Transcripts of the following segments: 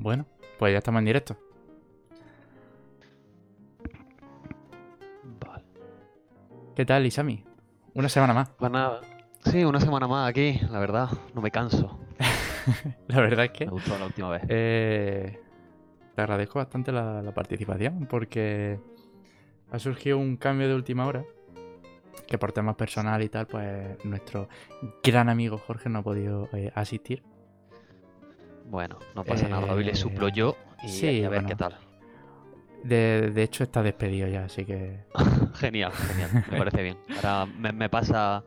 Bueno, pues ya estamos en directo. Vale. ¿Qué tal, Isami? Una semana más. Pues nada. Sí, una semana más aquí, la verdad. No me canso. La verdad es que Me gustó la última vez. eh, te agradezco bastante la, la participación porque ha surgido un cambio de última hora que por temas personal y tal, pues nuestro gran amigo Jorge no ha podido eh, asistir. Bueno, no pasa nada. Hoy le suplo eh, yo y sí, a ver bueno. qué tal. De, de hecho, está despedido ya, así que Genial, genial. Me parece bien. Ahora me, me pasa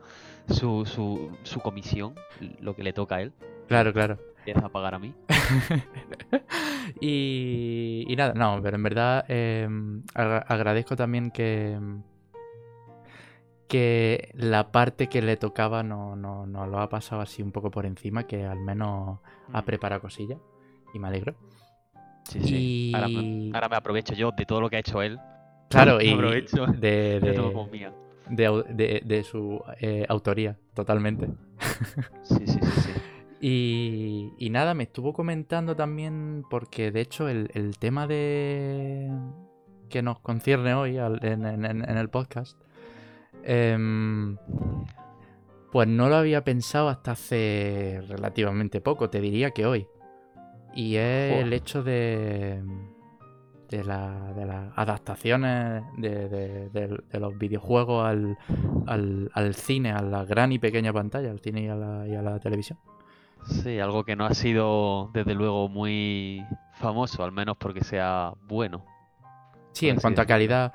su, su, su comisión, lo que le toca a él. claro, claro. Empieza a pagar a mí. y, y nada, no, pero en verdad eh, agra- agradezco también que que la parte que le tocaba no, no, no lo ha pasado así un poco por encima, que al menos ha Mm. preparado cosillas y me alegro. Sí, sí. Ahora, Y me, ahora me aprovecho yo de todo lo que ha hecho él. claro, me y aprovecho. de, de, como mía. de de- de su eh, autoría, totalmente. Sí, sí, sí, sí. Y, y nada, me estuvo comentando también, porque de hecho el, el tema de que nos concierne hoy al- en, en- en- en el podcast, em, pues no lo había pensado hasta hace relativamente poco, te diría que hoy. Y es Joder. el hecho de, de, la- de las adaptaciones de, los videojuegos al, al, al cine, a la gran y pequeña pantalla, al cine y a la, y a la televisión. Sí, algo que no ha sido desde luego muy famoso, al menos porque sea bueno. Sí, en así cuanto a calidad.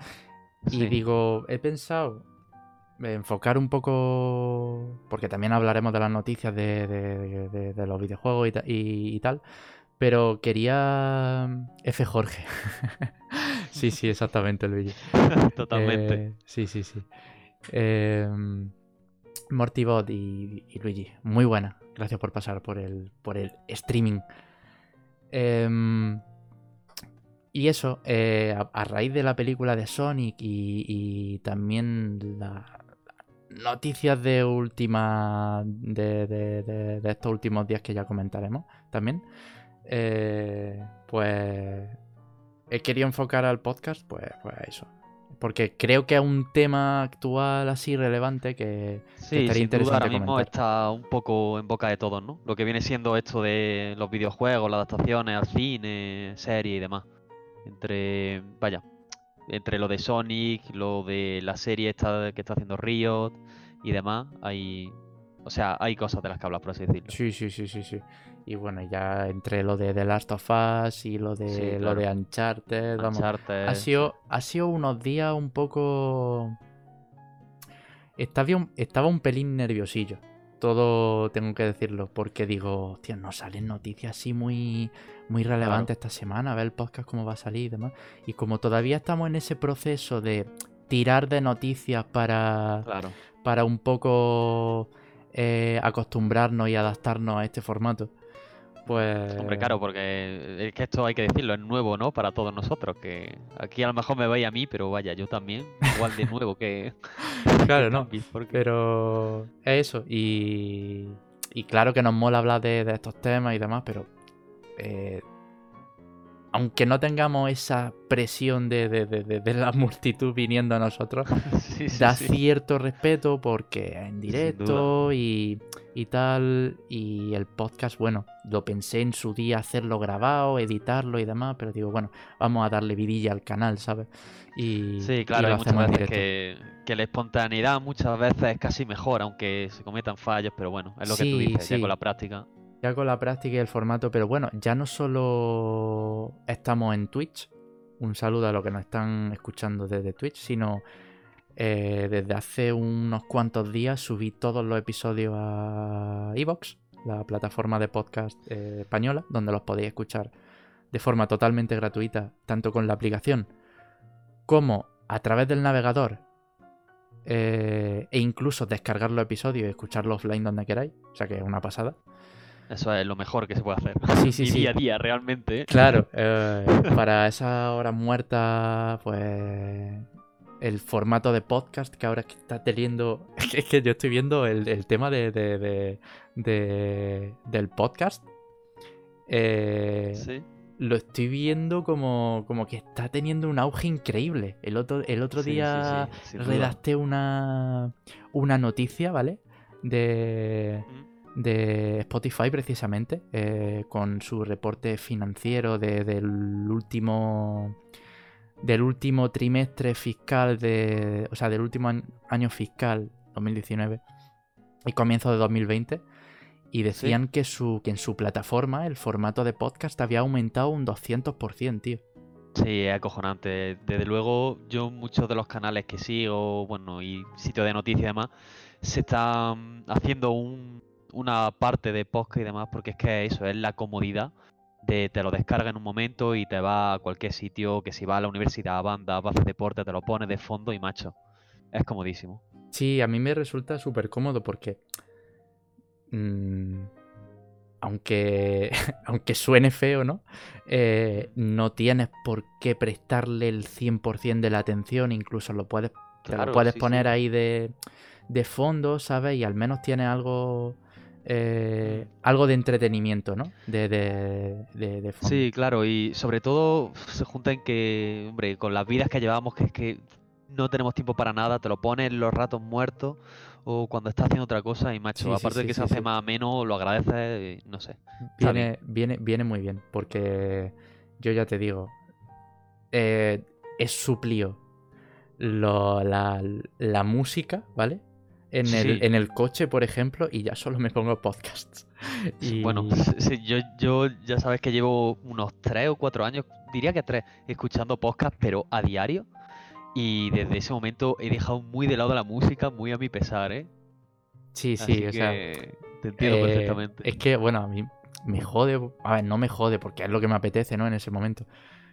Y Sí. digo, he pensado enfocar un poco, porque también hablaremos de las noticias de, de- de- de los videojuegos y, ta- y- y tal, pero quería F. Jorge. sí, sí, exactamente, Luigi. Totalmente. Eh, sí, sí, sí. Eh, Mortibot y, y Luigi, muy buena. Gracias por pasar por el, por el streaming. Em, y eso, eh, a, a raíz de la película de Sonic y, y también las noticias de última. De, de- de- de estos últimos días que ya comentaremos también. eh, pues he querido enfocar al podcast, pues, pues a eso. Porque creo que es un tema actual así relevante que. Sí, estaría sin duda interesante ahora mismo está un poco en boca de todos, ¿no? Lo que viene siendo esto de los videojuegos, las adaptaciones al cine, series y demás. Entre, vaya, entre lo de Sonic, lo de la serie esta que está haciendo Riot y demás, hay, o sea, hay cosas de las que hablar, por así decirlo. Sí, sí, sí, sí, sí. Y bueno, ya entre lo de The Last of Us y lo de Sí, lo de claro. Uncharted, vamos. Uncharted, Ha sido, ha sido unos días un poco. Estaba un, estaba un pelín nerviosillo. Todo tengo que decirlo. Porque digo, hostia, no salen noticias así muy, muy relevantes esta semana. A ver el podcast cómo va a salir y demás. Y como todavía estamos en ese proceso de tirar de noticias para, Claro. para un poco eh, acostumbrarnos y adaptarnos a este formato. Pues. Hombre, claro, porque es que esto hay que decirlo, es nuevo, ¿no? Para todos nosotros, que aquí a lo mejor me veis a mí, pero vaya, yo también, igual de nuevo que... Claro, no. Porque- Pero es eso. Y, y claro que nos mola hablar de, de estos temas y demás, pero eh, aunque no tengamos esa presión de, de- de- de- la multitud viniendo a nosotros, Sí, sí, da sí. cierto respeto porque en directo y, y tal. Y el podcast, bueno, lo pensé en su día hacerlo grabado, editarlo y demás, pero digo, bueno, vamos a darle vidilla al canal, ¿sabes? Y, Sí, y claro, lo hay muchas hacemos en directo. que, que la espontaneidad muchas veces es casi mejor, aunque se cometan fallos, pero bueno, es lo que tú dices, ya con la práctica. Ya con la práctica y el formato, pero bueno, ya no solo estamos en Twitch, un saludo a los que nos están escuchando desde Twitch, sino eh, desde hace unos cuantos días subí todos los episodios a Evox, la plataforma de podcast eh, española, donde los podéis escuchar de forma totalmente gratuita, tanto con la aplicación como a través del navegador eh, e incluso descargar los episodios y escucharlos offline donde queráis, o sea que es una pasada. Eso es lo mejor que se puede hacer. Sí, sí, y sí. día a día, realmente. Claro, eh, para esas horas muertas, pues el formato de podcast que ahora está teniendo. Es que yo estoy viendo el, el tema de, de- de- de- del podcast. Eh, Sí. lo estoy viendo como, como que está teniendo un auge increíble. El otro, el otro Sí, día sí, redacté una, una noticia, ¿vale? De, Mm. De Spotify precisamente, eh, con su reporte financiero de- del último del último trimestre fiscal de, o sea, del último año fiscal 2019 y comienzo de 2020 y decían que su que en su plataforma el formato de podcast había aumentado un 200%, tío. Sí, es acojonante. Desde luego, yo muchos de los canales que sigo, bueno, y sitios de noticias y demás, se están haciendo un- una parte de podcast y demás, porque es que eso es la comodidad de te lo descarga en un momento y te va a cualquier sitio, que si va a la universidad, a banda, vas a hacer deporte, te lo pones de fondo y macho. Es comodísimo. Sí, a mí me resulta súper cómodo porque. mm, aunque, aunque suene feo, ¿no? Eh, no tienes por qué prestarle el 100% de la atención, incluso lo puedes, te lo puedes sí, poner sí. ahí de, de fondo, ¿sabes? Y al menos tienes algo. Eh, algo de entretenimiento, ¿no? De, de, de, de fondo. Sí, claro, y sobre todo se junta en que, hombre, con las vidas que llevamos, que es que no tenemos tiempo para nada, te lo pones en los ratos muertos o cuando estás haciendo otra cosa y macho, Sí, sí, aparte de sí, que se hace más ameno, lo agradeces, no sé. Viene, viene, viene muy bien, porque yo ya te digo, eh, es lo- la, la música, ¿vale? En el, en el coche, por ejemplo, y ya solo me pongo podcasts. Y... Bueno, sí, yo, yo ya sabes que llevo unos tres o cuatro años, diría que tres, escuchando podcast, pero a diario. Y desde ese momento he dejado muy de lado la música, muy a mi pesar, ¿eh? sí, Así sí, o sea, te entiendo eh, perfectamente. es que, bueno, a mí me jode, a ver, no me jode porque es lo que me apetece, ¿no? En ese momento.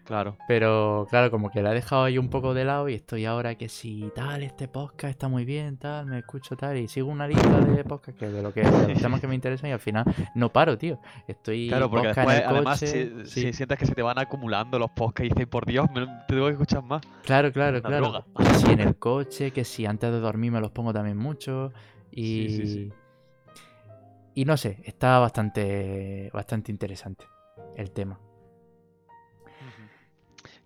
Claro. Pero claro, como que la he dejado ahí un poco de lado y estoy ahora que si tal, este podcast está muy bien, tal, me escucho tal, y sigo una lista de podcasts que de lo que de los temas que me interesan y al final no paro, tío. Estoy Claro, porque podcast en después, el además, coche, si, sí. si sientes que se te van acumulando los podcasts y dices, por Dios, me, te tengo que escuchar más. Claro, claro, Una claro. droga. Que si en el coche, que si antes de dormir me los pongo también mucho. Y. Sí, sí, sí. Y no sé, está bastante. bastante interesante el tema.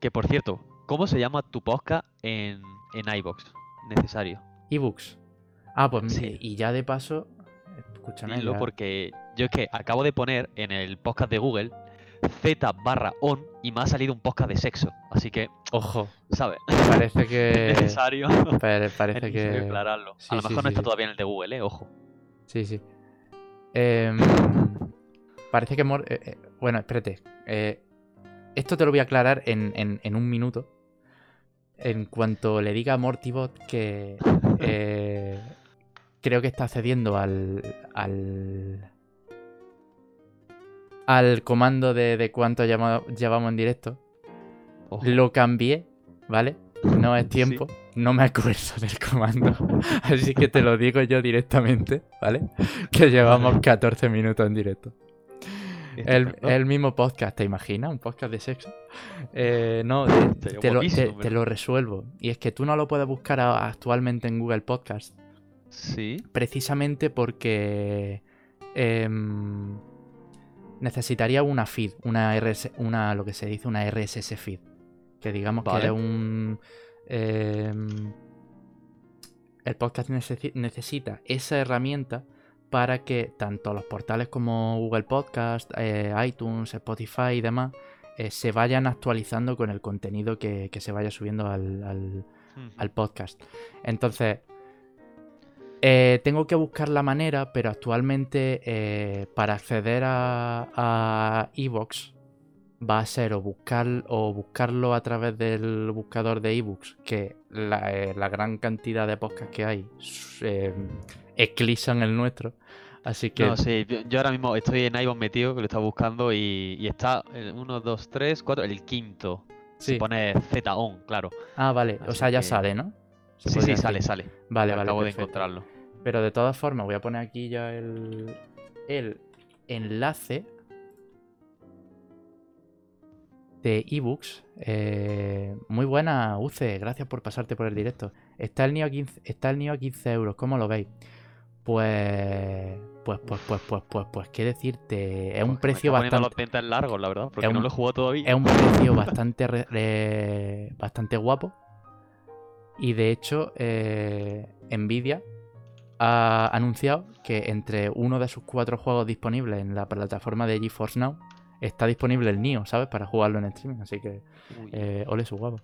Que por cierto, ¿cómo se llama tu podcast en, en iBox? Necesario. Ebooks. Ah, pues Sí. y ya de paso. Escúchame. Dilo ya- porque yo es que acabo de poner en el podcast de Google Z barra on y me ha salido un podcast de sexo. Así que, Ojo, ¿sabes? parece Es que. necesario, pare- es parece necesario que. aclararlo. Sí, a lo mejor sí, no está todavía en el de Google, ¿eh? Ojo. Sí, sí. Em, parece que... Mor- eh, eh, bueno, espérate. eh, esto te lo voy a aclarar en, en- en un minuto. En cuanto le diga a Mortibot que eh, creo que está cediendo al... al al comando de, de cuánto llevamos en directo. Ojo. Lo cambié, ¿vale? No es Sí. tiempo, no me acuerdo del comando. Así que te lo digo yo directamente, ¿vale? Que llevamos Vale. 14 minutos en directo. El, Estupendo. el mismo podcast, ¿te imaginas? Un podcast de sexo. Eh, no, te, lo, te- lo resuelvo. Y es que tú no lo puedes buscar a- actualmente en Google Podcast. Sí. Precisamente porque em, necesitaría una feed, una RS, una lo que se dice una RSS feed, que digamos Vale. que es un em, el podcast necesi- necesita esa herramienta para que tanto los portales como Google Podcast, eh, iTunes, Spotify y demás eh, se vayan actualizando con el contenido que, que se vaya subiendo al- al, Ujú. al podcast. Entonces, eh, tengo que buscar la manera, pero actualmente para acceder a, Evox va a ser o, buscar, o buscarlo a través del buscador de ebooks, que la, la gran cantidad de podcasts que hay eclipsan el nuestro. Así que No, sí, yo, ahora mismo estoy en iVoox metido, que lo estaba buscando, y, y está el 1, 2, 3, 4, el quinto. sí. Se pone Z on, claro. Ah, vale. O sea, ya que- sale, ¿no? Se Sí, sí, sale, decir. sale. Vale, vale. Acabo de encontrarlo. Pero de todas formas, voy a poner aquí ya el, el enlace de ebooks. Eh, muy buena, Uce, gracias por pasarte por el directo. Está el NIO a 15, está el NIO a 15 euros, ¿cómo lo veis? Pues Pues, pues, pues, pues, pues, pues, qué decirte. Es un Pues precio bastante. los dientes largos, la verdad, porque Es no un- lo he jugado todavía. Es un precio bastante, re- bastante guapo. Y de hecho, eh, Nvidia ha anunciado que entre uno de sus cuatro juegos disponibles en la plataforma de GeForce Now está disponible el Nio, ¿sabes? Para jugarlo en streaming. Así que, eh, ole su guapo.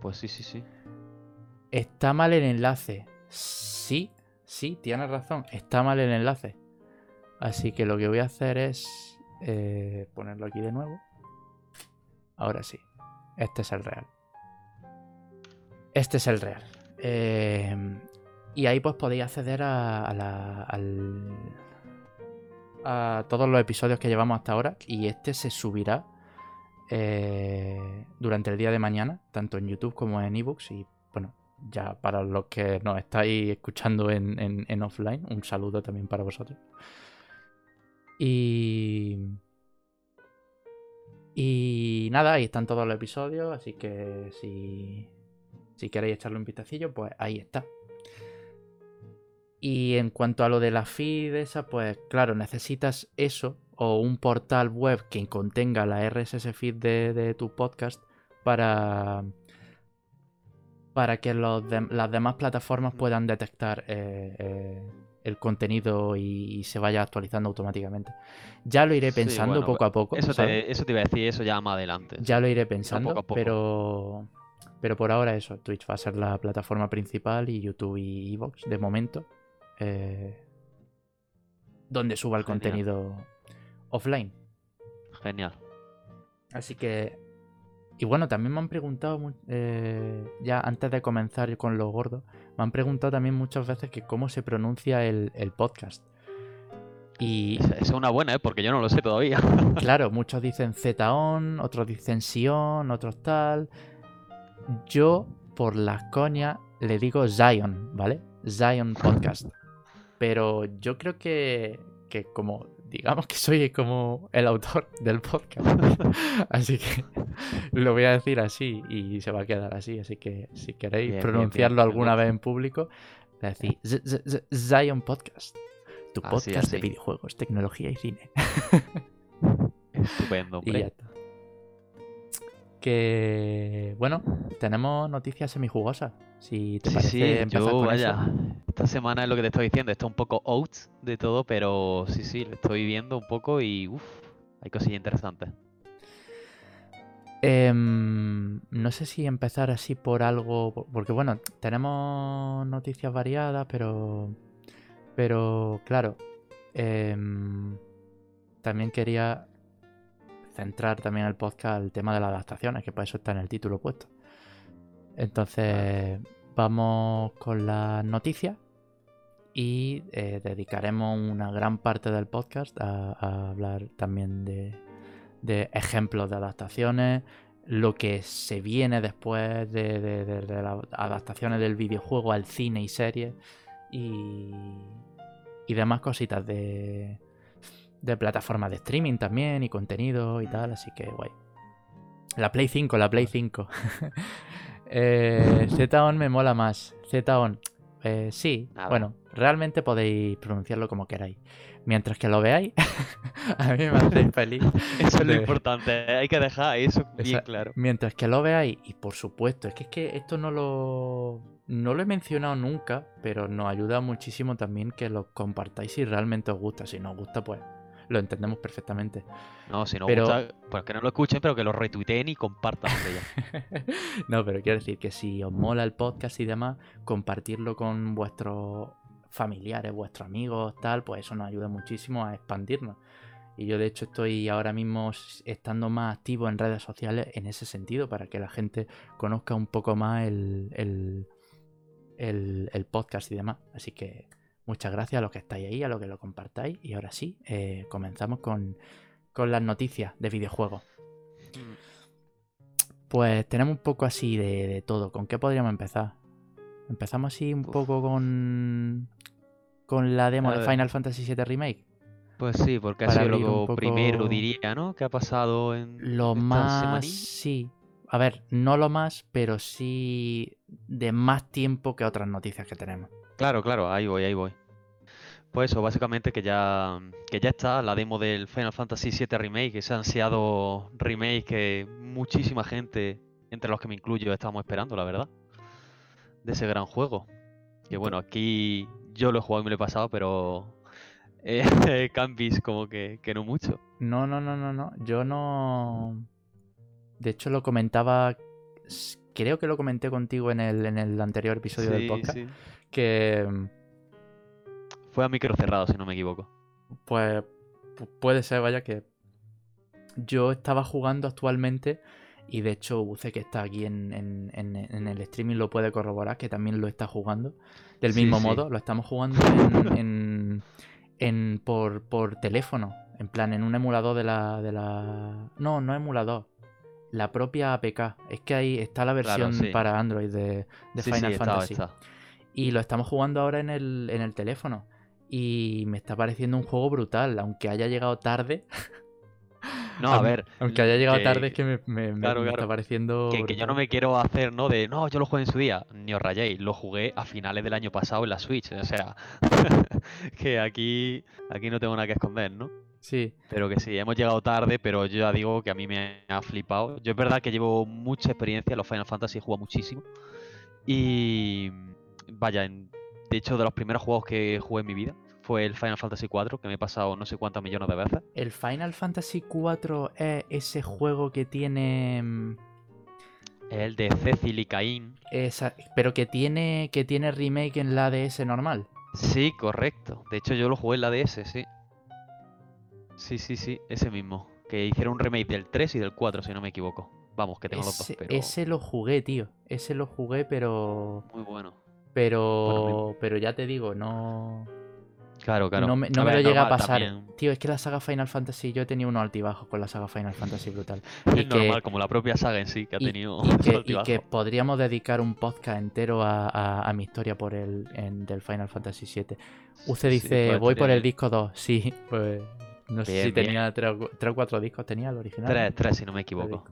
Pues sí, sí, sí. ¿Está mal el enlace? Sí, sí, tienes razón. Está mal el enlace. Así que lo que voy a hacer es eh, ponerlo aquí de nuevo. Ahora sí. Este es el real. Este es el real. Eh, y ahí pues podéis acceder a, la- al- a todos los episodios que llevamos hasta ahora. Y este se subirá eh, durante el día de mañana, tanto en YouTube como en ebooks. Y ya para los que nos estáis escuchando en, en- offline, un saludo también para vosotros. Y. Y nada, ahí están todos los episodios, así que si, si queréis echarle un vistacillo, pues ahí está. Y en cuanto a lo de la feed esa, pues claro, necesitas eso o un portal web que contenga la RSS feed de, de tu podcast para, para que los de- las demás plataformas puedan detectar eh, eh, el contenido y, y se vaya actualizando automáticamente. Ya lo iré Sí, pensando bueno, poco a poco. Eso te, eso te iba a decir, eso ya más adelante. Ya lo iré pensando, poco a poco. pero pero por ahora eso, Twitch va a ser la plataforma principal y YouTube y Evox de momento, eh, donde suba el Genial. contenido offline. Genial. Así que y bueno, también me han preguntado eh, ya antes de comenzar con lo gordo, me han preguntado también muchas veces que cómo se pronuncia el, el podcast. Y es una buena, ¿eh? Porque yo no lo sé todavía. Claro, muchos dicen Z-On, otros dicen Sion, otros tal. Yo, por las coñas, le digo Zion, ¿vale? Zion Podcast. Pero yo creo que, que como, digamos que soy como el autor del podcast. así que lo voy a decir así y se va a quedar así. Así que si queréis Bien, pronunciarlo bien, alguna vez en público, le decís Zion Podcast. Tu Así, podcast de videojuegos, tecnología y cine. Estupendo, Y ya hombre. está. Que bueno, tenemos noticias semijugosas. Si te Sí, parece sí, empezar yo, con vaya, eso. esta semana es lo que te estoy diciendo, está un poco out de todo, pero sí, sí, lo estoy viendo un poco y uff, hay cosillas interesantes. Em, no sé si empezar así por algo. po- Porque bueno, tenemos noticias variadas, pero. Pero claro. em, también quería centrar también el podcast al tema de las adaptaciones, que para eso está en el título puesto. Entonces, vamos con las noticias y eh, dedicaremos una gran parte del podcast a, hablar también de, de ejemplos de adaptaciones, lo que se viene después de, de- de- de las adaptaciones del videojuego al cine y series y, y demás cositas de, de plataformas de streaming también y contenido y tal, así que guay. La Play 5, la Play 5. eh, Z-On me mola más. Z-On, eh, sí, Nada. bueno, realmente podéis pronunciarlo como queráis. Mientras que lo veáis, a mí me hacéis feliz. Eso es lo importante, ¿eh? hay que dejar eso bien claro. Mientras que lo veáis, y por supuesto, es que, es que esto no lo, no lo he mencionado nunca, pero nos ayuda muchísimo también que lo compartáis si realmente os gusta. Si no os gusta, pues lo entendemos perfectamente. No, si no Pero- gusta, pues que no lo escuchen, pero que lo retuiteen y compartan. ya. no, pero quiero decir que si os mola el podcast y demás, compartirlo con vuestros familiares, vuestros amigos, tal, pues eso nos ayuda muchísimo a expandirnos. Y yo de hecho estoy ahora mismo estando más activo en redes sociales en ese sentido, para que la gente conozca un poco más el, el, el- el podcast y demás. Así que muchas gracias a los que estáis ahí, a los que lo compartáis. Y ahora sí, eh, comenzamos con, con las noticias de videojuegos. Pues tenemos un poco así de, de todo. ¿Con qué podríamos empezar? Empezamos así un Uf. poco con. Con la demo de. Final Fantasy VII Remake. Pues sí, porque ha sido lo poco- primero, diría, ¿no? Que ha pasado en Lo esta más. semanilla. Sí. A ver, no lo más, pero sí de más tiempo que otras noticias que tenemos. Claro, claro, ahí voy, ahí voy. Pues eso, básicamente que ya, que ya está la demo del Final Fantasy VII Remake, ese ansiado remake que muchísima gente, entre los que me incluyo, estábamos esperando, la verdad, de ese gran juego. Que bueno, aquí yo lo he jugado y me lo he pasado, pero eh, Cambis como que, que no mucho. No, no, no, no, no. Yo no. De hecho, lo comentaba. Creo que lo comenté contigo en el, en el anterior episodio del podcast. sí. Que. Fue a micro cerrado, si no me equivoco. Pues. pu- Puede ser, vaya, que. Yo estaba jugando actualmente. Y de hecho, Buce, que está aquí en, en- en- en el streaming, lo puede corroborar, que también lo está jugando. Del mismo sí. modo, lo estamos jugando en, por, por teléfono. En plan, en un emulador de la, de la. No, no emulador. La propia APK. Es que ahí está la Claro, versión sí. para Android de, de Final está, Fantasy. está. Y lo estamos jugando ahora en el, en el teléfono. Y me está pareciendo un juego brutal, aunque haya llegado tarde. No, a ver. Aunque haya llegado que- tarde, es que me, me- me- Claro, me claro. está pareciendo. Que, que yo no me quiero hacer, ¿no? De, no, yo lo jugué en su día. Ni os rayéis, lo jugué a finales del año pasado en la Switch. O sea, que aquí, aquí no tengo nada que esconder, ¿no? Sí, Pero que sí, hemos llegado tarde, pero yo ya digo que a mí me ha flipado. Yo es verdad que llevo mucha experiencia en los Final Fantasy, he jugado muchísimo. Y vaya, en- de hecho, de los primeros juegos que jugué en mi vida fue el Final Fantasy 4, que me he pasado no sé cuántos millones de veces. el Final Fantasy IV es ese juego que tiene. mm, El de Cecil y Caín. esa- pero que tiene. que tiene remake en la DS normal. Sí, correcto. De hecho, yo lo jugué en la DS, sí. Sí, sí, sí, ese mismo. Que hicieron un remake del 3 y del 4, si no me equivoco. Vamos, que tengo los dos, pero ese lo jugué, tío. Ese lo jugué, pero. muy bueno. Pero. pero ya te digo, no. Claro, claro. No me, no me ver, lo llega a pasar. también. Tío, es que la saga Final Fantasy, yo he tenido unos altibajos con la saga Final Fantasy brutal. Y Es normal, como la propia saga en sí, que ha tenido y, que, y que podríamos dedicar un podcast entero a, a- a mi historia por el en- del Final Fantasy VII. Uce Sí, dice, pues voy por el disco 2. Sí, pues no sé si bien. tenía tres o, cu- tres o cuatro discos, tenía el original. Tres, tres, si no me equivoco.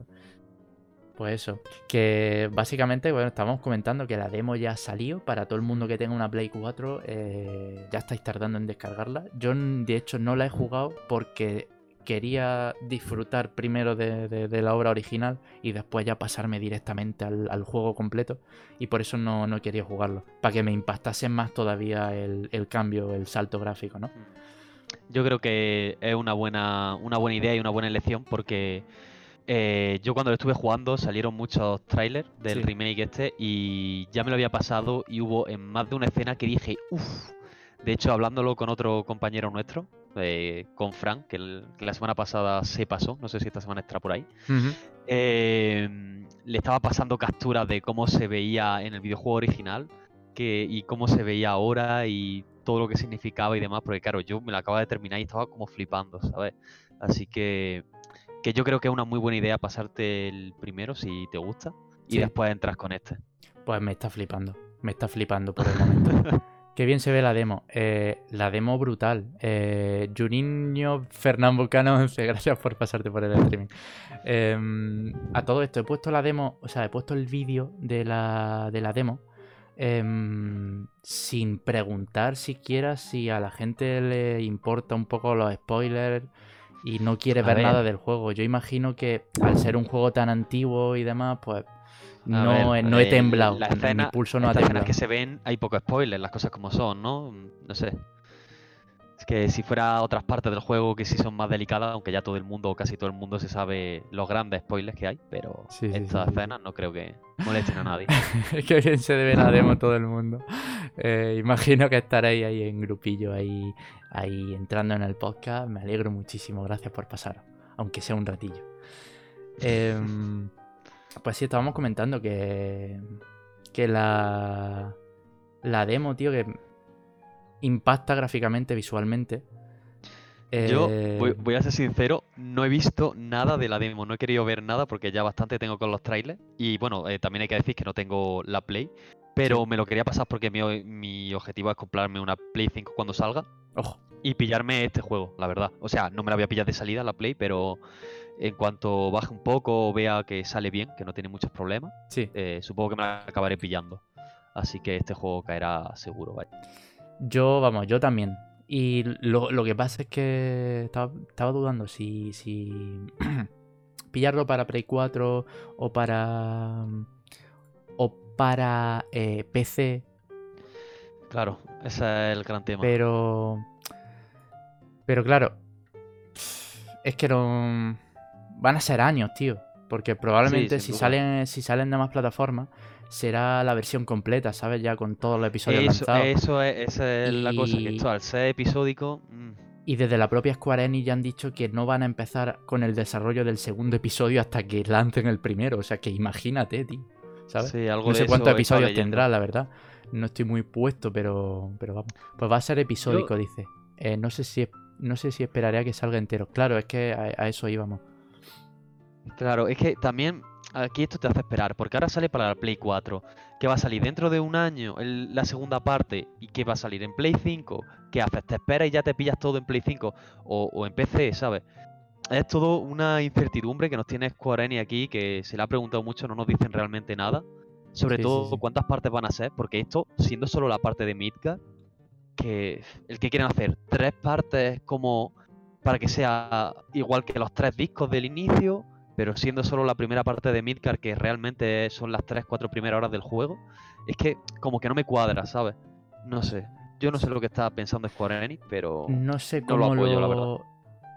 Pues eso, que básicamente, bueno, estábamos comentando que la demo ya ha salido para todo el mundo que tenga una Play 4, eh, ya estáis tardando en descargarla. Yo, de hecho, no la he jugado porque quería disfrutar primero de, la obra original y después ya pasarme directamente al, al juego completo y por eso no, no quería jugarlo, para que me impactase más todavía el, el cambio, el salto gráfico, ¿no? Yo creo que es una buena, una buena idea y una buena elección porque eh, yo cuando lo estuve jugando salieron muchos trailers del Sí. remake este y ya me lo había pasado y hubo en más de una escena que dije, uff. De hecho, hablándolo con otro compañero nuestro, eh, con Frank, que, el- que la semana pasada se pasó, no sé si esta semana estará por ahí, eh, le estaba pasando capturas de cómo se veía en el videojuego original que, y cómo se veía ahora y todo lo que significaba y demás, porque claro, yo me lo acababa de terminar y estaba como flipando, ¿sabes? Así que, que yo creo que es una muy buena idea pasarte el primero si te gusta y Sí. después entras con este. Pues me está flipando. Me está flipando por el momento. Qué bien se ve la demo. Eh, la demo brutal. Eh, Juninho Fernán Bucano 11, gracias por pasarte por el streaming. Em, a todo esto, he puesto la demo, o sea, he puesto el vídeo de la, de la demo em, sin preguntar siquiera si a la gente le importa un poco los spoilers y no quiere ver, ver. nada del juego. Yo imagino que al ser un juego tan antiguo y demás, pues no, ver, no he eh, temblado. la mi escena- pulso no ha temblado. que se ven, hay poco spoiler, las cosas como son, ¿no? No sé. Que si fuera otras partes del juego que sí son más delicadas, aunque ya todo el mundo o casi todo el mundo se sabe los grandes spoilers que hay, pero Sí, estas sí, sí. escenas no creo que molesten a nadie. que bien se debe la demo todo el mundo. Eh, imagino que estaréis ahí en grupillo, ahí, ahí entrando en el podcast. Me alegro muchísimo. Gracias por pasar, aunque sea un ratillo. Em, pues sí, estábamos comentando que, que la, la demo, tío, que impacta gráficamente, visualmente. Yo Eh, voy, voy a ser sincero, no he visto nada de la demo, no he querido ver nada porque ya bastante tengo con los trailers. Y bueno, eh, también hay que decir que no tengo la Play, pero Sí. me lo quería pasar porque mi, objetivo es comprarme una Play 5 cuando salga. Ojo, y pillarme este juego, la verdad. O sea, no me la voy a pillar de salida la Play, pero en cuanto baje un poco o vea que sale bien, que no tiene muchos problemas, sí. eh, supongo que me la acabaré pillando. Así que este juego caerá seguro, vaya. Yo, vamos, yo también. Y lo, lo que pasa es que estaba, estaba dudando si, si pillarlo para Play 4 o para o para eh, PC, Claro, ese es el gran tema. pero pero claro, es que no van a ser años, tío, porque probablemente si duda. salen si salen de más plataformas será la versión completa, ¿sabes? Ya con todos los episodios Eso, lanzados. eso es, esa es la cosa, que esto al ser episódico... mm, Y desde la propia Square Enix ya han dicho que no van a empezar con el desarrollo del segundo episodio hasta que lancen el primero. O sea que imagínate, tío. ¿Sabes? Sí, algo no sé cuántos episodios tendrá, la verdad. No estoy muy puesto, pero, pero vamos. Pues va a ser episódico, dice. Eh, no sé si no sé si esperaré a que salga entero. Claro, es que a, a eso íbamos. Claro, es que también aquí esto te hace esperar, porque ahora sale para la Play 4, que va a salir dentro de un año el- la segunda parte y que va a salir en Play 5. ¿Qué haces? ¿Te esperas y ya te pillas todo en Play 5 o, o en PC, ¿sabes? Es todo una incertidumbre que nos tiene Square Enix aquí, que se le ha preguntado mucho, no nos dicen realmente nada. Sobre Sí, sí, todo sí. cuántas partes van a ser, porque esto, siendo solo la parte de Midgar, que el que quieren hacer tres partes como para que sea igual que los tres discos del inicio, pero siendo solo la primera parte de Midgar, que realmente son las tres, cuatro primeras horas del juego, es que como que no me cuadra, ¿sabes? No sé. Yo no sé lo que está pensando Square Enix, pero... No sé no lo cómo apoyo, la lo,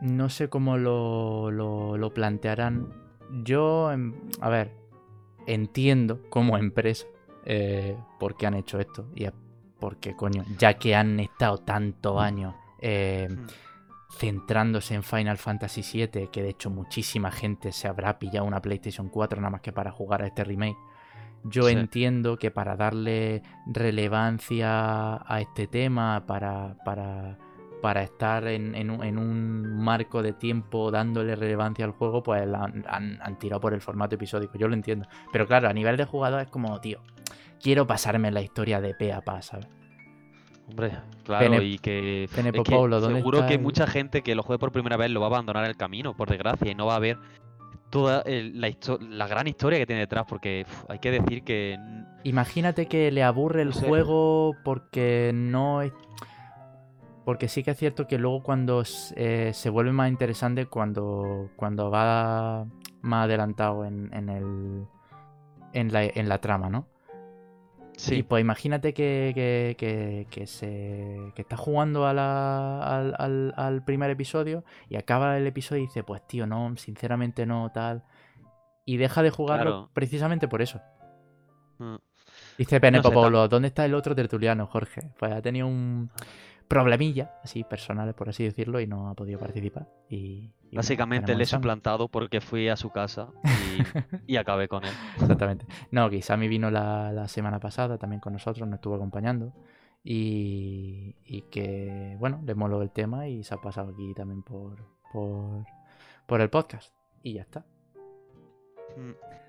no sé cómo lo, lo, lo plantearán. Yo, em, a ver, entiendo como empresa eh, por qué han hecho esto. Y es porque, coño, ya que han estado tantos años eh, Hmm. Centrándose en Final Fantasy VII, que de hecho muchísima gente se habrá pillado una PlayStation 4 nada más que para jugar a este remake. Yo Sí. entiendo que para darle relevancia a este tema, para, para, para estar en, en un, en un marco de tiempo dándole relevancia al juego, pues han, han- han tirado por el formato episódico. Yo lo entiendo. Pero claro, a nivel de jugador es como, tío, quiero pasarme la historia de pe a pa, ¿sabes? Hombre, claro, Pene- y que, Pene es que Popolo, ¿dónde seguro que el- mucha gente que lo juegue por primera vez lo va a abandonar en el camino, por desgracia, y no va a ver toda el- la, histo- la gran historia que tiene detrás, porque uf, hay que decir que Imagínate que le aburre el No sé. juego porque no es... Porque sí que es cierto que luego cuando eh, se vuelve más interesante cuando, cuando va más adelantado en, en el... En la, en la trama, ¿no? Y sí, pues imagínate que, que, que, que se, que está jugando a la- al, al- al primer episodio y acaba el episodio y dice, pues tío, no, sinceramente no, tal. Y deja de jugarlo Claro. precisamente por eso. mm, Dice Pene No sé, Popolo, ¿dónde está el otro tertuliano, Jorge? Pues ha tenido un problemilla, así personales, por así decirlo, y no ha podido participar. Y, y bueno, básicamente tenemos le he suplantado porque fui a su casa y, y acabé con él. Exactamente. No, que Sammy vino la, la semana pasada también con nosotros, nos estuvo acompañando. Y, y que, bueno, le moló el tema y se ha pasado aquí también por, por, por el podcast. Y ya está. Mm.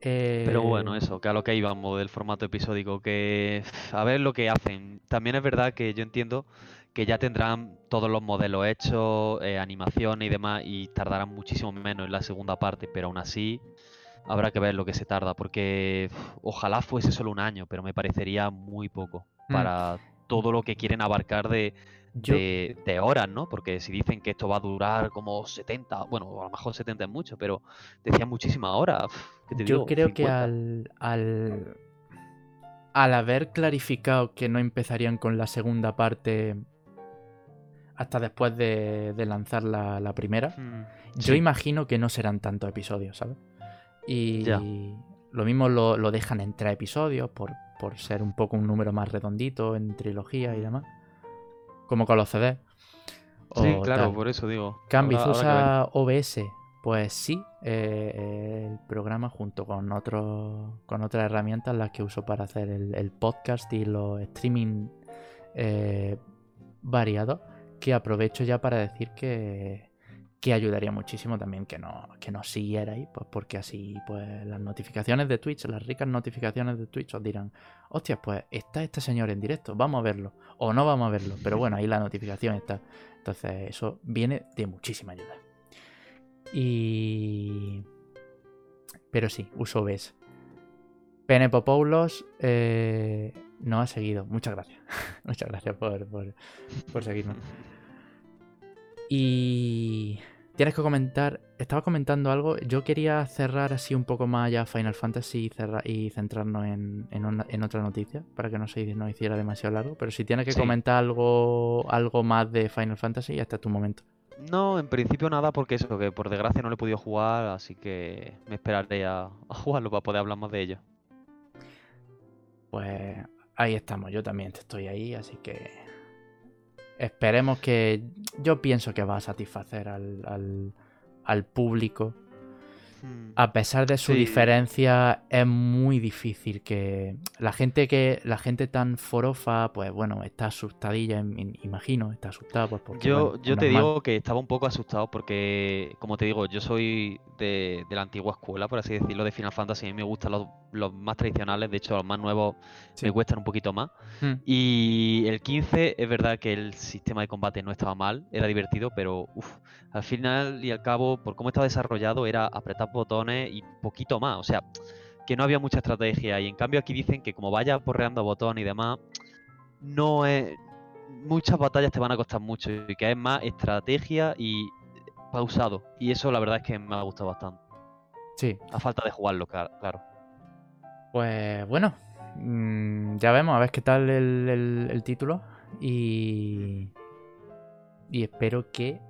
Eh, Pero bueno, eso, que a lo que íbamos del formato episódico, que a ver lo que hacen. También es verdad que yo entiendo que ya tendrán todos los modelos hechos, eh, animaciones y demás, y tardarán muchísimo menos en la segunda parte, pero aún así habrá que ver lo que se tarda, porque ojalá fuese solo un año, pero me parecería muy poco Mm. para todo lo que quieren abarcar de, Yo, de, de horas, ¿no? Porque si dicen que esto va a durar como 70, bueno, a lo mejor 70 es mucho, pero decían muchísimas horas. uf, ¿qué te Yo digo? creo que 50. al, al, al haber clarificado que no empezarían con la segunda parte hasta después de, de lanzar la, la primera, Mm, yo sí. imagino que no serán tantos episodios, ¿sabes? Y Ya. lo mismo lo, lo dejan en tres episodios por, por ser un poco un número más redondito en trilogía y demás. Como con los CDs. Sí, claro, tal. por eso digo. Cambi, habrá- ¿tú habrá que ver. usas OBS? Pues sí, eh, el programa junto con otros con otras herramientas las que uso para hacer el, el podcast y los streaming eh, variados, que aprovecho ya para decir que, que ayudaría muchísimo también que no que nos siguierais, pues porque así pues las notificaciones de Twitch, las ricas notificaciones de Twitch os dirán, hostia, pues está este señor en directo, vamos a verlo, o no vamos a verlo, pero bueno, ahí la notificación está. Entonces eso viene de muchísima ayuda. Y... Pero sí, uso OBS. Penepopoulos, eh, no ha seguido. Muchas gracias. Muchas gracias por, por, por seguirnos. Y tienes que comentar, estaba comentando algo, yo quería cerrar así un poco más ya Final Fantasy y, cerrar, y centrarnos en, en, una- en otra noticia, para que no se no hiciera demasiado largo, pero si tienes que Sí. comentar algo, algo más de Final Fantasy, ya está tu momento. No, en principio nada, porque eso, que por desgracia no le he podido jugar, así que me esperaré a, a jugarlo para poder hablar más de ello. Pues ahí estamos, yo también estoy ahí, así que esperemos que yo pienso que va a satisfacer al, al, al público. A pesar de su Sí. diferencia, es muy difícil que la gente que la gente tan forofa, pues bueno, está asustadilla, im- im- imagino, está asustada, pues porque Yo, te normal. digo que estaba un poco asustado porque, como te digo, yo soy de, de la antigua escuela, por así decirlo, de Final Fantasy. A mí me gustan los, los más tradicionales, de hecho, los más nuevos Sí. me cuestan un poquito más. Hmm. Y el 15 es verdad que el sistema de combate no estaba mal, era divertido, pero uf, al final y al cabo, por cómo estaba desarrollado, era apretar botones y poquito más. O sea, que no había mucha estrategia. Y en cambio aquí dicen que como vayas porreando botones y demás, no es... Muchas batallas te van a costar mucho y que es más estrategia y pausado. Y eso la verdad es que me ha gustado bastante. Sí, A falta de jugarlo, clar- claro. pues bueno, mm, ya vemos a ver qué tal el, el- el título y, y espero que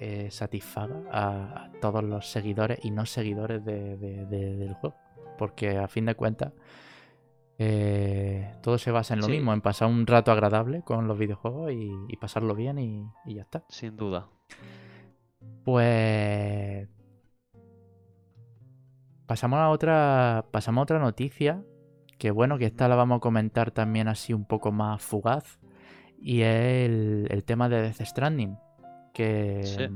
eh, satisfaga a, a todos los seguidores y no seguidores de- de- de- del juego, porque a fin de cuentas eh, todo se basa en lo Sí. mismo, en pasar un rato agradable con los videojuegos y, y pasarlo bien y, y ya está. Sin duda. Pues pasamos a otra, pasamos a otra noticia, que bueno, que esta la vamos a comentar también así un poco más fugaz, y es el, el tema de Death Stranding, que, Sí.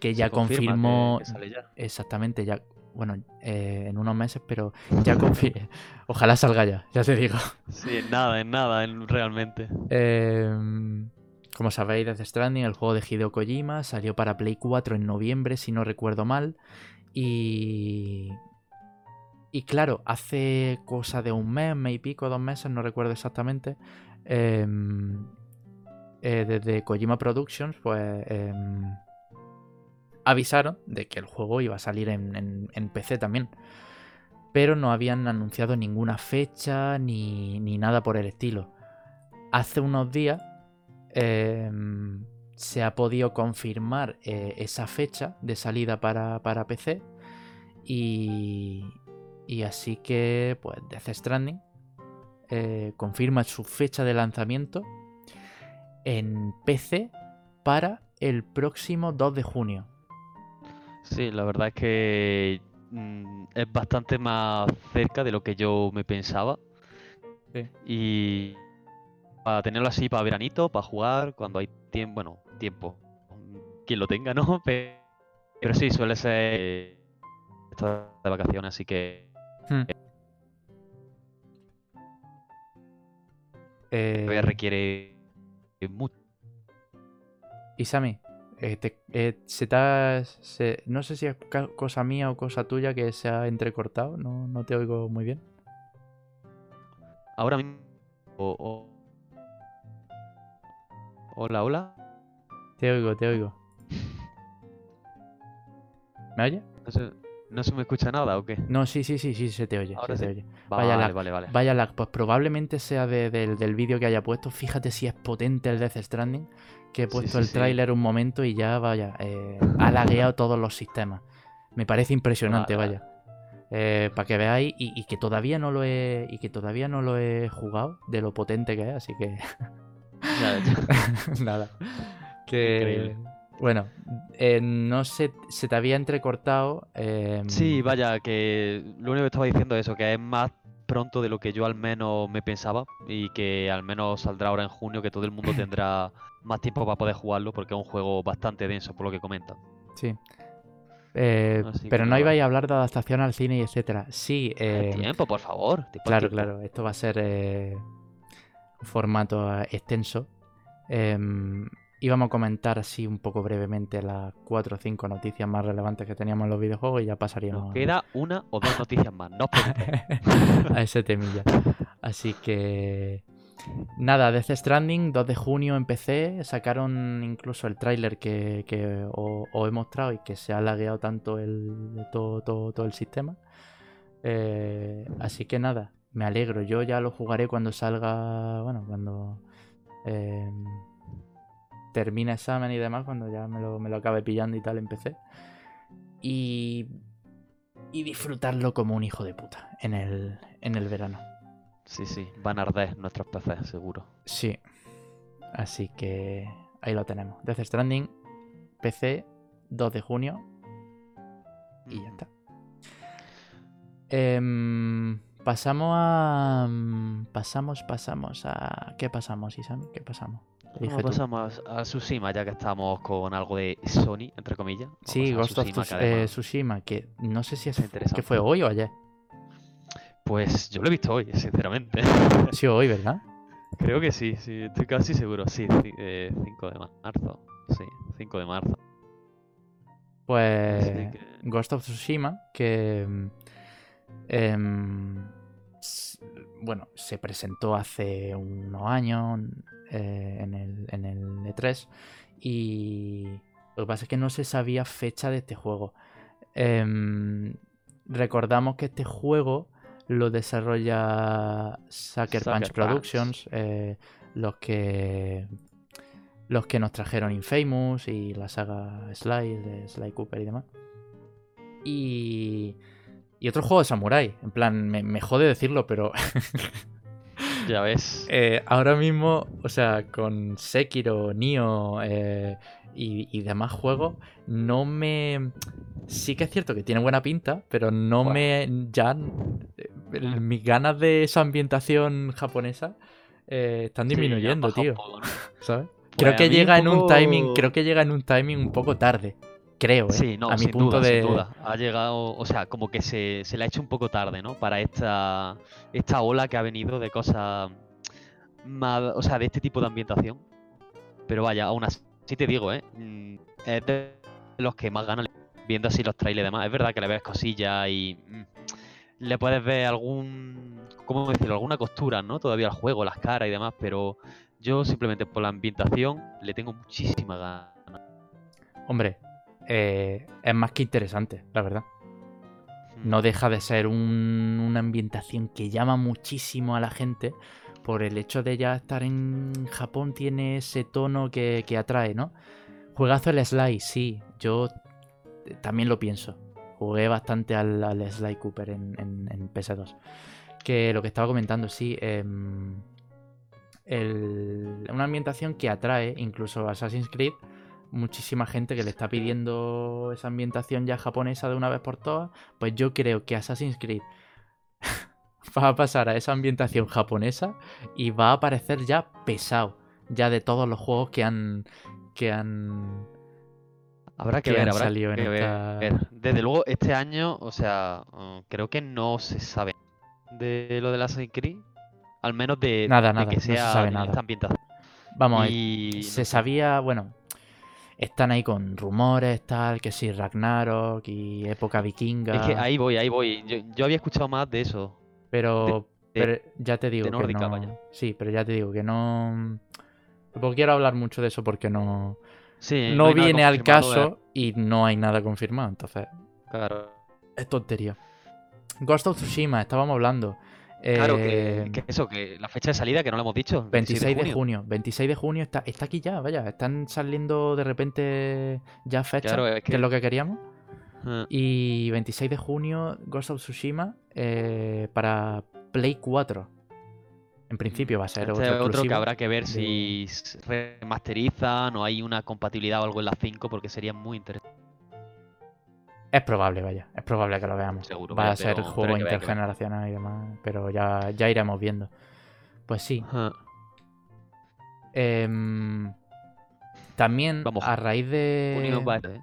que ya confirmó, ya. exactamente, ya, bueno, eh, en unos meses, pero ya confirmó, ojalá salga ya, ya te digo. Sí, en nada, en nada, en- realmente. Em, como sabéis, Death Stranding, el juego de Hideo Kojima, salió para Play 4 en noviembre, si no recuerdo mal. Y. Y claro, hace cosa de un mes, mes y pico, dos meses, no recuerdo exactamente. em, eh, desde Kojima Productions, pues. em, avisaron de que el juego iba a salir en, PC también. Pero no habían anunciado ninguna fecha ni, ni nada por el estilo. Hace unos días em, se ha podido confirmar eh, esa fecha de salida para, para PC. Y, y así que, pues, Death Stranding eh, confirma su fecha de lanzamiento en PC para el próximo 2 de junio. Sí, la verdad es que mm, es bastante más cerca de lo que yo me pensaba. Sí. Y para tenerlo así para veranito, para jugar, cuando hay tiempo, bueno, tiempo, quien lo tenga, ¿no? Pe- Pero, sí, suele ser eh, de vacaciones, así que Hmm. Eh, requiere mucho. Y Sammy, eh, te- eh, se te ha- se- no sé si es cosa mía o cosa tuya que se ha entrecortado, no, no te oigo muy bien. Ahora mismo. Hola, hola. Te oigo, te oigo. ¿Me oye? ¿No se, no se me escucha nada o qué? No, sí, sí, sí, sí, se te oye. Ahora se te oye. Vale, Vaya lag. vale, vale. Vaya lag, pues probablemente sea de- del, del vídeo que haya puesto. Fíjate si es potente el Death Stranding, que he puesto sí, el tráiler un momento y ya, vaya, eh, ha lagueado todos los sistemas. Me parece impresionante, Vale, vaya. para que veáis y, y que todavía no lo he y que todavía no lo he jugado de lo potente que es, así que ya. nada. Que Increíble. Bueno, eh, no se, se te había entrecortado. eh, Sí, vaya, que lo único que estaba diciendo es eso, que es más pronto de lo que yo al menos me pensaba y que al menos saldrá ahora en junio, que todo el mundo tendrá más tiempo para poder jugarlo porque es un juego bastante denso por lo que comentan. Sí. Eh, pero no ibais a hablar de adaptación al cine y etcétera. Sí, eh, tiempo, por favor. tiempo claro, tiempo. claro. Esto va a ser eh, un formato eh, íbamos a comentar así un poco brevemente las cuatro o cinco noticias más relevantes que teníamos en los videojuegos y ya pasaríamos Nos queda una o dos noticias más, no os a ese temilla. Así que. Nada, Death Stranding, 2 de junio en PC. Sacaron incluso el tráiler que, que os, os he mostrado y que se ha lagueado tanto el, todo, todo, todo el sistema. Eh, así que nada, me alegro. Yo ya lo jugaré cuando salga. Bueno, cuando. eh, termine examen y demás, cuando ya me lo, me lo acabe pillando y tal en PC. Y. Y disfrutarlo como un hijo de puta en el, en el verano. Sí, sí, van a arder nuestros PCs, seguro. Sí. Así que ahí lo tenemos. Death Stranding, PC, 2 de junio. Y ya está. Em, pasamos a. mm, Pasamos, pasamos a. ¿Qué pasamos, Isami? ¿Qué pasamos? Bueno, pasamos a Tsushima, ya que estamos con algo de Sony, entre comillas. Vamos Sí, Ghost of Tsushima, eh, Tsushima, que no sé si es que fue hoy o ayer. Pues yo lo he visto hoy, sinceramente. Sí, hoy, ¿verdad? Creo que sí, sí, estoy casi seguro. Sí, 5 de marzo. Sí, 5 de marzo. Pues que- Ghost of Tsushima, que mm, em, bueno, se presentó hace unos años eh, en, el, en el E3 y lo que pasa es que no se sabía fecha de este juego. Em, recordamos que este juego lo desarrolla Sucker Punch. Productions, eh, los que los que nos trajeron Infamous y la saga Sly, de Sly Cooper y demás. Y, y otro juego de Samurai. En plan, me, me jode decirlo, pero Ya ves. eh, ahora mismo, o sea, con Sekiro, Nioh eh, y, y demás juegos, no me... Sí que es cierto que tiene buena pinta, pero no me... Ya... eh, Mis ganas de esa ambientación japonesa están disminuyendo, tío. ¿Sabes? Pues Creo que llega en un timing, creo que llega en un timing un poco tarde. Creo, ¿eh? Sí, no, a mi sin punto duda, de. sin duda. Ha llegado, o sea, como que se, se le ha hecho un poco tarde, ¿no? Para esta, esta ola que ha venido de cosas más, o sea, de este tipo de ambientación. Pero vaya, aún así te digo, ¿eh? Mm, Es de los que más ganan viendo así los trailers y demás. Es verdad que le ves cosillas y mm, le puedes ver algún, ¿cómo decirlo? Alguna costura, ¿no? Todavía al juego, las caras y demás, pero yo simplemente por la ambientación le tengo muchísima ganas. Hombre, eh, es más que interesante, la verdad. Mm. No deja de ser un- una ambientación que llama muchísimo a la gente. Por el hecho de ya estar en Japón, tiene ese tono que, que atrae, ¿no? Juegazo el Sly, sí. Yo eh, también lo pienso. Jugué bastante al, al Sly Cooper en, en- en PS2. Que lo que estaba comentando, sí. em, el- una ambientación que atrae, incluso a Assassin's Creed, muchísima gente que le está pidiendo esa ambientación ya japonesa de una vez por todas. Pues yo creo que Assassin's Creed va a pasar a esa ambientación japonesa y va a parecer ya pesado. Ya de todos los juegos que han. que han. Habrá que que ver, habrá en que ver. Desde luego, este año, o sea, mm, creo que no se sabe de lo de Assassin's Creed. Al menos de, Nada, de nada, que no se sea sabe nada. esta ambientación. Vamos, y se sabía, bueno, están ahí con rumores, tal, que sí, Ragnarok y época vikinga. Es que ahí voy, ahí voy. Yo, yo había escuchado más de eso. Pero, de- pero ya te digo que nórdica, no. vaya. Sí, pero ya te digo que no. Tampoco quiero hablar mucho de eso porque no, Sí, no nada viene al caso y no hay nada confirmado. Entonces, Claro, es tontería. Ghost of Tsushima, estábamos hablando. Claro Eh, que, que eso, que la fecha de salida, que no la hemos dicho. 26 de junio. junio. 26 de junio está, está aquí ya, vaya. Están saliendo de repente ya fechas, Claro, es que... que- es lo que queríamos. Ah, Y 26 de junio, Ghost of Tsushima eh, para Play 4. En principio va a ser Este otro otro que habrá que ver de- si remasterizan o hay una compatibilidad o algo en la 5, porque sería muy interesante. Es probable, vaya. Es probable que lo veamos. Seguro, Va a ser pero- juego intergeneracional y demás. Pero ya, ya iremos viendo. Pues sí. Em, también Vamos, a raíz de. junio va este, ¿eh?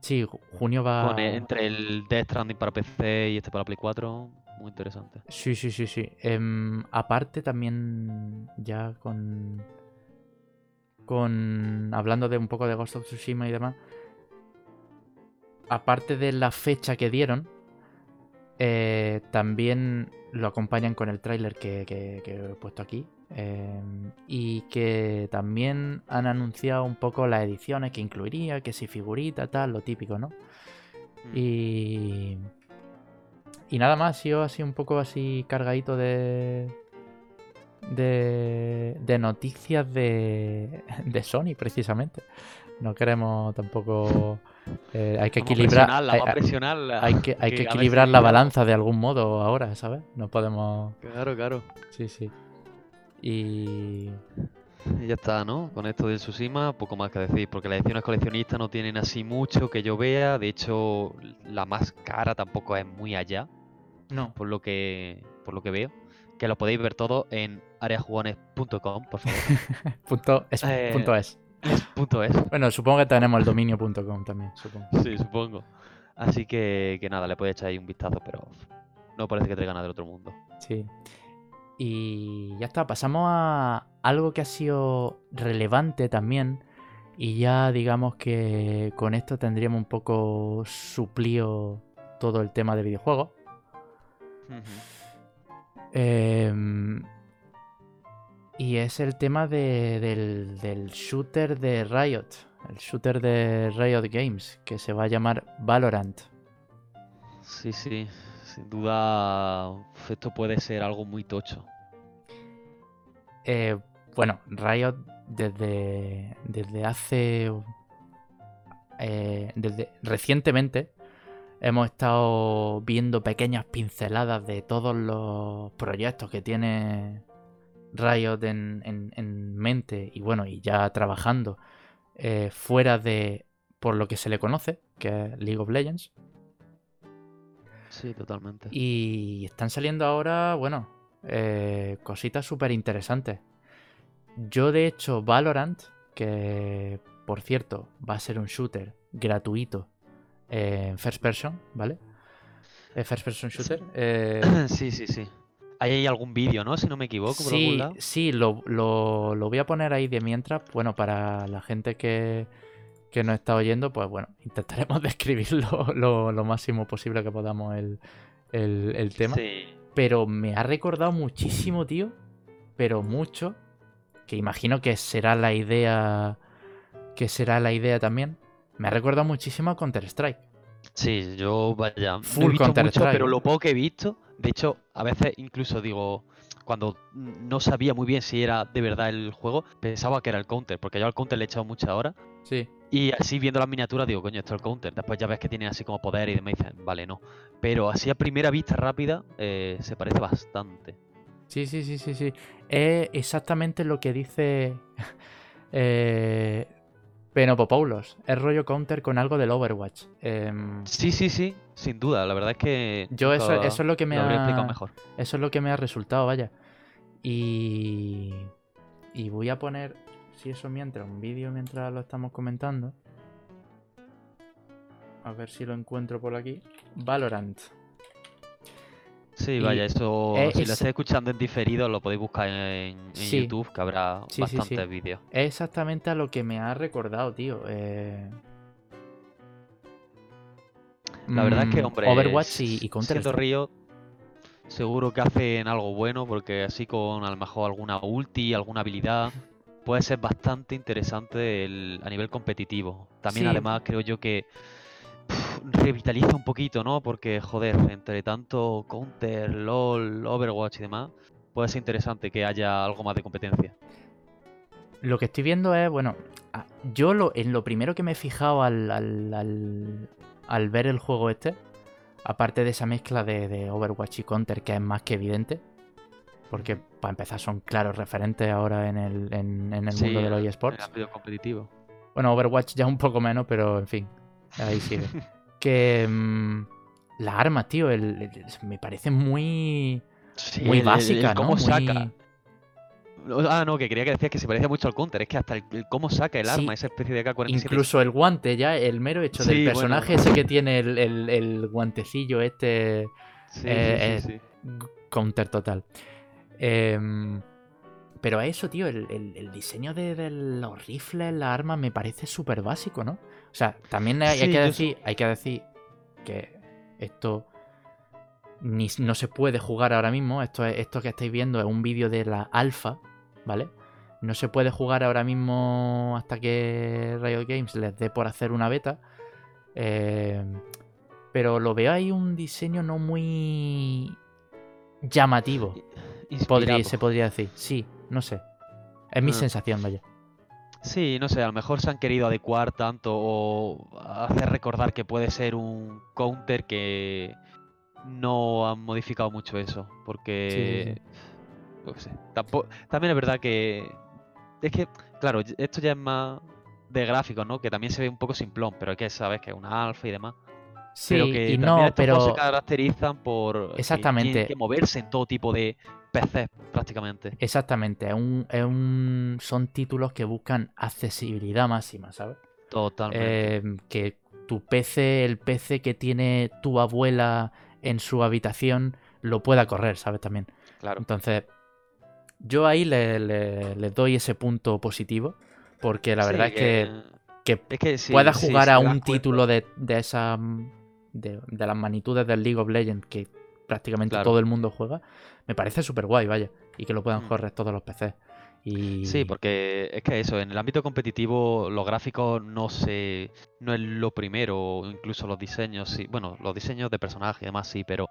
Sí, ju- junio va. Con el- entre el Death Stranding para PC y este para Play 4, muy interesante. Sí, sí, sí, sí. Em, aparte también ya con... Con... Hablando de un poco de Ghost of Tsushima y demás. Aparte de la fecha que dieron, Eh, también lo acompañan con el tráiler que, que- que he puesto aquí. eh, y que también han anunciado un poco las ediciones que incluiría, que si figurita, tal, lo típico, ¿no? Mm. Y. Y nada más, sido así un poco así cargadito de. De, de noticias de, de Sony, precisamente. No queremos tampoco. Eh, hay que Vamos equilibrar. hay, a que, hay equilibrar la balanza de algún modo ahora, ¿sabes? No podemos. Claro, claro. Sí, sí. Y. Y ya está, ¿no? Con esto del Tsushima, poco más que decir, porque las ediciones coleccionistas no tienen así mucho que yo vea. De hecho, la más cara tampoco es muy allá, No. por lo que, por lo que veo. Que lo podéis ver todo en areajugones.com, por favor. Punto es. Eh, punto es. Es punto es. Bueno, supongo que tenemos el dominio.com también, supongo. Sí, supongo. Así que, que nada, le podéis echar ahí un vistazo, pero no parece que traiga nada del otro mundo. Sí. Y ya está, pasamos a algo que ha sido relevante también. Y ya digamos que con esto tendríamos un poco suplido todo el tema de videojuegos. Em, y es el tema de- del, del shooter de Riot. El shooter de Riot Games, que se va a llamar Valorant. Sí, sí. Sin duda, esto puede ser algo muy tocho. Eh, bueno, Riot desde, desde hace... eh, desde recientemente hemos estado viendo pequeñas pinceladas de todos los proyectos que tiene Riot en, en- en mente y bueno, y ya trabajando eh, fuera de por lo que se le conoce, que es League of Legends. Sí, totalmente. Y están saliendo ahora, bueno, eh, cositas súper interesantes. Yo, de hecho, Valorant, que por cierto va a ser un shooter gratuito eh, en first person, ¿vale? Eh, first person shooter. Sí, sí, sí. Ahí hay algún vídeo, ¿no? Si no me equivoco, por algún sí, lado. sí, lo, lo- lo voy a poner ahí de mientras. Bueno, para la gente que, que nos está oyendo, pues bueno, intentaremos describirlo lo, lo máximo posible que podamos el, el- el tema. Sí. Pero me ha recordado muchísimo, tío. Pero mucho. Que imagino que será la idea. Que será la idea también. Me ha recordado muchísimo a Counter-Strike. Sí, yo vaya, no he Full visto mucho, pero lo poco que he visto, de hecho, a veces incluso digo, cuando no sabía muy bien si era de verdad el juego, pensaba que era el counter, porque yo al counter le he echado muchas horas. Sí. Y así viendo las miniaturas digo, coño, esto es el counter. Después ya ves que tiene así como poder y y dices, vale, no. Pero así a primera vista rápida eh, se parece bastante. Sí, sí, sí, sí, sí. Es exactamente lo que dice eh, Penopopoulos. Es rollo counter con algo del Overwatch. Em, Sí, sí, sí, sin duda. La verdad es que yo eso, eso es lo que me lo habría explicado ha... mejor. Eso es lo que me ha resultado, vaya. Y... Y voy a poner, si eso mientras, un vídeo mientras lo estamos comentando. A ver si lo encuentro por aquí. Valorant. Sí, vaya, eso, eh, si es- lo estáis escuchando en diferido, lo podéis buscar en, en Sí. YouTube, que habrá Sí, sí, sí. bastantes vídeos. Es exactamente a lo que me ha recordado, tío. eh. La verdad es que, Mm, hombre, Overwatch y, y Counter. Río, seguro que hacen algo bueno, porque así con a lo mejor alguna ulti, alguna habilidad, puede ser bastante interesante el- a nivel competitivo. También, además, creo yo que revitaliza un poquito, ¿no? Porque, joder, entre tanto Counter, LOL, Overwatch y demás, puede ser interesante que haya algo más de competencia. Lo que estoy viendo es, bueno, yo lo, en lo primero que me he fijado al, al- al- al ver el juego este, aparte de esa mezcla de, de Overwatch y Counter, que es más que evidente, porque para empezar son claros referentes ahora en el, en, en el mundo de los eSports. competitivo. Bueno, Overwatch ya un poco menos, pero en fin, ahí sigue. que mm, las armas, tío, el- el- me parece muy, Sí, muy el- el- el básica, ¿no? cómo Muy- saca. Ah, no, que quería que decías que se parecía mucho al counter. Es que hasta el, el cómo saca el Sí, arma, esa especie de K-47. Incluso el guante, ya, el mero hecho Sí, del bueno. personaje ese que tiene el, el- el guantecillo este Sí, sí, eh, sí, eh, sí. counter total. Em, pero a eso, tío, el, el- el diseño de, de los rifles, las armas, me parece súper básico, ¿no? O sea, también hay, que decir, hay que decir que esto ni, no se puede jugar ahora mismo. Esto, es, esto que estáis viendo es un vídeo de la alfa, ¿vale? No se puede jugar ahora mismo hasta que Riot Games les dé por hacer una beta. Eh, pero lo veo ahí un diseño no muy llamativo. Podría, se podría decir. Sí, no sé. Es mi Ah. sensación, vaya. Sí, no sé, a lo mejor se han querido adecuar tanto o hacer recordar que puede ser un counter que no han modificado mucho eso, porque qué sé, tampo- también es verdad que es que, claro, esto ya es más de gráficos, ¿no? Que también se ve un poco simplón, pero es que sabes que es una alfa y demás. Sí, pero que y no, estos pero se caracterizan por que Exactamente. tienen que moverse en todo tipo de PCs prácticamente. exactamente, es un, es un- son títulos que buscan accesibilidad máxima, ¿sabes? Totalmente. Eh, que tu PC, el PC que tiene tu abuela en su habitación, lo pueda correr, ¿sabes? También. claro. Entonces, yo ahí le, le- le doy ese punto positivo, porque la verdad Sí, es que, que es que sí, pueda jugar a un título de, de esa de, de las magnitudes del League of Legends que prácticamente Claro. todo el mundo juega, me parece súper guay, vaya, y que lo puedan Mm. correr todos los PCs. Y Sí, porque es que eso, en el ámbito competitivo los gráficos no se no es lo primero, incluso los diseños, sí, bueno, los diseños de personaje y demás sí, pero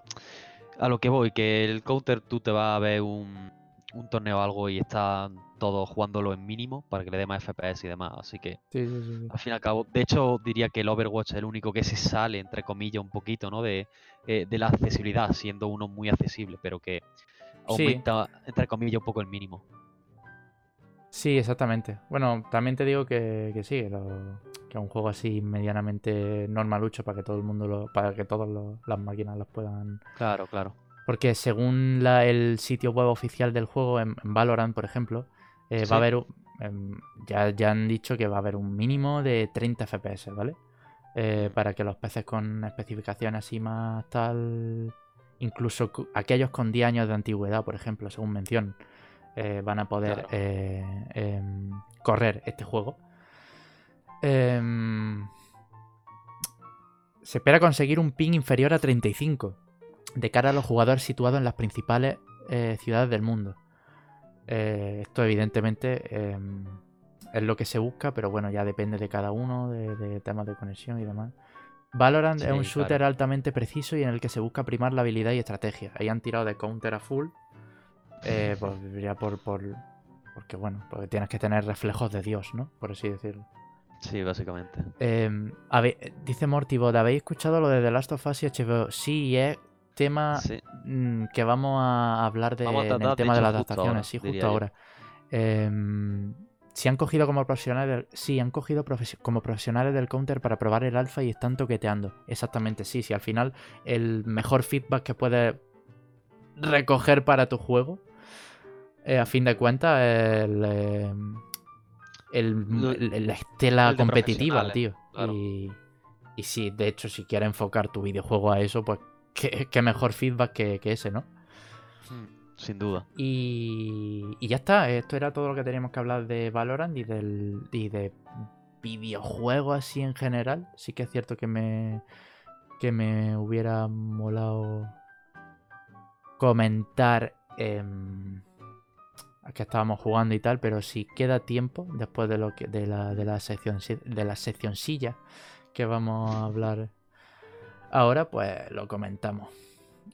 a lo que voy, que el counter tú te vas a ver un, un torneo o algo y están todos jugándolo en mínimo para que le dé más FPS y demás, así que Sí, sí, sí, sí. al fin y al cabo, de hecho diría que el Overwatch es el único que se sale, entre comillas, un poquito, ¿no? De, eh, de la accesibilidad, siendo uno muy accesible, pero que aumenta, entre comillas, un poco el mínimo. Sí, exactamente. Bueno, también te digo que, que sí, que, lo- que un juego así medianamente normalucho para que todo el mundo lo, para que todas las máquinas los puedan. Claro, claro. Porque según la- el sitio web oficial del juego, en, en Valorant, por ejemplo, eh, va a haber em, ya, ya han dicho que va a haber un mínimo de 30 FPS, ¿vale? Eh, Mm. para que los peces con especificaciones así más tal, incluso aquellos con 10 años de antigüedad, por ejemplo, según mención, eh, van a poder Claro. em, correr este juego. Em, se espera conseguir un ping inferior a 35 de cara a los jugadores situados en las principales eh, ciudades del mundo. Eh, esto evidentemente em, es lo que se busca, pero bueno, ya depende de cada uno, de, de temas de conexión y demás. Valorant es un shooter claro. altamente preciso y en el que se busca primar la habilidad y estrategia. Ahí han tirado de counter a full. eh, pues, ya por, por- Porque bueno, porque tienes que tener reflejos de Dios, ¿no? Por así decirlo. Sí, básicamente. Eh, dice Mortibot, ¿habéis escuchado lo de The Last of Us y HBO? Sí, y es tema Sí. mm, que vamos a hablar de, Vamos a en el de tema de las justo adaptaciones, ahora, sí, justo ahora. Em, si han cogido como profesionales del, sí, han cogido como profesionales del counter para probar el alfa y están toqueteando. Exactamente, sí, sí, al final el mejor feedback que puedes recoger para tu juego, eh, a fin de cuentas, el, em, el- la estela competitiva, tío. claro. Y, y sí, de hecho, si quieres enfocar tu videojuego a eso, pues qué, qué mejor feedback que, que ese, ¿no? Mm, Sin duda. Y, y ya está, esto era todo lo que teníamos que hablar de Valorant y, del, y de videojuegos así en general. Sí que es cierto que me, que me hubiera molado comentar em, que estábamos jugando y tal, pero si queda tiempo después de lo que de la, de la sección de la seccioncilla que vamos a hablar ahora, pues lo comentamos.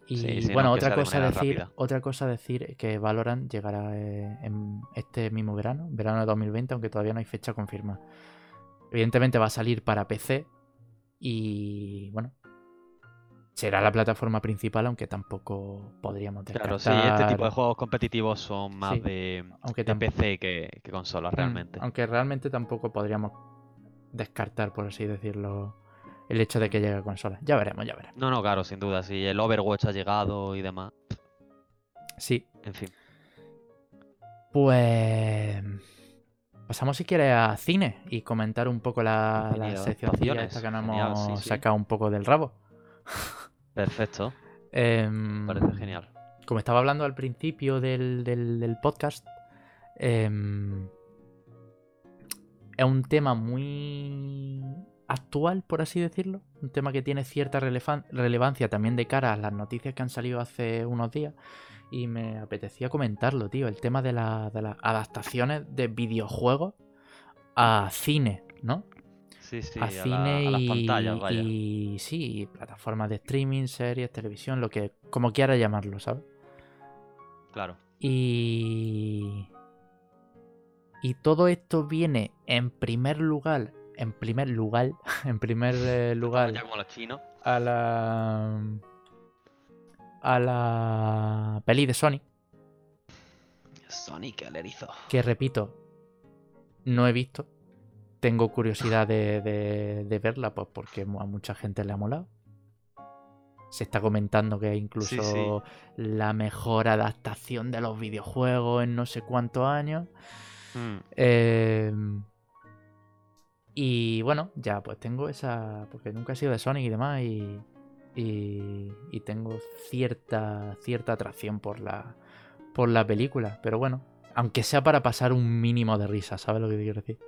Y Sí, sí, bueno, no, otra de cosa manera decir, rápida. otra cosa decir que Valorant llegará eh, en este mismo verano, verano de 2020, aunque todavía no hay fecha confirmada. Evidentemente va a salir para PC y bueno, será la plataforma principal, aunque tampoco podríamos Claro, descartar. sí, este tipo de juegos competitivos son más Sí, de, aunque de PC que, que consolas, Mm, realmente. Aunque realmente tampoco podríamos descartar, por así decirlo, el hecho de que llegue a consola. Ya veremos, ya veremos. No, no, claro, sin duda. Si el Overwatch ha llegado y demás. Sí, En fin. pues pasamos si quieres a cine y comentar un poco la, la esta que nos Genial, hemos sí, sí. sacado un poco del rabo. Perfecto. Em, Parece genial. como estaba hablando al principio del, del- del podcast, em, es un tema muy actual, por así decirlo. Un tema que tiene cierta relevancia también de cara a las noticias que han salido hace unos días. Y me apetecía comentarlo, tío. El tema de, la- de las adaptaciones de videojuegos a cine, ¿no? Sí, sí, a a, la- cine a las pantallas, vaya. y sí, plataformas de streaming, series, televisión, lo que como quiera llamarlo, ¿sabes? Claro. Y y todo esto viene en primer lugar, en primer lugar, en primer eh, lugar Ya como los chinos. a la a la peli de Sony, Sonic, el erizo. que repito, no he visto. Tengo curiosidad de, de- de verla, pues porque a mucha gente le ha molado. Se está comentando que es incluso Sí, sí. la mejor adaptación de los videojuegos en no sé cuántos años. Mm, Eh, y bueno, ya pues tengo esa. Porque nunca he sido de Sonic y demás. Y, y, y tengo cierta, cierta atracción por la, por la película. Pero bueno, aunque sea para pasar un mínimo de risa, ¿sabes lo que te quiero decir?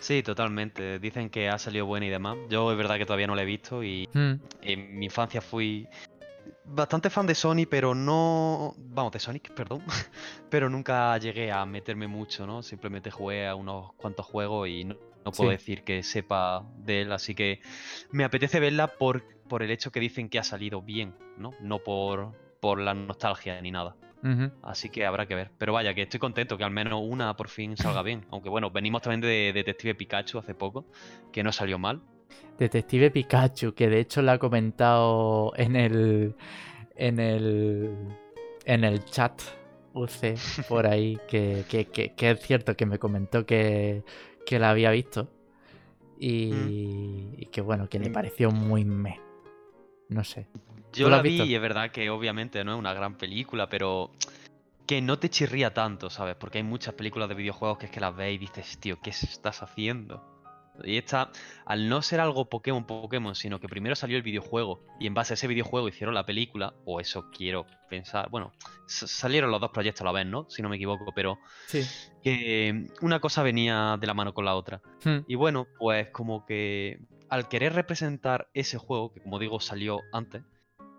Sí, totalmente. Dicen que ha salido buena y demás. Yo es verdad que todavía no la he visto y Hmm, en mi infancia fui bastante fan de Sony, pero no... Vamos, de Sonic, perdón. pero nunca llegué a meterme mucho, ¿no? Simplemente jugué a unos cuantos juegos y no, no puedo Sí. decir que sepa de él, así que me apetece verla por, por el hecho que dicen que ha salido bien, ¿no? No por, por la nostalgia ni nada. Así que habrá que ver. Pero vaya, que estoy contento que al menos una por fin salga bien. Aunque bueno, venimos también de Detective Pikachu hace poco, que no salió mal. Detective Pikachu, que de hecho la ha comentado en el. en el. en el chat UC por ahí, que, que- que- que es cierto que me comentó que, que la había visto. Y, y que bueno, que le Mm. pareció muy me. No sé. Yo ¿Tú la vi visto? y es verdad que obviamente no es una gran película, pero que no te chirría tanto, ¿sabes? Porque hay muchas películas de videojuegos que es que las ves y dices, tío, ¿qué estás haciendo? Y esta, al no ser algo Pokémon Pokémon, sino que primero salió el videojuego y en base a ese videojuego hicieron la película, o eso quiero pensar, bueno, salieron los dos proyectos a la vez, ¿no? Si no me equivoco, pero Sí. que una cosa venía de la mano con la otra. Hmm, Y bueno, pues como que al querer representar ese juego, que como digo salió antes,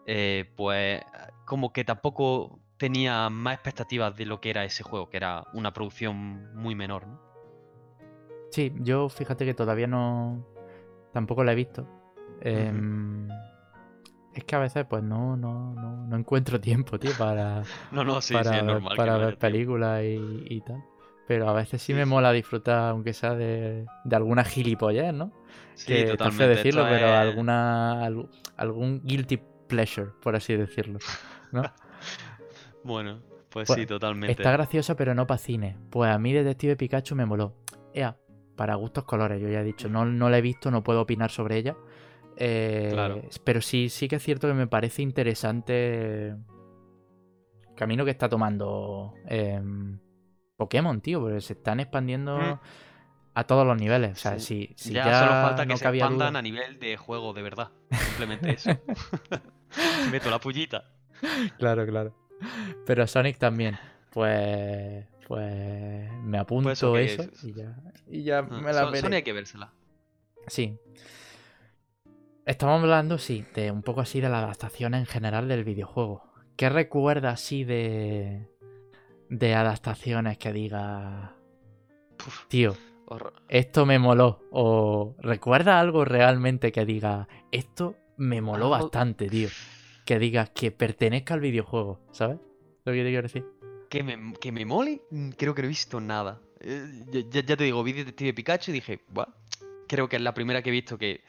eh, pues como que tampoco tenía más expectativas de lo que era ese juego, que era una producción muy menor, ¿no? Sí, yo fíjate que todavía no. Tampoco la he visto. Em, Es que a veces, pues no, no, no, no encuentro tiempo, tío, para. No, no, sí, para, sí, es normal. para no ver películas y, y tal. Pero a veces sí, Sí, me sí. mola disfrutar, aunque sea de, de alguna gilipollez, ¿no? Sí, que totalmente. decirlo, pero es- alguna algu- algún guilty pleasure, por así decirlo. ¿no? Bueno, pues Bueno, sí, totalmente. Está graciosa, pero no para cine. Pues a mí Detective Pikachu me moló. Ea, para gustos colores, yo ya he dicho. No, no la he visto, no puedo opinar sobre ella. Eh, Claro. Pero sí, sí que es cierto que me parece interesante el camino que está tomando em, Pokémon, tío, porque se están expandiendo Mm. a todos los niveles. O sea, Sí. si, si ya, ya, solo falta que no se expandan duda- a nivel de juego de verdad. Simplemente eso. Meto la pullita. Claro, claro. Pero Sonic también. Pues. Pues. Me apunto Pues eso que eso es- y ya. Y ya Ah, me la veré. Sony hay que vérsela. Sí. Estamos hablando, sí, de un poco así de la adaptación en general del videojuego. ¿Qué recuerda así de. de adaptaciones que diga. Puf, Tío, horror. esto me moló? O recuerda algo realmente que diga. Esto me moló Algo- bastante, tío. Que digas que pertenezca al videojuego, ¿sabes? Lo que te quiero decir. Que me, que me mole, mm, creo que no he visto nada. Eh, ya, ya- te digo, vi Detective Pikachu y dije, "Buah, creo que es la primera que he visto que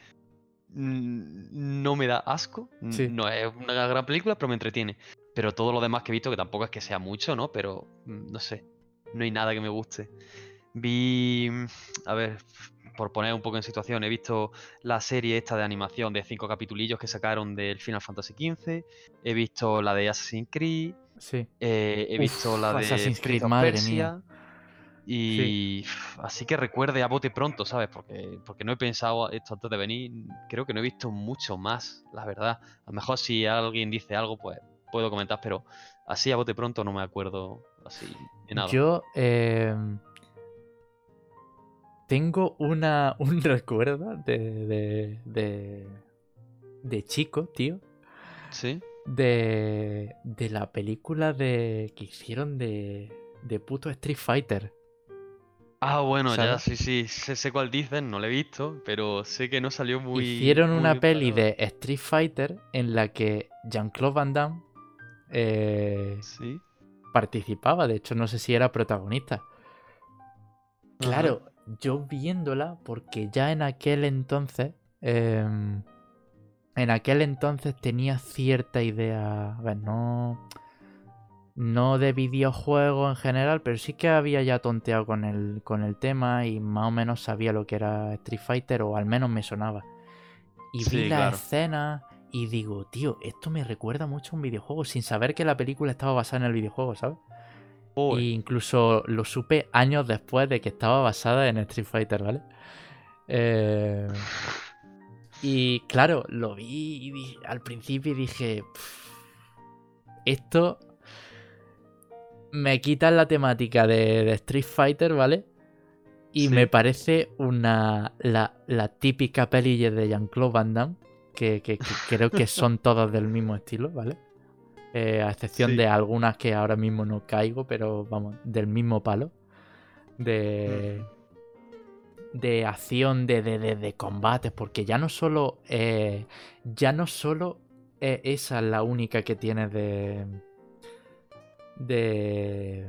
no me da asco. Sí. No es una gran película, pero me entretiene. Pero todo lo demás que he visto, que tampoco es que sea mucho, ¿no? Pero mm, no sé, no hay nada que me guste. Vi, mm, a ver, por poner un poco en situación, he visto la serie esta de animación de cinco capitulillos que sacaron del Final Fantasy XV. He visto la de Assassin's Creed. Sí. Eh, he Uf, visto la de Assassin's Creed, madre Persia. Y pf, así que recuerde a bote pronto, ¿sabes? Porque, porque no he pensado esto antes de venir. Creo que no he visto mucho más, la verdad. A lo mejor si alguien dice algo, pues puedo comentar, pero así a bote pronto no me acuerdo así de nada. Yo. eh, tengo una, un recuerdo de, de, de, de chico, tío, Sí. De, de la película de que hicieron de, de puto Street Fighter. Ah, bueno, ya, sí, sí, sé, sé cuál dicen, no lo he visto, pero sé que no salió muy. hicieron muy una peli parado. de Street Fighter en la que Jean-Claude Van Damme eh, Sí. participaba, de hecho no sé si era protagonista. Ajá. Claro, yo viéndola, porque ya en aquel entonces, em, en aquel entonces tenía cierta idea, a ver, no, no de videojuegos en general, pero sí que había ya tonteado con el, con el tema y más o menos sabía lo que era Street Fighter, o al menos me sonaba. Y vi la claro. escena y digo, tío, esto me recuerda mucho a un videojuego, sin saber que la película estaba basada en el videojuego, ¿sabes? E incluso lo supe años después de que estaba basada en Street Fighter, ¿vale? Eh, y claro, lo vi y al principio y dije, "Pff, esto me quita la temática de, de Street Fighter, ¿vale? Y Sí. me parece una la, la típica peli de Jean-Claude Van Damme, que, que- que creo que son todas del mismo estilo, ¿vale? Eh, a excepción Sí. de algunas que ahora mismo no caigo, pero vamos, del mismo palo. De, de acción, de, de, de- de combates, porque ya no solo, eh, ya no solo es esa la única que tienes de, de,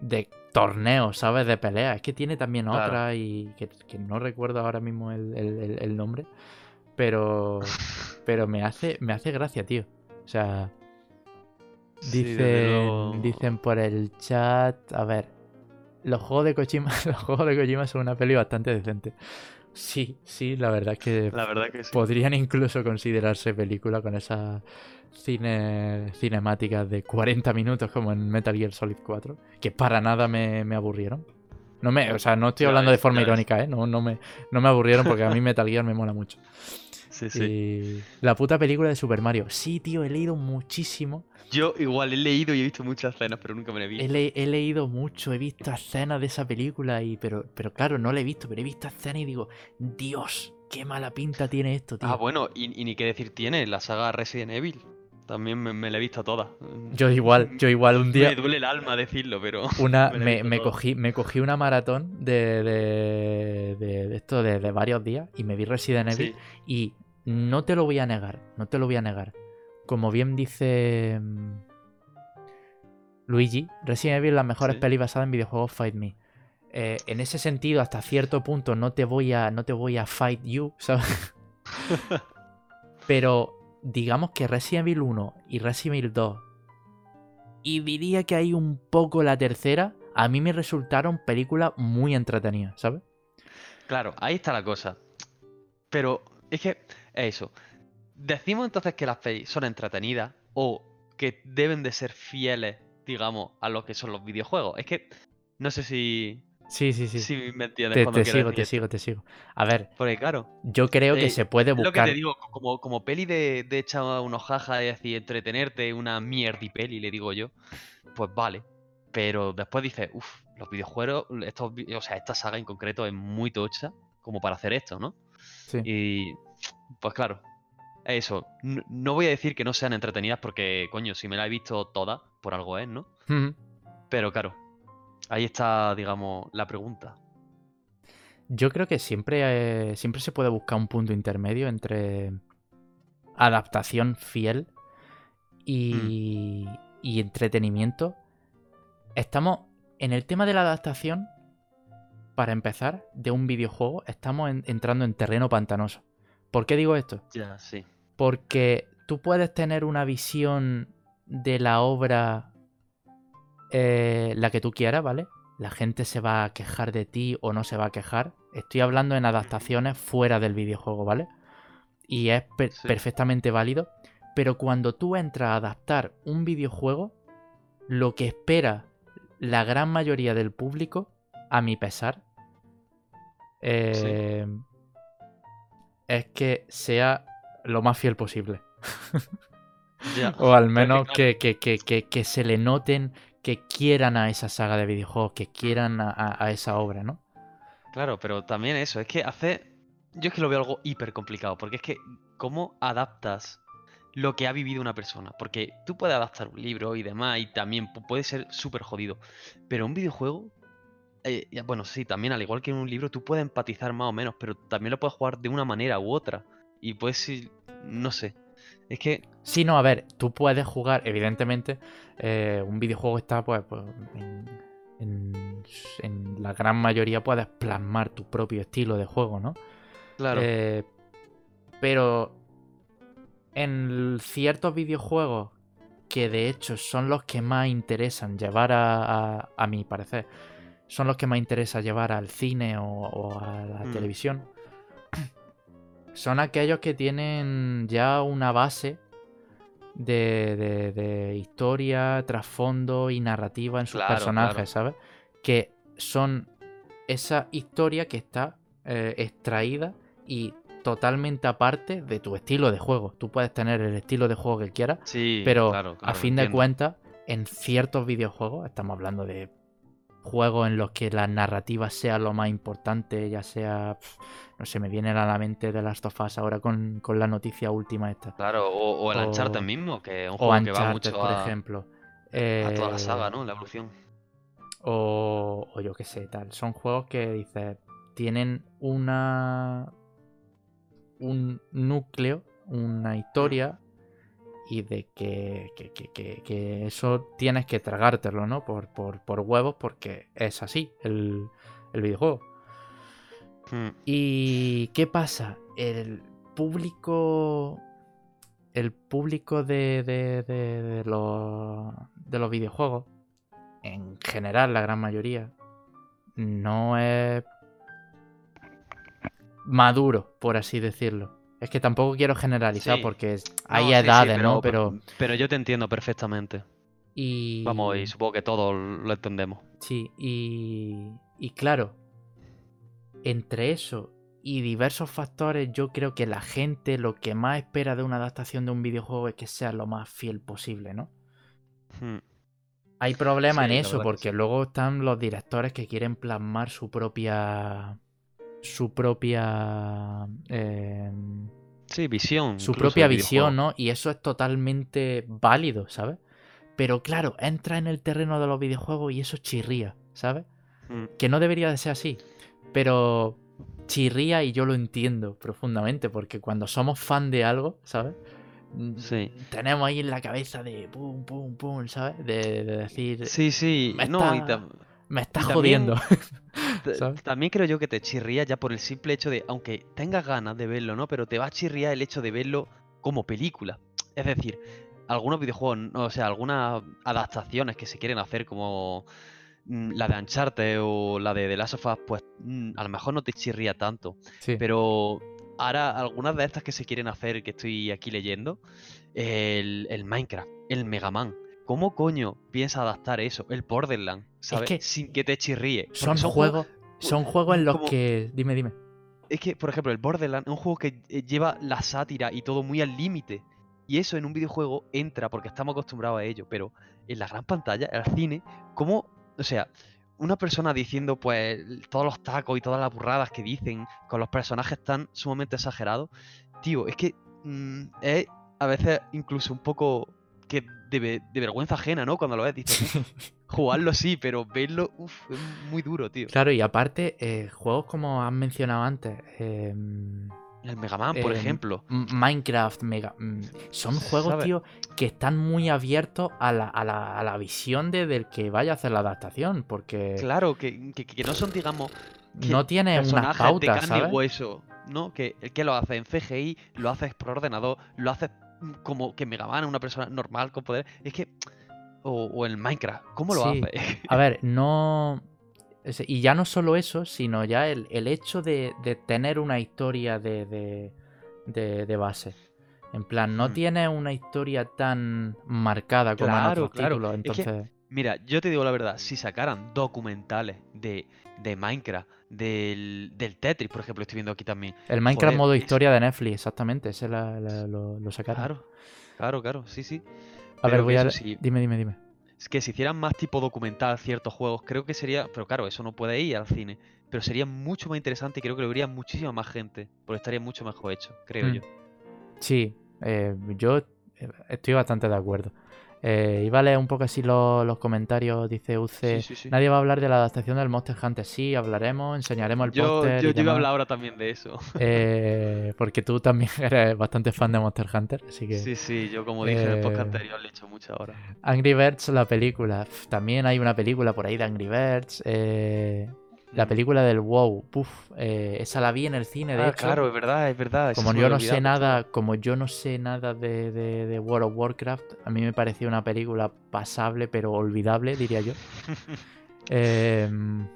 de torneos, ¿sabes? De peleas, es que tiene también Claro. otra y que, que no recuerdo ahora mismo el, el- nombre, pero, pero me hace, me hace gracia, tío. O sea, Dicen, dicen por el chat. A ver. Los juegos de Kojima. Los juegos de Kojima son una peli bastante decente. Sí, sí, la verdad es que La verdad que sí. podrían incluso considerarse película con esas cine, cinemáticas de 40 minutos como en Metal Gear Solid 4. Que para nada me, me aburrieron. No me, o sea, no estoy hablando de forma irónica, ¿eh? No, no, me, no me aburrieron porque a mí Metal Gear me mola mucho. Sí, sí. Y la puta película de Super Mario. Sí, tío, he leído muchísimo. Yo igual he leído y he visto muchas escenas, pero nunca me la he He, visto. le- he leído mucho, he visto escenas de esa película, y pero, pero claro, no la he visto, pero he visto escenas y digo, Dios, qué mala pinta tiene esto, tío. Ah, bueno, y, y ni qué decir tiene, la saga Resident Evil. También me, me la he visto toda. Yo igual, yo igual un día Me duele el alma decirlo, pero. una, me cogí, me cogí una maratón de, de, de- de esto de, de varios días y me vi Resident Evil Sí, y no te lo voy a negar, no te lo voy a negar. Como bien dice mm, Luigi, Resident Evil es la mejor Sí. peli basada en videojuegos Fight Me. Eh, en ese sentido, hasta cierto punto, no te voy a, no te voy a fight you, ¿sabes? Pero digamos que Resident Evil 1 y Resident Evil 2, y diría que hay un poco la tercera, a mí me resultaron películas muy entretenidas, ¿sabes? Claro, ahí está la cosa. Pero es que eso. Decimos entonces que las pelis son entretenidas o que deben de ser fieles, digamos, a lo que son los videojuegos. Es que no sé si, Sí, sí, sí. si me entiendes te, sigo, te esto. sigo, te sigo. A ver, Porque claro, yo creo que Eh, se puede es lo que buscar. te digo, como, como peli de, de echar unos jajas y decir entretenerte, una mierdi peli, le digo yo, pues vale. Pero después dices, uff, los videojuegos, estos, o sea, esta saga en concreto es muy tocha como para hacer esto, ¿no? Sí. Y pues claro, eso. No voy a decir que no sean entretenidas porque, coño, si me la he visto toda, por algo es, ¿no? Pero claro, ahí está, digamos, la pregunta. Yo creo que siempre, eh, siempre se puede buscar un punto intermedio entre adaptación fiel y, y entretenimiento. Estamos en el tema de la adaptación, para empezar, de un videojuego, estamos en- entrando en terreno pantanoso. ¿Por qué digo esto? Ya, sí. Porque tú puedes tener una visión de la obra eh, la que tú quieras, ¿vale? La gente se va a quejar de ti o no se va a quejar. Estoy hablando en adaptaciones fuera del videojuego, ¿vale? Y es per- Sí. perfectamente válido. Pero cuando tú entras a adaptar un videojuego, lo que espera la gran mayoría del público, a mi pesar, eh, es que sea lo más fiel posible. O al menos que, que- que- que- se le noten que quieran a esa saga de videojuegos, que quieran a, a- a esa obra, ¿no? Claro, pero también eso, es que hace. Yo es que lo veo algo hiper complicado, porque es que, ¿cómo adaptas lo que ha vivido una persona? Porque tú puedes adaptar un libro y demás, y también pu- puede ser súper jodido. Pero un videojuego, eh, bueno, sí, también al igual que en un libro, tú puedes empatizar más o menos, pero también lo puedes jugar de una manera u otra. Y puedes ir, no sé. Es que, Sí, no, a ver, tú puedes jugar, evidentemente, eh, un videojuego está, pues, pues, en, en- en la gran mayoría puedes plasmar tu propio estilo de juego, ¿no? claro, Eh, pero en ciertos videojuegos que de hecho son los que más interesan llevar a, a, a mi parecer, son los que más interesa llevar al cine o, o a la Mm. televisión, son aquellos que tienen ya una base de, de- de historia, trasfondo y narrativa en sus Claro, personajes, claro. ¿sabes? Que son esa historia que está eh, extraída y totalmente aparte de tu estilo de juego. Tú puedes tener el estilo de juego que quieras, sí, pero claro, a fin de cuentas, en ciertos videojuegos, estamos hablando de juegos en los que la narrativa sea lo más importante, ya sea, no sé, me viene a la mente de Last of Us ahora con, con la noticia última esta. Claro, o, o el O- Uncharted mismo, que es un O juego que va mucho por a, ejemplo. a toda la Eh, saga, ¿no? La evolución. o, o yo qué sé, tal. Son juegos que dices, tienen una. un núcleo, una historia, y de que, que, que- que- eso tienes que tragártelo, ¿no? Por, por, por huevos, porque es así el, el videojuego. Mm, ¿Y qué pasa? El público. El público de, de, de- de los, de los videojuegos, en general, la gran mayoría, no es maduro, por así decirlo. Es que tampoco quiero generalizar Sí. porque No, hay sí, edades, ¿no? Pero. Pero yo te entiendo perfectamente. Y... Vamos, y supongo que todos lo entendemos. Sí, y, y claro, entre eso y diversos factores, yo creo que la gente lo que más espera de una adaptación de un videojuego es que sea lo más fiel posible, ¿no? Mm, Hay problema Sí, en eso, porque sí. luego están los directores que quieren plasmar su propia. Su propia. eh, Sí, visión. su propia visión. ¿no? Y eso es totalmente válido, ¿sabes? Pero claro, entra en el terreno de los videojuegos y eso chirría, ¿sabes? Mm, que no debería de ser así, pero chirría y yo lo entiendo profundamente, porque cuando somos fan de algo, ¿sabes? Mm, Sí. Tenemos ahí en la cabeza de pum, pum, pum, ¿sabes? De, de decir, Sí, sí. Me No, y está- tam- me está y también- jodiendo. también creo yo que te chirría ya por el simple hecho de, aunque tengas ganas de verlo, ¿no? Pero te va a chirriar el hecho de verlo como película. Es decir, algunos videojuegos, o sea, algunas adaptaciones que se quieren hacer como mm, la de Uncharted o la de The Last of Us, pues mm, a lo mejor no te chirría tanto. Sí. Pero ahora algunas de estas que se quieren hacer, que estoy aquí leyendo, el, el Minecraft, el Mega Man. ¿Cómo coño piensa adaptar eso? El Borderland, ¿sabes? que Sin que te chirríe. Son, juegos, son juegos en los como- que... Dime, dime. Es que, por ejemplo, el Borderland es un juego que eh, lleva la sátira y todo muy al límite. Y eso en un videojuego entra porque estamos acostumbrados a ello. Pero en la gran pantalla, en el cine, ¿cómo? O sea, una persona diciendo, pues, todos los tacos y todas las burradas que dicen con los personajes tan sumamente exagerados. Tío, es que mm, es a veces incluso un poco que de, de vergüenza ajena, ¿no? Cuando lo ves, dices, "Uf, jugarlo sí, pero verlo, uff, es muy duro, tío. Claro, y aparte, eh, juegos como has mencionado antes, eh, El Mega Man, por em, ejemplo. Minecraft, Mega. mm, Son juegos, ¿Sabes? tío, que están muy abiertos a la, a la- a la visión de, del que vaya a hacer la adaptación. Porque Claro, que, que- que no son, digamos, que no tiene unas personajes de pautas, carne ¿sabes? y hueso, ¿no? Que, que lo hace en CGI, lo haces por ordenador, lo haces como que Mega Man es una persona normal con poder. Es que. O, o el Minecraft, ¿cómo lo Sí. hace? A ver, no. Y ya no solo eso, sino ya el, el hecho de, de tener una historia de, de, de- de base. En plan, no Hmm. tiene una historia tan marcada como en Claro, otros claro. títulos. Es que- Entonces, Mira, yo te digo la verdad, si sacaran documentales de, de Minecraft, del, del Tetris, por ejemplo, estoy viendo aquí también. el Minecraft joder, modo historia de Netflix, exactamente. Ese la- la- lo, lo sacaron. Claro, claro, claro, sí, sí. a ver, voy a. sí. Dime, dime, dime. es que si hicieran más tipo documental ciertos juegos, creo que sería. Pero claro, eso no puede ir al cine. Pero sería mucho más interesante y creo que lo vería muchísima más gente. Porque estaría mucho mejor hecho, creo Mm. yo. Sí, eh, yo eh, estoy bastante de acuerdo. Eh, iba a leer un poco así lo- los, comentarios, dice UC. Sí, sí, sí. Nadie va a hablar de la adaptación del Monster Hunter. Sí, hablaremos, enseñaremos el Yo, póster. yo, yo iba a hablar ahora también de eso. Eh, porque tú también eres bastante fan de Monster Hunter, así que... Sí, sí, yo como dije en el podcast Eh, anterior le he hecho mucha hora. Angry Birds, la película. También hay una película por ahí de Angry Birds. eh, la Mm. película del WoW. Puf, eh, esa la vi en el cine, de Ah, hecho. claro, es verdad, es verdad. Como yo no sé nada, como yo no sé nada de, de- de World of Warcraft, a mí me pareció una película pasable pero olvidable, diría yo. Em,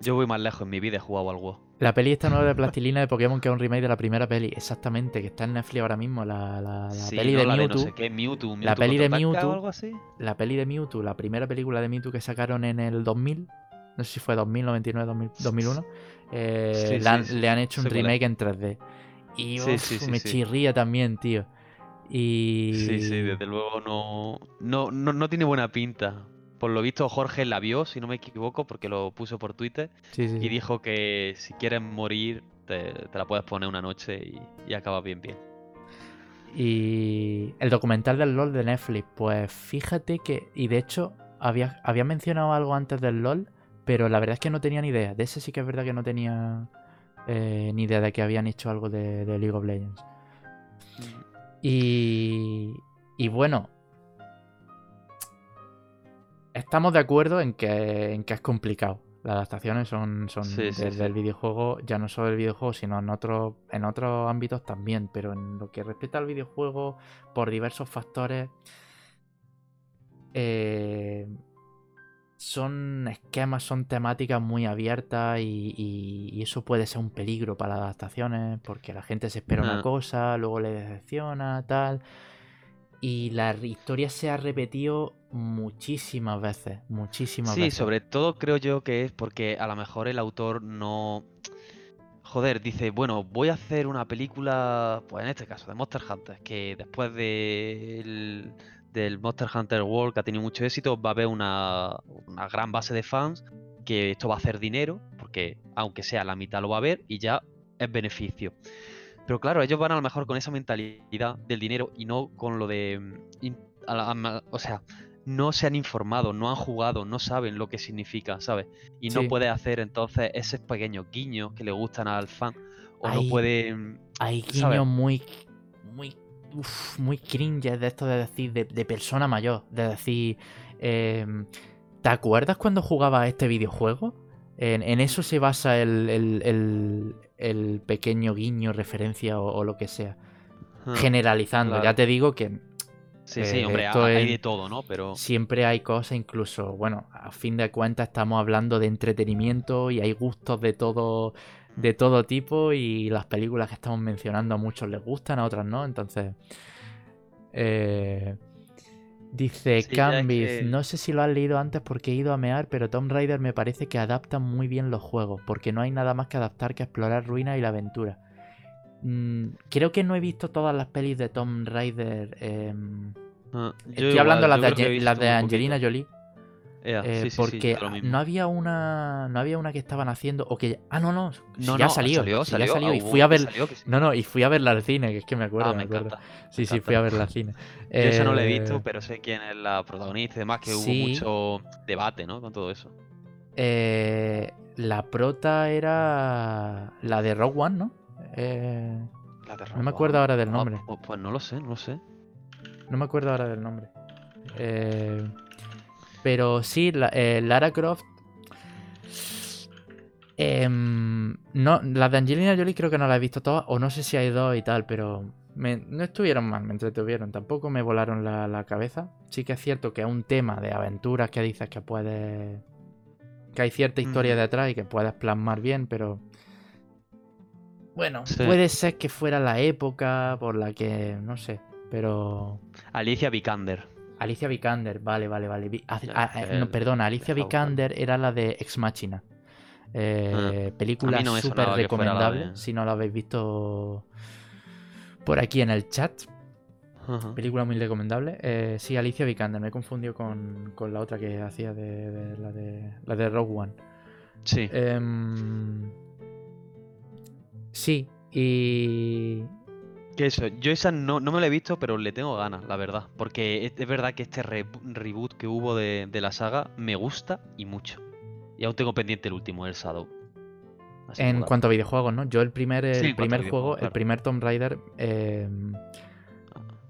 Yo voy más lejos en mi vida, he jugado al WoW. la peli esta nueva de Plastilina de Pokémon que es un remake de la primera peli, exactamente, que está en Netflix ahora mismo, la, la- la Sí, peli ¿no? de la Mewtwo. no sé qué, Mewtwo, La peli de Mewtwo. o algo así. La peli de Mewtwo, la primera película de Mewtwo que sacaron en el 2000, no sé si fue 2000, 99, 2000, 2001, eh, Sí, le, han, sí, le han hecho un remake en 3D. Y uf, me chirría también, tío. Y... Sí, sí, desde luego no, no, no, no tiene buena pinta. Por lo visto Jorge la vio, si no me equivoco, porque lo puso por Twitter Sí, sí, y sí. dijo que si quieres morir te, te la puedes poner una noche y, y acabas bien bien. Y el documental del LOL de Netflix, pues fíjate que, y de hecho, había, había mencionado algo antes del LOL, pero la verdad es que no tenía ni idea. De ese sí que es verdad que no tenía eh, ni idea de que habían hecho algo de, de League of Legends. Y, y bueno, estamos de acuerdo en que, en que es complicado. Las adaptaciones son, son Sí, sí, desde sí. el videojuego, ya no solo el videojuego, sino en otros, en otros ámbitos también. Pero en lo que respecta al videojuego, por diversos factores, eh, son esquemas, son temáticas muy abiertas y, y- y eso puede ser un peligro para las adaptaciones porque la gente se espera una cosa, luego le decepciona, tal. Y la historia se ha repetido muchísimas veces, muchísimas Sí, veces. sobre todo creo yo que es porque a lo mejor el autor no... Joder, dice, bueno, voy a hacer una película, pues en este caso, de Monster Hunter, que después del, del Monster Hunter World, que ha tenido mucho éxito, va a haber una, una gran base de fans, que esto va a hacer dinero, porque aunque sea la mitad lo va a ver y ya es beneficio. Pero claro, ellos van a lo mejor con esa mentalidad del dinero y no con lo de... mm, o sea, no se han informado, no han jugado, no saben lo que significa, ¿sabes? Y no Sí. puede hacer entonces esos pequeños guiños que le gustan al fan. O no Ay. puede... Hay guiños muy, muy, uf, muy cringe de esto de decir, de, de persona mayor, de decir, em, ¿te acuerdas cuando jugaba a este videojuego? En, en eso se basa el, el- el- el pequeño guiño, referencia o, o lo que sea. ah, Generalizando, claro. ya te digo que Sí, sí, eh, hombre, esto hay es- de todo, ¿no? Pero... siempre hay cosas, incluso, bueno, a fin de cuentas estamos hablando de entretenimiento y hay gustos de todo, de todo tipo y las películas que estamos mencionando a muchos les gustan, a otras no, entonces... eh, dice Sí, ya es Cambis, que- no sé si lo has leído antes porque he ido a mear, pero Tomb Raider me parece que adaptan muy bien los juegos, porque no hay nada más que adaptar que explorar ruinas y la aventura. Mm, creo que no he visto todas las pelis de Tomb Raider. em, ah, Estoy hablando las de, las de Angelina poquito. Jolie. Eh, sí, sí, sí, porque no había una. No había una que estaban haciendo. O que. Ah, no, no. No, ya no, salió. ya salió, y fui a ver. salió. No, no, y fui a verla al cine, que es que me acuerdo, Ah, me me acuerdo. encanta. Sí, sí, encanta. fui a verla al cine. Yo esa no la he Eh, visto, pero sé quién es la protagonista y demás, que hubo mucho debate, ¿no? Con todo eso. eh, la prota era. La de Rogue One, ¿no? Eh, La de No me acuerdo One. ahora del Ah, nombre. pues, pues no lo sé, no lo sé. No me acuerdo ahora del nombre. Eh, pero sí, la- eh, Lara Croft. em, no, las de Angelina Jolie creo que no las he visto todas, o no sé si hay dos y tal, pero me- no estuvieron mal, me entretuvieron, tampoco me volaron la, la cabeza. Sí que es cierto que es un tema de aventuras que dices que puedes. que hay cierta historia Ujú. detrás y que puedes plasmar bien, pero. Bueno, Sí. puede ser que fuera la época por la que. no sé, pero. Alicia Vikander. Alicia Vikander, vale, vale, vale. Vi- ah, eh, no, perdona, Alicia. Vikander era la de Ex Machina. Eh, película Ah, A mí no súper recomendable. de- Si no la habéis visto por aquí en el chat. Película muy recomendable. Eh, sí, Alicia Vikander, me he confundido con, con la otra que hacía de, de- la de la de Rogue One. Sí. Em, sí, y Que eso, yo esa no, no me la he visto, pero le tengo ganas, la verdad. Porque es, es verdad que este re- reboot que hubo de, de la saga me gusta y mucho. Y aún tengo pendiente el último, el Shadow. Así en cuanto a videojuegos, ¿no? Yo el primer, el Sí, primer juego, el primer Tomb Raider, em,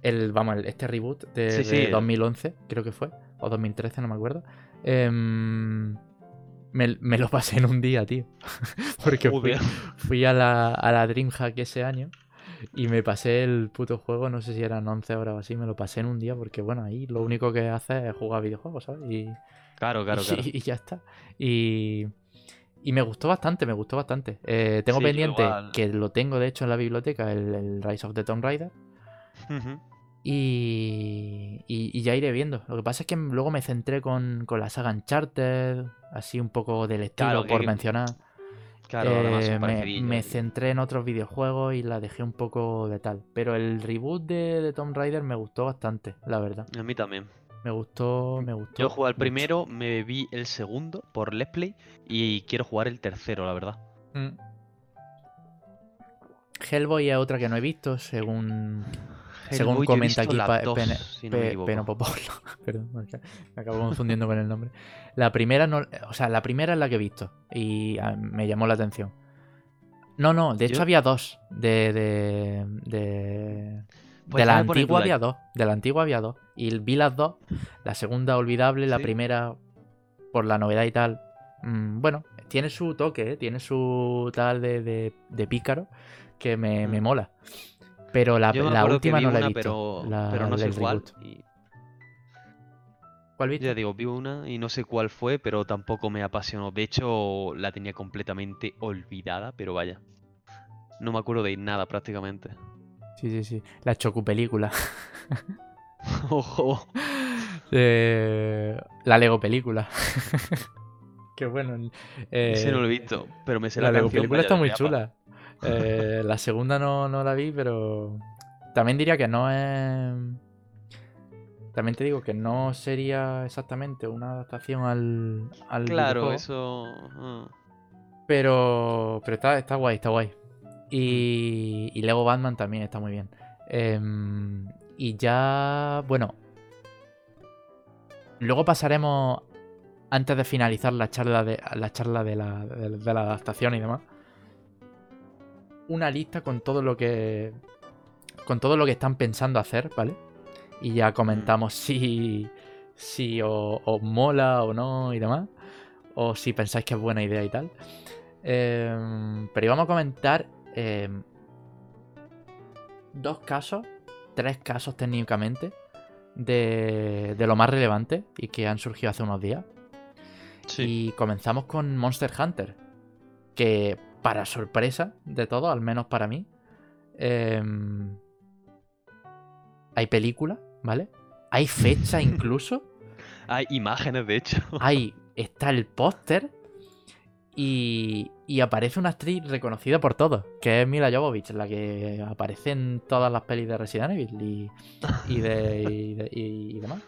el, vamos, el- este reboot de, Sí, de sí. 2011, creo que fue, o 2013, no me acuerdo. em, me, me lo pasé en un día, tío. Porque fui, fui a la, a la DreamHack ese año y me pasé el puto juego, no sé si eran 11 horas o así, me lo pasé en un día porque, bueno, ahí lo único que hace es jugar videojuegos, ¿sabes? Y, Claro, claro, y, claro. y ya está. Y, y me gustó bastante, me gustó bastante. Eh, tengo Sí, pendiente, igual. que lo tengo de hecho en la biblioteca, el, el Rise of the Tomb Raider. Y, y- y ya iré viendo. Lo que pasa es que luego me centré con, con la saga Uncharted, así un poco del estilo, Claro, que- por mencionar. Claro, Eh, me, centré en otros videojuegos y la dejé un poco de tal. Pero el reboot de, de Tomb Raider me gustó bastante, la verdad. A mí también. Me gustó, me gustó. Yo jugué al primero, me vi el segundo por Let's Play y quiero jugar el tercero, la verdad. Mm. Hellboy es otra que no he visto, según según comenta aquí Pene- si no me. Perdón, acabo confundiendo con el nombre. La primera no, o sea, la primera es la que he visto y ah, me llamó la atención. No, no, de hecho Yo- había dos de de de, Pues de la antigua había dos, de la antigua había dos y vi las dos, la segunda olvidable, la primera por la novedad y tal. mm, bueno, tiene su toque, ¿eh? tiene su tal de, de, de pícaro que me, me Mm. mola. Pero la, la última no la he una, visto. pero, la pero no sé cuál. y- ¿Cuál viste? Ya digo, vi una y no sé cuál fue, pero tampoco me apasionó. De hecho, la tenía completamente olvidada, pero vaya. No me acuerdo de nada prácticamente. Sí, sí, sí. La Chocu película. Ojo. Eh, la Lego película. Qué bueno. eh, Ese no lo he visto, pero me sé la la, Lego canción, película está muy chula. Eh, la segunda no, no la vi, pero también diría que no es. También te digo que no sería exactamente una adaptación al, al Claro, eso. ah. Pero, pero está, está guay, está guay. Y, y Lego Batman también está muy bien. Em, y ya, bueno. Luego pasaremos, antes de finalizar la charla de la, charla de la, de, de la adaptación y demás, una lista con todo lo que. Con todo lo que están pensando hacer, ¿vale? Y ya comentamos si, si os, os mola o no y demás. O si pensáis que es buena idea y tal. Em, pero íbamos a comentar em, dos casos, tres casos técnicamente, de, de lo más relevante y que han surgido hace unos días. Sí. Y comenzamos con Monster Hunter, que para sorpresa de todo, al menos para mí, em, hay película, ¿vale? Hay fecha incluso. Hay imágenes, de hecho. Ahí está el póster y, y aparece una actriz reconocida por todos, que es Mila Jovovich, la que aparece en todas las pelis de Resident Evil y, y, de, y, de- y demás.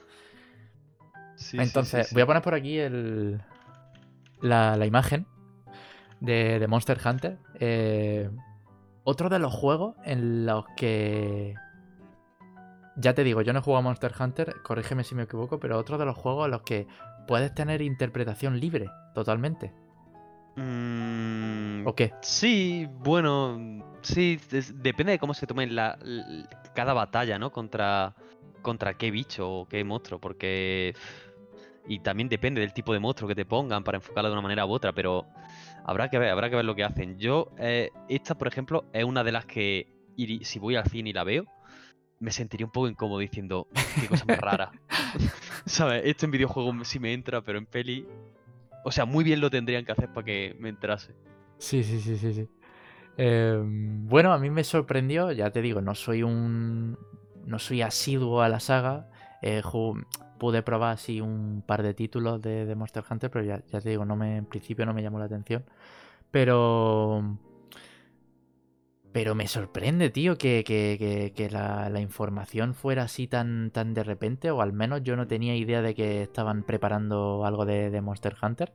Sí, Entonces, sí, sí. voy a poner por aquí el, la, la imagen de, de Monster Hunter. Eh, otro de los juegos en los que. Ya te digo, yo no he jugado a Monster Hunter, corrígeme si me equivoco, pero otro de los juegos en los que puedes tener interpretación libre, totalmente. Mm, ¿O qué? Sí, bueno, sí, es- depende de cómo se tome la, l- cada batalla, ¿no? Contra, contra qué bicho o qué monstruo, porque... Y también depende del tipo de monstruo que te pongan para enfocarlo de una manera u otra, pero habrá que ver, habrá que ver lo que hacen. Yo, eh, esta, por ejemplo, es una de las que si voy al cine y la veo, me sentiría un poco incómodo diciendo, qué cosa más rara. ¿Sabes? Esto en videojuego sí me entra, pero en peli... O sea, muy bien lo tendrían que hacer para que me entrase. Sí, sí, sí, sí, sí. Eh, bueno, a mí me sorprendió, ya te digo, no soy un. No soy asiduo a la saga. eh, pude probar así un par de títulos de, de Monster Hunter, pero ya, ya te digo, no me, en principio no me llamó la atención. Pero. Pero me sorprende, tío, que, que- que- que la, la información fuera así tan, tan de repente, o al menos yo no tenía idea de que estaban preparando algo de, de Monster Hunter.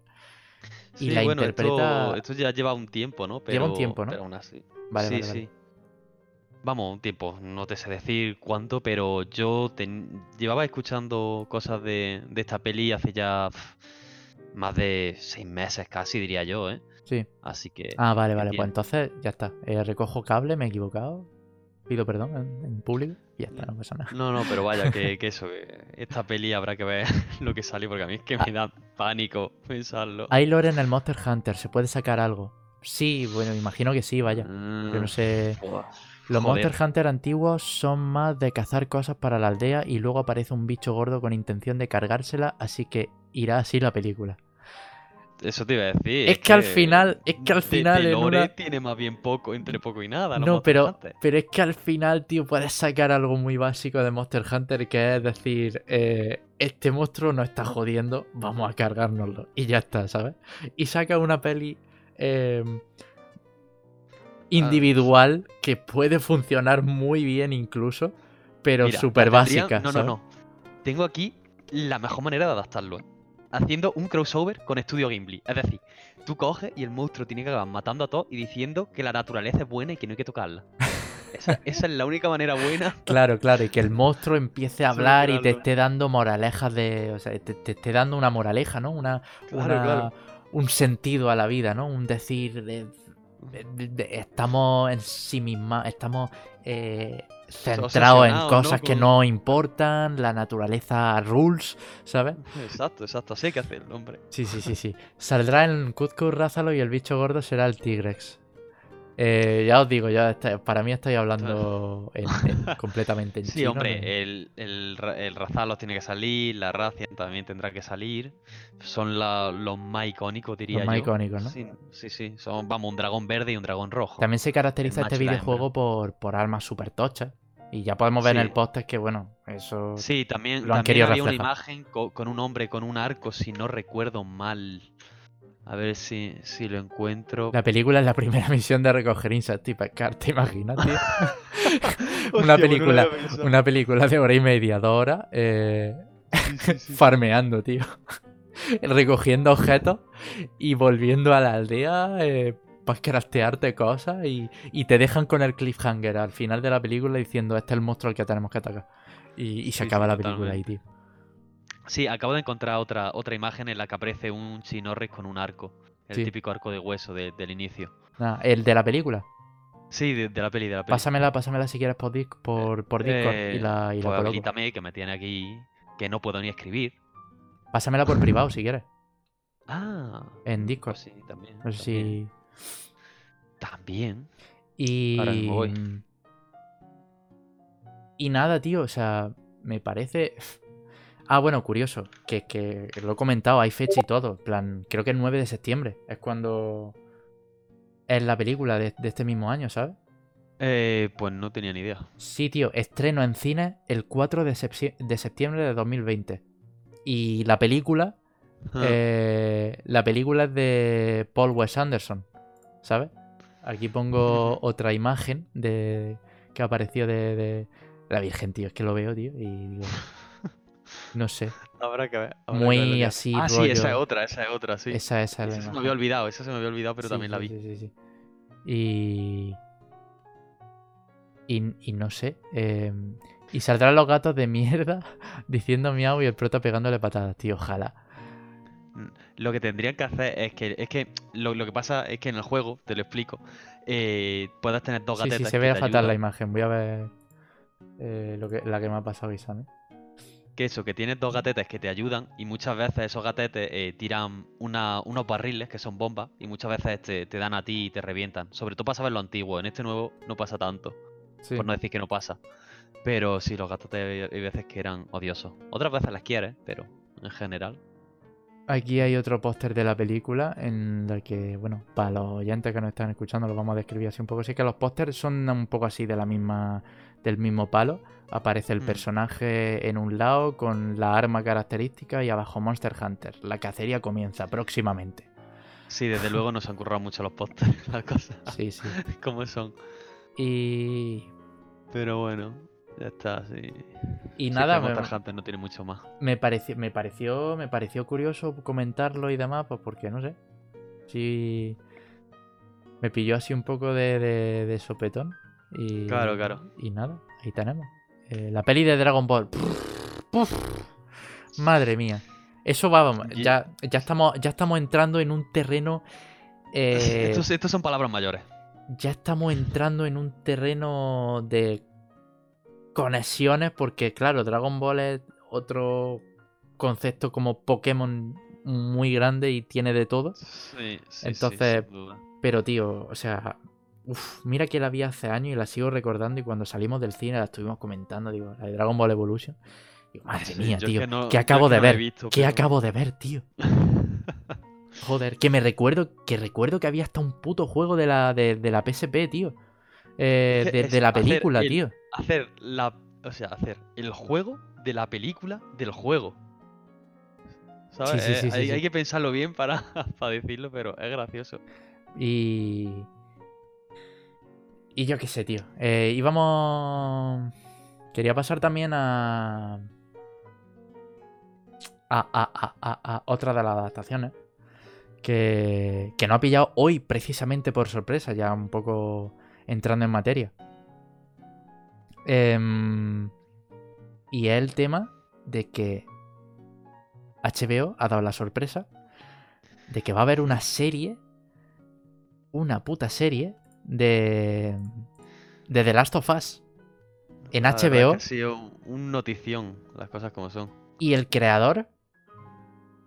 Y Sí, la bueno, interpreta- esto, esto ya lleva un tiempo, ¿no? Lleva un Pero- tiempo, ¿no? Pero aún así. Vale, sí, vale, vale. sí. Vamos, un tiempo, no te sé decir cuánto, pero yo ten- llevaba escuchando cosas de, de esta peli hace ya más de seis meses casi, diría yo, ¿eh? Sí. Así que... Ah, vale, vale. Pues entonces ya está. Eh, recojo cable, me he equivocado. Pido perdón en, en público. Y ya está, no pasa nada. No, no, pero vaya, que, que eso, que esta peli habrá que ver lo que sale, porque a mí es que me da pánico pensarlo. Hay lore en el Monster Hunter, ¿se puede sacar algo? Sí, bueno, imagino que sí, vaya. Yo no Mm, sé. buah, Los joder. Monster Hunter antiguos son más de cazar cosas para la aldea y luego aparece un bicho gordo con intención de cargársela, así que irá así la película. Eso te iba a decir. Es que al final- es que al final de en lore una- tiene más bien poco, entre poco y nada. No, pero, pero es que al final, tío, puedes sacar algo muy básico de Monster Hunter, que es decir, eh, este monstruo nos está jodiendo, vamos a cargárnoslo. Y ya está, ¿sabes? Y saca una peli eh, individual que puede funcionar muy bien incluso, pero súper básica. No, no, ¿sabes? no. Tengo aquí la mejor manera de adaptarlo. ¿eh? Haciendo un crossover con Studio Ghibli. Es decir, tú coges y el monstruo tiene que acabar matando a todos y diciendo que la naturaleza es buena y que no hay que tocarla. Esa, esa es la única manera buena. Claro, claro, y que el monstruo empiece a hablar y te esté dando moralejas de. O sea, te, te esté dando una moraleja, ¿no? Una, Claro, una- claro. un sentido a la vida, ¿no? Un decir de, de- de- estamos en sí misma, estamos eh, centrados en cosas que no importan, la naturaleza rules, ¿sabes? Exacto, exacto. Así que hacerlo, hombre. Sí, sí, sí, sí. Saldrá en Cuzco Rázalo y el bicho gordo será el Tigrex. Eh, ya os digo, ya está- para mí estoy hablando en- en- completamente en Sí, chino, hombre, no- el, el, el Razalos tiene que salir, la Racia también tendrá que salir. Son la- los más icónicos, diría Los más yo. icónicos, ¿no? Sí, sí, sí. Son, vamos, un dragón verde y un dragón rojo. También se caracteriza El este videojuego por, por armas super tochas. Y ya podemos ver en el Sí. póster que, bueno, eso. Sí, también, lo han también querido había una imagen co- con, un hombre con un arco, si no recuerdo mal. A ver si, si lo encuentro. La película es la primera misión de recoger pescar, ¿te imaginas, tío? Una pues no película, una película de hora y media, dos horas, eh, Sí, sí, sí. farmeando, tío. Recogiendo objetos y volviendo a la aldea para craftearte cosas y, y te dejan con el cliffhanger al final de la película diciendo este es el monstruo al que tenemos que atacar. Y, y se acaba la película ahí, tío. Sí, acabo de encontrar otra, otra imagen en la que aparece un Chinorris con un arco. El Sí. típico arco de hueso de- del inicio. Nada, el de la película. Sí, de, de la peli, de la peli. Pásamela, pásamela si quieres por, Dis- por, por Discord y Eh, la, y la pues coloco. habilítame, que me tiene aquí que no puedo ni escribir. Pásamela por privado si quieres. Ah, En Discord. pues sí, también. No sé también. si. También. Y. Ahora mismo voy. Y nada, tío, o sea, me parece. Ah, bueno, curioso, que, que lo he comentado, hay fecha y todo. Plan, creo que el 9 de septiembre es cuando. Es la película de, de este mismo año, ¿sabes? Eh, pues no tenía ni idea. Sí, tío, estreno en cine el 4 de, sepsi- de septiembre de 2020. Y la película. Ah, eh, la película es de Paul Wes Anderson, ¿sabes? Aquí pongo otra imagen de que apareció de, de la Virgen, tío. Es que lo veo, tío, y digo, no sé. Habrá que ver. habrá Muy así, Ah, sí, esa es otra, esa es otra, sí. Esa, esa es la Esa se me imagen. había olvidado, esa se me había olvidado, pero Sí, también la sí, vi. sí, sí, sí. Y. Y, y no sé. eh, y saldrán los gatos de mierda diciendo miau y el prota pegándole patadas, tío. Ojalá. Lo que tendrían que hacer es que, es que lo, lo que pasa es que en el juego, te lo explico, eh, puedas tener dos Sí, sí, gatetas se ve fatal la ayudan. imagen. Voy a ver eh, lo que, la que me ha pasado Isam. Que eso, que tienes dos gatetes que te ayudan y muchas veces esos gatetes eh, tiran una- unos barriles que son bombas y muchas veces te, te dan a ti y te revientan. Sobre todo pasa en lo antiguo, en este nuevo no pasa tanto, Sí. por no decir que no pasa. Pero sí, los gatetes hay- veces que eran odiosos. Otras veces las quieres, pero en general. Aquí hay otro póster de la película en la que, bueno, para los oyentes que nos están escuchando lo vamos a describir así un poco. Así que los pósters son un poco así de la misma, del mismo palo. Aparece el Mm. personaje en un lado con la arma característica y abajo Monster Hunter. La cacería comienza próximamente. Sí, desde luego nos han currado mucho los pósteres, las cosas Sí, sí. como son. Y, Pero bueno, ya está, sí. y Sí, nada, me, Monster Hunter no tiene mucho más. me pareció, me pareció, me pareció curioso comentarlo y demás, pues porque no sé. Sí. Me pilló así un poco de, de- de sopetón. Y, Claro, claro. Y nada, ahí tenemos. Eh, la peli de Dragon Ball. Madre mía. Eso va, ya, ya, estamos, ya estamos entrando en un terreno. eh, Estos, estos son palabras mayores. ya estamos entrando en un terreno de conexiones porque claro, Dragon Ball es otro concepto como Pokémon muy grande y tiene de todo. Sí, sí, Entonces, sí. Pero tío, o sea, uf, mira que la vi hace años y la sigo recordando y cuando salimos del cine la estuvimos comentando, digo, la de Dragon Ball Evolution. Digo, madre Sí, mía, tío, que no- ¿qué acabo que de no ver? visto, ¿Qué pero- acabo de ver, tío? Joder, que me recuerdo, que recuerdo que había hasta un puto juego de la, de, de la PSP, tío. Eh, de, la hacer película, el- tío. Hacer la. O sea, hacer el juego de la película del juego. ¿Sabes? Sí, sí, Eh, sí, hay, sí. hay que pensarlo bien para, para decirlo, pero es gracioso. Y. Y yo qué sé, tío. Eh, íbamos. Quería pasar también a. A, a, a, a- otra de las adaptaciones. Que, que no ha pillado hoy precisamente por sorpresa, ya un poco entrando en materia. Em, y es el tema de que HBO ha dado la sorpresa de que va a haber una serie, una puta serie de, de The Last of Us en La HBO ha sido un notición, las cosas como son. y el creador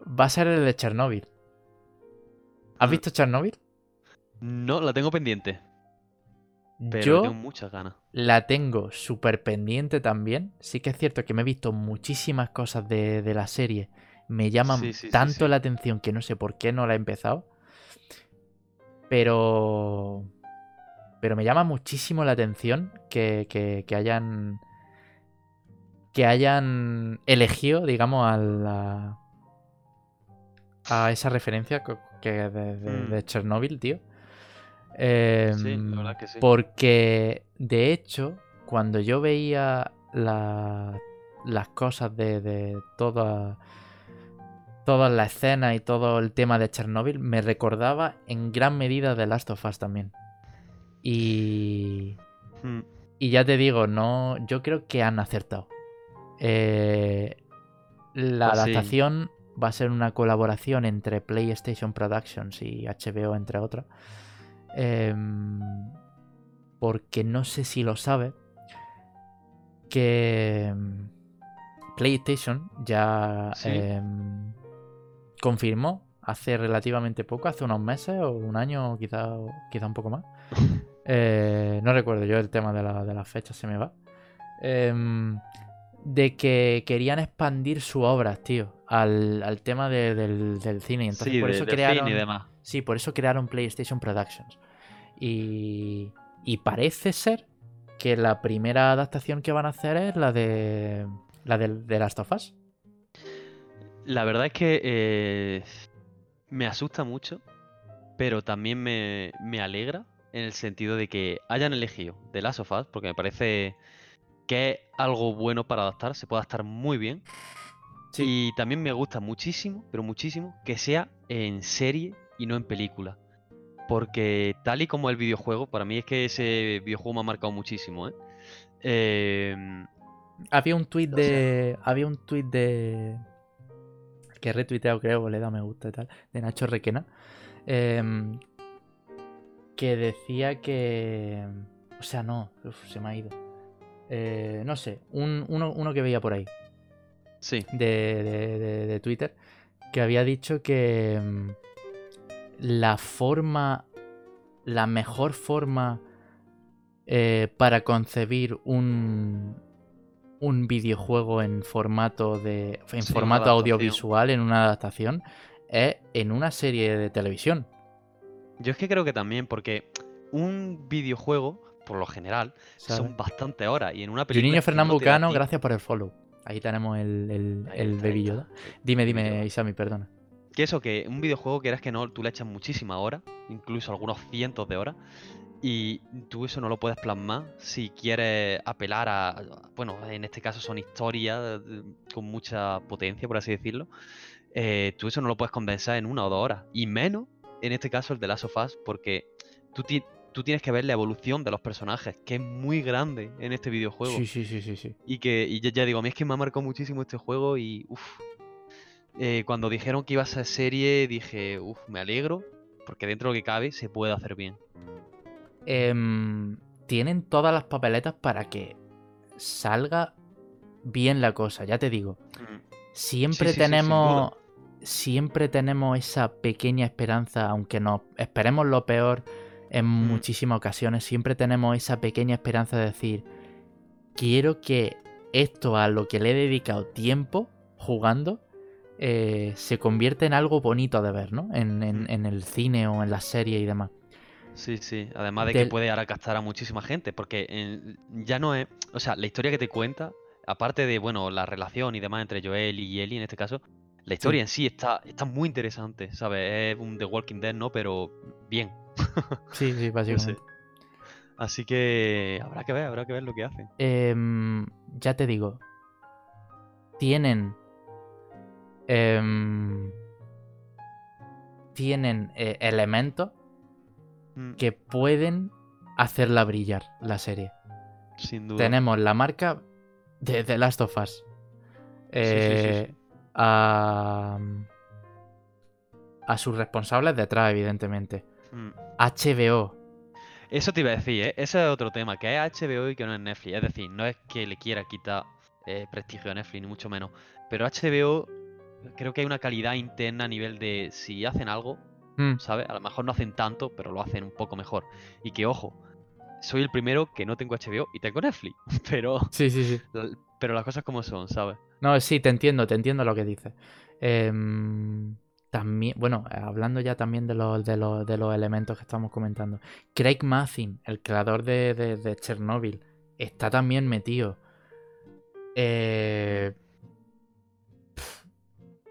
va a ser el de Chernobyl. ¿Has Mm. visto Chernobyl? No, la tengo pendiente, pero Yo tengo muchas ganas. la tengo súper pendiente también. Sí que es cierto que me he visto muchísimas cosas de, de la serie. Me llaman Sí, sí, sí, tanto sí. la atención que no sé por qué no la he empezado. Pero... Pero me llama muchísimo la atención que, que- que hayan... Que hayan elegido, digamos, a la... A esa referencia que de, de- Mm. de Chernobyl, tío. Sí, la verdad que sí. porque, de hecho, cuando yo veía la- las cosas de, de toda, todas las escenas y todo el tema de Chernobyl, me recordaba en gran medida de Last of Us también. Y, Mm, y ya te digo, no, yo creo que han acertado. Eh, la Pues sí. adaptación va a ser una colaboración entre PlayStation Productions y HBO, entre otras. Em, porque no sé si lo sabe. Que em, PlayStation ya Sí. em, confirmó hace relativamente poco, hace unos meses o un año, quizá, quizá un poco más. Eh, no recuerdo yo el tema de, la- de las fechas, se me va. Em, de que querían expandir su obra, tío, al, al tema de- del, del cine. Entonces, sí, por de, eso crearon. cine y demás. Sí, por eso crearon PlayStation Productions. Y, y parece ser que la primera adaptación que van a hacer es la de. La de, de Last of Us. La verdad es que eh, me asusta mucho, pero también me, me alegra en el sentido de que hayan elegido The Last of Us, porque me parece que es algo bueno para adaptar, se puede adaptar muy bien. Y también me gusta muchísimo, pero muchísimo, que sea en serie y no en película. Porque tal y como el videojuego, para mí es que ese videojuego me ha marcado muchísimo, ¿eh? Em, Había un tweet O de. Había un tweet de. Que he retuiteado, creo, le he dado me gusta y tal. De Nacho Requena. em, que decía que. O sea, no. uf, se me ha ido. Eh, no sé. un- uno, uno que veía por ahí. sí, de, de- de- de Twitter que había dicho que mm, la forma, la mejor forma eh, para concebir un, un videojuego en formato de en Sí, formato audiovisual en una adaptación es en una serie de televisión. Yo es que creo que también, porque un videojuego, por lo general, son bastantes horas. Y en una película. Que no te da Bucano, gracias por el follow. Ahí tenemos el, el, el. Yoda. Dime, dime. Isami, perdona. Que eso, que un videojuego quieras que no, tú le echas muchísimas horas, incluso algunos cientos de horas. Y tú eso no lo puedes plasmar si quieres apelar a, bueno, en este caso son historias eh, con mucha potencia, por así decirlo. Eh, tú eso no lo puedes condensar en una o dos horas. Y menos, en este caso, el de Last of Us, porque tú, ti- tú tienes que ver la evolución de los personajes, que es muy grande en este videojuego. Sí, sí, sí, sí, sí. Y que, y ya, ya digo, a mí es que me ha marcado muchísimo este juego y, uff, cuando dijeron que iba a ser serie, dije, uff, me alegro, porque dentro de lo que cabe se puede hacer bien. Em, tienen todas las papeletas para que salga bien la cosa, ya te digo. Siempre Sí, sí, sí, sin tenemos. Siempre tenemos esa pequeña esperanza, aunque nos esperemos lo peor en Mm. muchísimas ocasiones, siempre tenemos esa pequeña esperanza de decir, quiero que esto a lo que le he dedicado tiempo jugando eh, se convierta en algo bonito de ver, ¿no? En, en- Mm. en el cine o en las series y demás. Sí, sí. Además de Del- que puede ahora captar a muchísima gente, porque eh, ya no es. O sea, la historia que te cuenta, aparte de, bueno, la relación y demás entre Joel y Ellie en este caso, la historia en sí está, está muy interesante, ¿sabes? Es un The Walking Dead, ¿no? Pero bien. Sí, sí, No básicamente. sé. Así que habrá que ver, habrá que ver lo que hacen. Em, ya te digo. Tienen. em, tienen eh, elementos Mm, que pueden hacerla brillar, la serie. Sin duda. Tenemos la marca de The Last of Us. sí, sí, Eh, sí. A, a sus responsables detrás, evidentemente. Mm. HBO. Eso te iba a decir, ¿eh? Ese es otro tema, que es HBO y que no es Netflix. Es decir, no es que le quiera quitar eh, prestigio a Netflix, ni mucho menos. Pero HBO creo que hay una calidad interna a nivel de si hacen algo, Mm, ¿sabes? A lo mejor no hacen tanto, pero lo hacen un poco mejor. Y que, ojo, soy el primero que no tengo HBO y tengo Netflix. Pero, Sí, sí, sí. Pero las cosas como son, ¿sabes? No, sí, te entiendo, te entiendo lo que dices. Em, también, bueno, hablando ya también de los, de los, de los elementos que estamos comentando. Craig Mazin, el creador de, de, de Chernobyl, está también metido. Eh,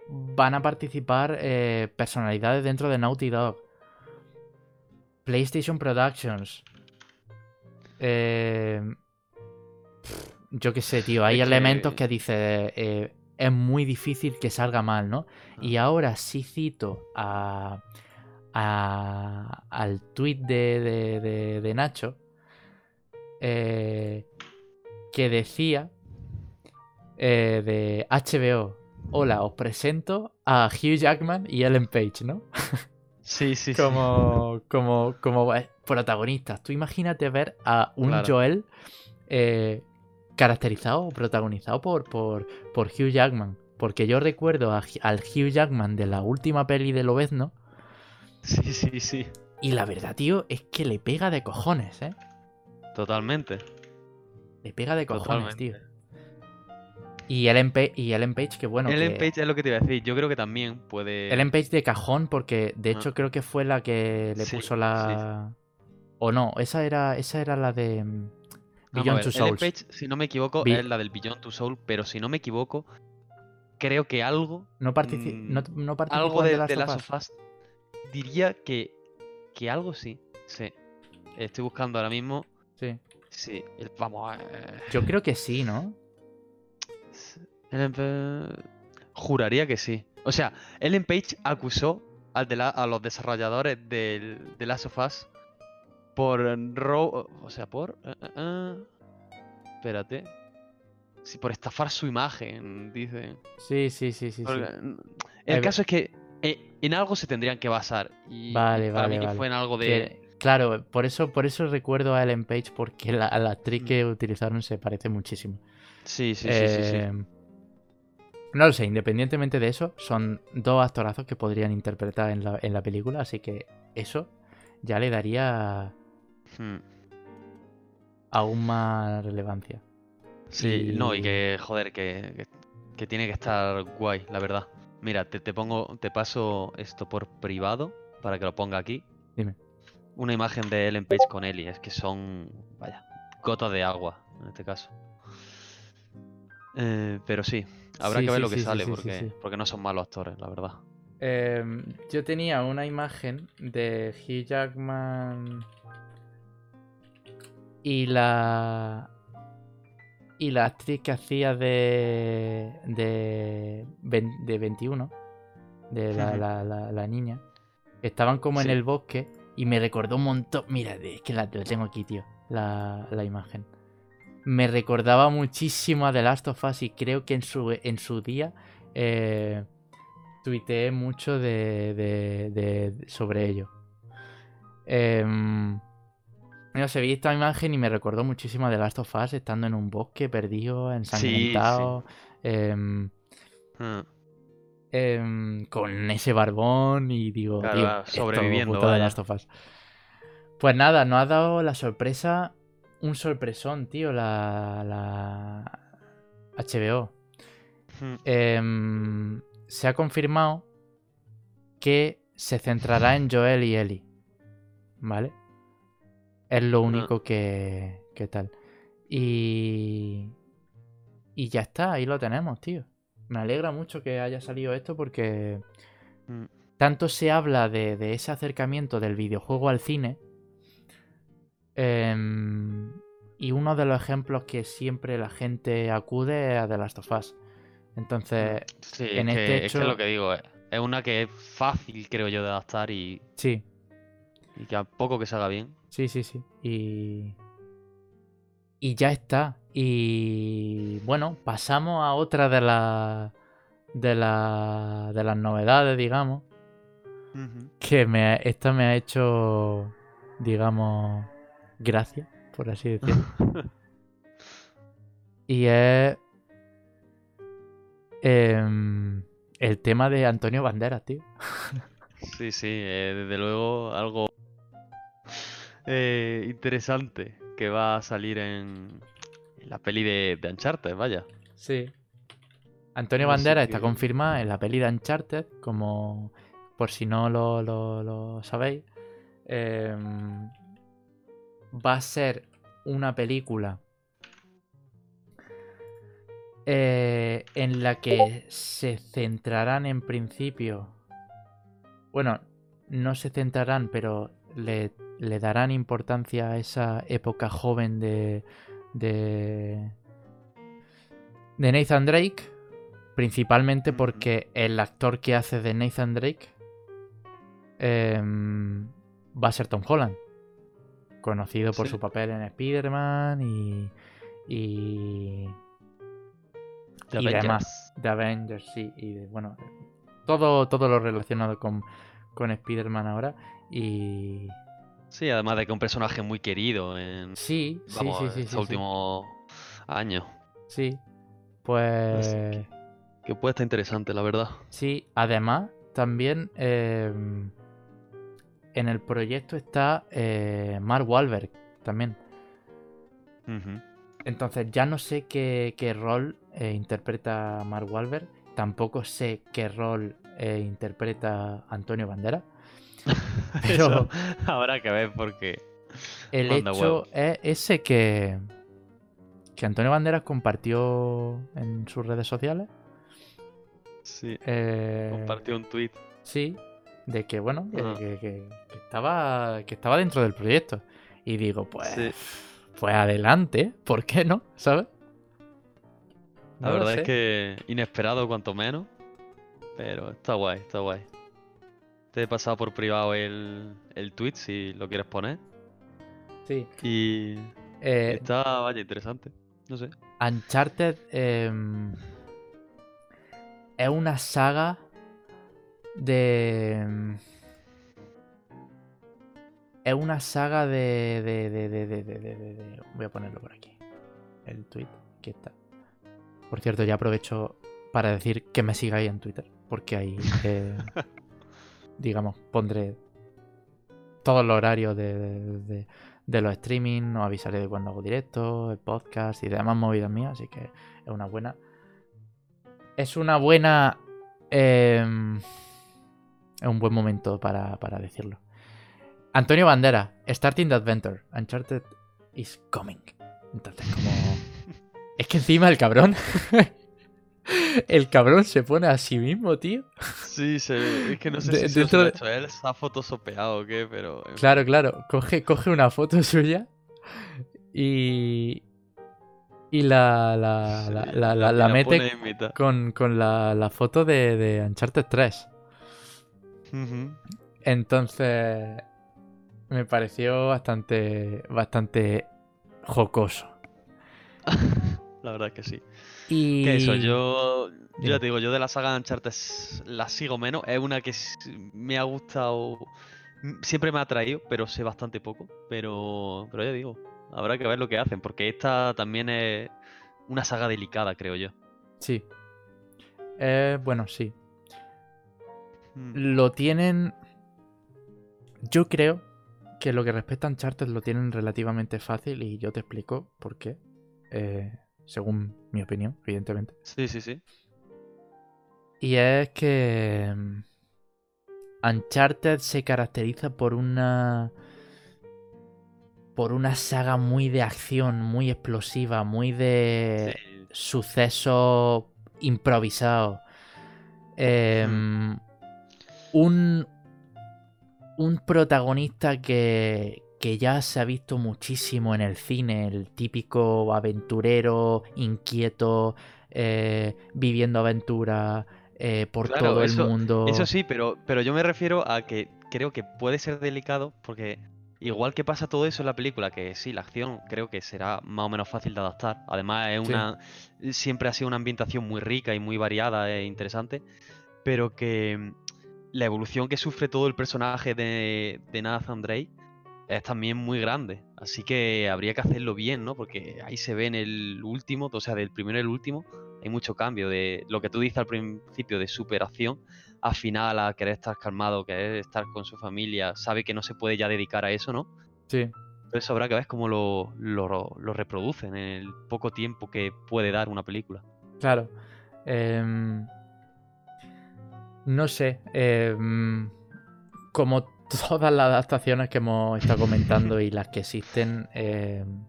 van a participar eh, personalidades dentro de Naughty Dog. PlayStation Productions. Eh, yo qué sé, tío. Hay Es elementos que dice eh, es muy difícil que salga mal, ¿no? Y ahora sí cito a, a- al tweet de, de- de- de Nacho eh, que decía eh, de HBO. Hola, os presento a Hugh Jackman y Ellen Page, ¿no? Sí, sí, sí. como, como, como eh, protagonistas. Tú imagínate ver a un Claro. Joel eh, caracterizado o protagonizado por, por, por Hugh Jackman. Porque yo recuerdo a al Hugh Jackman de la última peli de Lobezno. Sí, sí, sí. Y la verdad, tío, es que le pega de cojones, ¿eh? Totalmente. Le pega de cojones, Totalmente. tío. Y Ellen, Pa- y Ellen Page, que bueno. Ellen que- Page es lo que te iba a decir. Yo creo que también puede. Ellen Page de cajón, porque de hecho creo que fue la que le Sí, puso la. O no, esa era, esa era la de mm, Beyond Two Ellen Souls. Page, si no me equivoco, es la del Beyond Two Soul, pero si no me equivoco, creo que algo, No, partici- mm, no, no participó algo en de, de of Last Us. of Us, diría que, que algo sí, sí. Estoy buscando ahora mismo, Sí. sí, el- vamos, eh, Yo creo que sí, ¿no? Juraría que sí. O sea, Ellen Page acusó al de la- a los desarrolladores del, de Last of Us por ro- o sea, por eh, eh, eh, espérate. Sí, por estafar su imagen, dice. Sí, sí, sí, sí. Porque, Eh, El caso es que eh, en algo se tendrían que basar. Y Vale, para vale, mí vale. fue en algo de. Que- claro, por eso, por eso recuerdo a Ellen Page, porque la, la actriz Mm. que utilizaron se parece muchísimo. Sí, sí, sí, sí, sí. Eh, No lo sé, independientemente de eso, son dos actorazos que podrían interpretar en la, en la película, así que eso ya le daría Hmm. aún más relevancia. Sí, no, y que, joder, que, que, que tiene que estar guay, la verdad. Mira, te, te pongo, te paso esto por privado para que lo ponga aquí. Dime. Una imagen de Ellen Page con Ellie, es que son, vaya, gotas de agua en este caso. Eh, pero sí, habrá Sí, que ver sí, lo que sí, sale, porque, porque no son malos actores, la verdad. Em, yo tenía una imagen de Hugh Jackman Y la. Y la actriz que hacía de. de. de 21. De la, la- la- la niña. Estaban como en el bosque. Y me recordó un montón. Mira, es que la, tengo aquí, tío. La, la imagen. Me recordaba muchísimo a The Last of Us. Y creo que en su, en su día. eh, tuiteé mucho de, de- de- sobre ello. Em, no sé, vi esta imagen y me recordó muchísimo The Last of Us estando en un bosque perdido, ensangrentado, em, Ah, em, con ese barbón y digo, Claro, tío, esto, sobreviviendo, puto The vaya. Last of Us. Pues nada, nos ha dado la sorpresa, un sorpresón, tío, la, la HBO. mm, Em, se ha confirmado que se centrará en Joel y Ellie. ¿Vale? Es lo único que, que tal. Y. Y ya está, ahí lo tenemos, tío. Me alegra mucho que haya salido esto porque. mm. Tanto se habla de, de ese acercamiento del videojuego al cine. em, y uno de los ejemplos que siempre la gente acude es a The Last of Us. Entonces, Sí, en es, este que, es que lo que digo, es, es una que es fácil, creo yo, de adaptar y, sí, y que a poco que se haga bien. Sí, sí, sí. Y. Y ya está. Y. Bueno, pasamos a otra de las. De, la, de las novedades, digamos. Que me, esta me ha hecho. Digamos. Gracia, por así decirlo. y es. em, el tema de Antonio Banderas, tío. Sí, sí, eh, desde luego algo eh, interesante que va a salir en, en la peli de, de Uncharted, vaya. Sí. Antonio Banderas está que- confirmada en la peli de Uncharted, como por si no lo, lo- lo sabéis. em, va a ser una película eh, en la que se centrarán en principio. Bueno, no se centrarán, pero le, le darán importancia a esa época joven de. de. de Nathan Drake. Principalmente porque el actor que hace de Nathan Drake em, va a ser Tom Holland. Conocido por Sí. su papel en Spider-Man y. y. The y demás. Avengers. de Avengers, sí. Y de, bueno, todo, todo lo relacionado con, con Spider-Man ahora. Y. Sí, además de que un personaje muy querido en Sí, vamos, sí, sí. estos sí, sí. últimos años. Sí. Pues. Así Que puede estar interesante, la verdad. Sí, además, también eh, en el proyecto está eh, Mark Wahlberg también. Entonces ya no sé qué, qué rol eh, interpreta Mark Wahlberg. Tampoco sé qué rol eh, interpreta Antonio Bandera. Pero habrá que ver porque el Manda hecho es ese que, que Antonio Banderas compartió en sus redes sociales. sí, eh, compartió un tweet. Sí, de que bueno, que, Ajá. que- que- que estaba, que estaba dentro del proyecto. Y digo, pues, Sí. pues adelante, ¿por qué no? ¿Sabes? La No verdad es que inesperado cuanto menos. Pero está guay, está guay. Te he pasado por privado el, el tweet si lo quieres poner. Sí. Y Eh, está, vaya, interesante. No sé. Uncharted em, es una saga de. em, Es una saga de. de, de, de, de, de- de- de- de- Voy a ponerlo por aquí. El tweet. Aquí está. Por cierto, ya aprovecho para decir que me sigáis en Twitter. Porque ahí. eh, digamos, pondré todos los horarios de, de- de- de los streaming. Os avisaré de cuando hago directo, el podcast y demás movidas mías. Así que es una buena. Es una buena. em, es un buen momento para, para decirlo. Antonio Bandera, Starting the Adventure. Uncharted is coming. Entonces, como. Es que encima el cabrón. el cabrón se pone a sí mismo, tío. Sí, se- es que no sé De- si se dentro lo ha de- hecho él, se ha fotosopeado o qué, pero. fin. Claro, claro. Coge, coge una foto suya Y. Y la, la, Sí, la, la, mete con, con la, la foto de, de Uncharted 3. Ujú. Entonces. Me pareció bastante. bastante jocoso. La verdad que sí. Y. Que eso, yo, yo ya te digo, yo de la saga de Uncharted la sigo menos. Es una que me ha gustado, siempre me ha atraído, pero sé bastante poco. Pero, pero ya digo, habrá que ver lo que hacen, porque esta también es una saga delicada, creo yo. Sí. Eh, bueno, sí. Mm, Lo tienen. Yo creo que lo que respecta a Uncharted lo tienen relativamente fácil y yo te explico por qué. eh, según mi opinión, evidentemente. Sí, sí, sí. Y es que. mm, Uncharted se caracteriza por una. Por una saga muy de acción, muy explosiva, muy de Sí, sucesos improvisados. Em, un, un protagonista que, que ya se ha visto muchísimo en el cine, el típico aventurero, inquieto, eh, viviendo aventuras eh, por Claro, todo el eso- mundo. Eso sí, pero, pero yo me refiero a que creo que puede ser delicado porque igual que pasa todo eso en la película, que sí, la acción creo que será más o menos fácil de adaptar. Además, es Sí. una siempre ha sido una ambientación muy rica y muy variada e interesante, pero que mm, la evolución que sufre todo el personaje de, de Nathan Drake es también muy grande. Así que habría que hacerlo bien, ¿no? Porque ahí se ve en el último, o sea, del primero al último, hay mucho cambio de lo que tú dices al principio de superación a final a querer estar calmado, querer estar con su familia, sabe que no se puede ya dedicar a eso, ¿no? Sí, Pero eso habrá que ver cómo lo, lo, lo reproducen en el poco tiempo que puede dar una película. claro. Em, no sé. em, como todas las adaptaciones que hemos estado comentando y las que existen, em,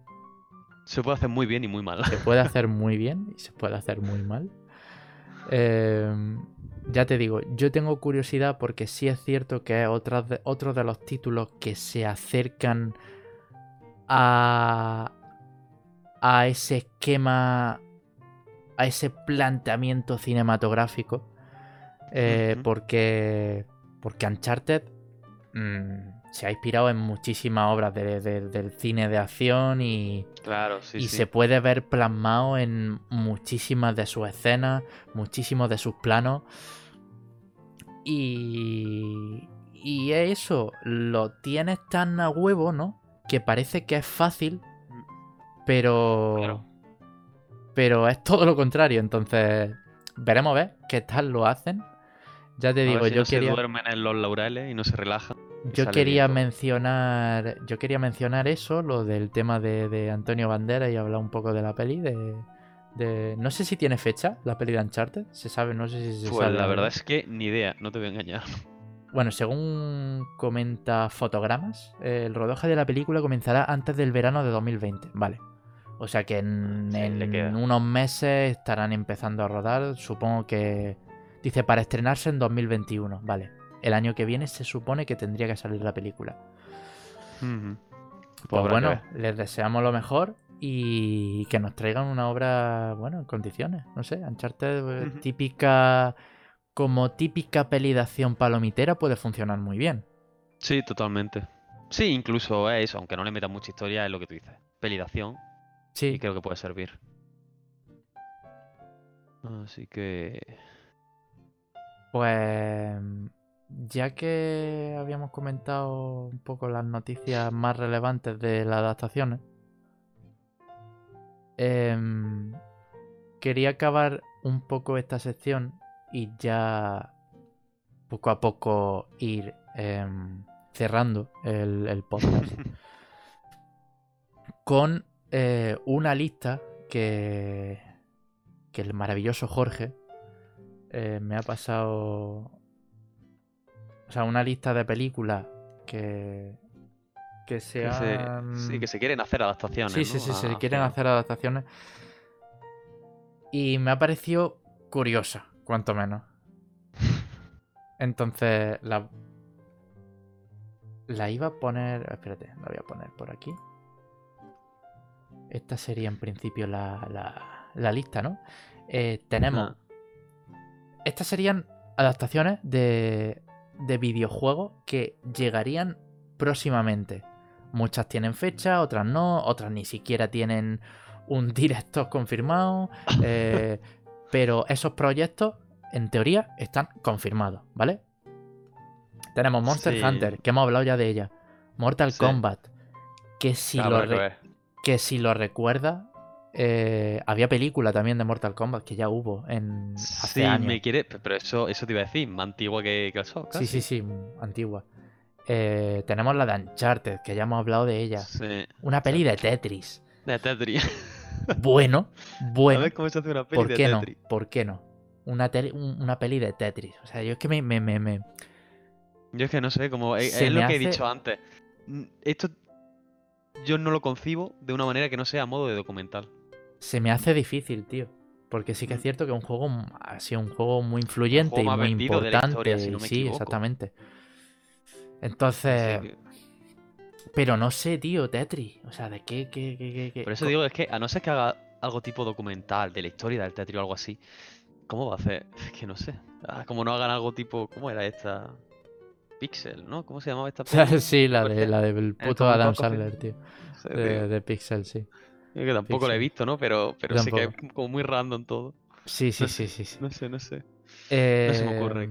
Se puede hacer muy bien y muy mal. se puede hacer muy bien y se puede hacer muy mal. Em, ya te digo, yo tengo curiosidad porque sí es cierto que es de- otro de los títulos que se acercan a, a ese esquema, a ese planteamiento cinematográfico. eh, porque, porque Uncharted mm, se ha inspirado en muchísimas obras de- de- del cine de acción y, Claro, sí, y sí. se puede ver plasmado en muchísimas de sus escenas, muchísimos de sus planos. Y, y eso, lo tienes tan a huevo, ¿no? Que parece que es fácil, pero... Claro. Pero es todo lo contrario, entonces veremos a ver qué tal lo hacen. Ya te A ver digo, si yo no quería... se duermen en los laureles y no se relajan. Yo quería mencionar. Yo quería mencionar eso, lo del tema de, de Antonio Banderas y hablar un poco de la peli. De, de- No sé si tiene fecha la peli de Uncharted. Se sabe, no sé si se Pues sabe. la verdad es que ni idea, no te voy a engañar. Bueno, según comenta Fotogramas, el rodaje de la película comenzará antes del verano de 2020. Vale. O sea que en, Sí, unos meses estarán empezando a rodar. Supongo que. Dice para estrenarse en 2021. Vale. El año que viene se supone que tendría que salir la película. Pues bueno, les deseamos lo mejor y que nos traigan una obra, bueno, en condiciones. No sé, Uncharted, eh, Ujú. típica. Como típica peli de acción palomitera puede funcionar muy bien. Sí, totalmente. Sí, incluso es eso, aunque no le metas mucha historia, es lo que tú dices. Peli de acción, Sí, y creo que puede servir. Así que. Pues. Ya que habíamos comentado un poco las noticias más relevantes de las adaptaciones, em, quería acabar un poco esta sección y ya poco a poco ir em, cerrando el, el podcast con eh, una lista que, que el maravilloso Jorge eh, me ha pasado. O sea, una lista de películas que. que se que se- sí, que se quieren hacer adaptaciones. Sí, sí, ¿no? sí, se A- quieren hacer adaptaciones. Y me ha parecido curiosa, cuanto menos. Entonces, la. La iba a poner. Espérate, la voy a poner por aquí. esta sería en principio la, la- la lista, ¿no? Eh, tenemos... Ajá. Estas serían adaptaciones de, de videojuegos que llegarían próximamente. Muchas tienen fecha, otras no, otras ni siquiera tienen un director confirmado. eh, pero esos proyectos, en teoría, están confirmados, ¿vale? Tenemos Monster Sí. Hunter, que hemos hablado ya de ella. Mortal Sí. Kombat, que si, Habrá lo, que si lo recuerda, eh, había película también de Mortal Kombat, que ya hubo en hace Sí, años. me quiere. Pero eso, eso te iba a decir, más antigua que, que el Sí, casi. sí, sí, mm, antigua. Eh, tenemos la de Uncharted, que ya hemos hablado de ella. Sí. Una peli de Tetris. De Tetris. Bueno, A bueno. ver cómo se hace una peli ¿Por de qué no? Tetris. ¿Por qué no? Una, tele- una peli de Tetris. O sea, yo es que me, me, me, me- Yo es que no sé, como es, lo que he dicho antes. Mm, Esto yo no lo concibo de una manera que no sea a modo de documental. Se me hace difícil, tío. Porque sí que es Mm. cierto que un juego m- ha sido un juego muy influyente y muy importante. historia, si no y me sí, equivoco. exactamente. Entonces, pero no sé, tío, Tetris. O sea, ¿de qué, qué, qué, qué- Por eso digo, es que a no ser que haga algo tipo documental de la historia del Tetris o algo así, ¿cómo va a hacer? Es que no sé. Ah, como no hagan algo tipo. ¿Cómo era esta? Pixel, ¿no? ¿Cómo se llamaba esta peli? sí, la ¿Por de la del puto Adam Sandler, De, tío. de Pixel, sí. Yo que tampoco lo he Pixel. visto, ¿no? Pero, pero sé que es como muy random todo. Sí, sí, No sí, sé, sí. sí. No sé, no sé. Eh, se me ocurre.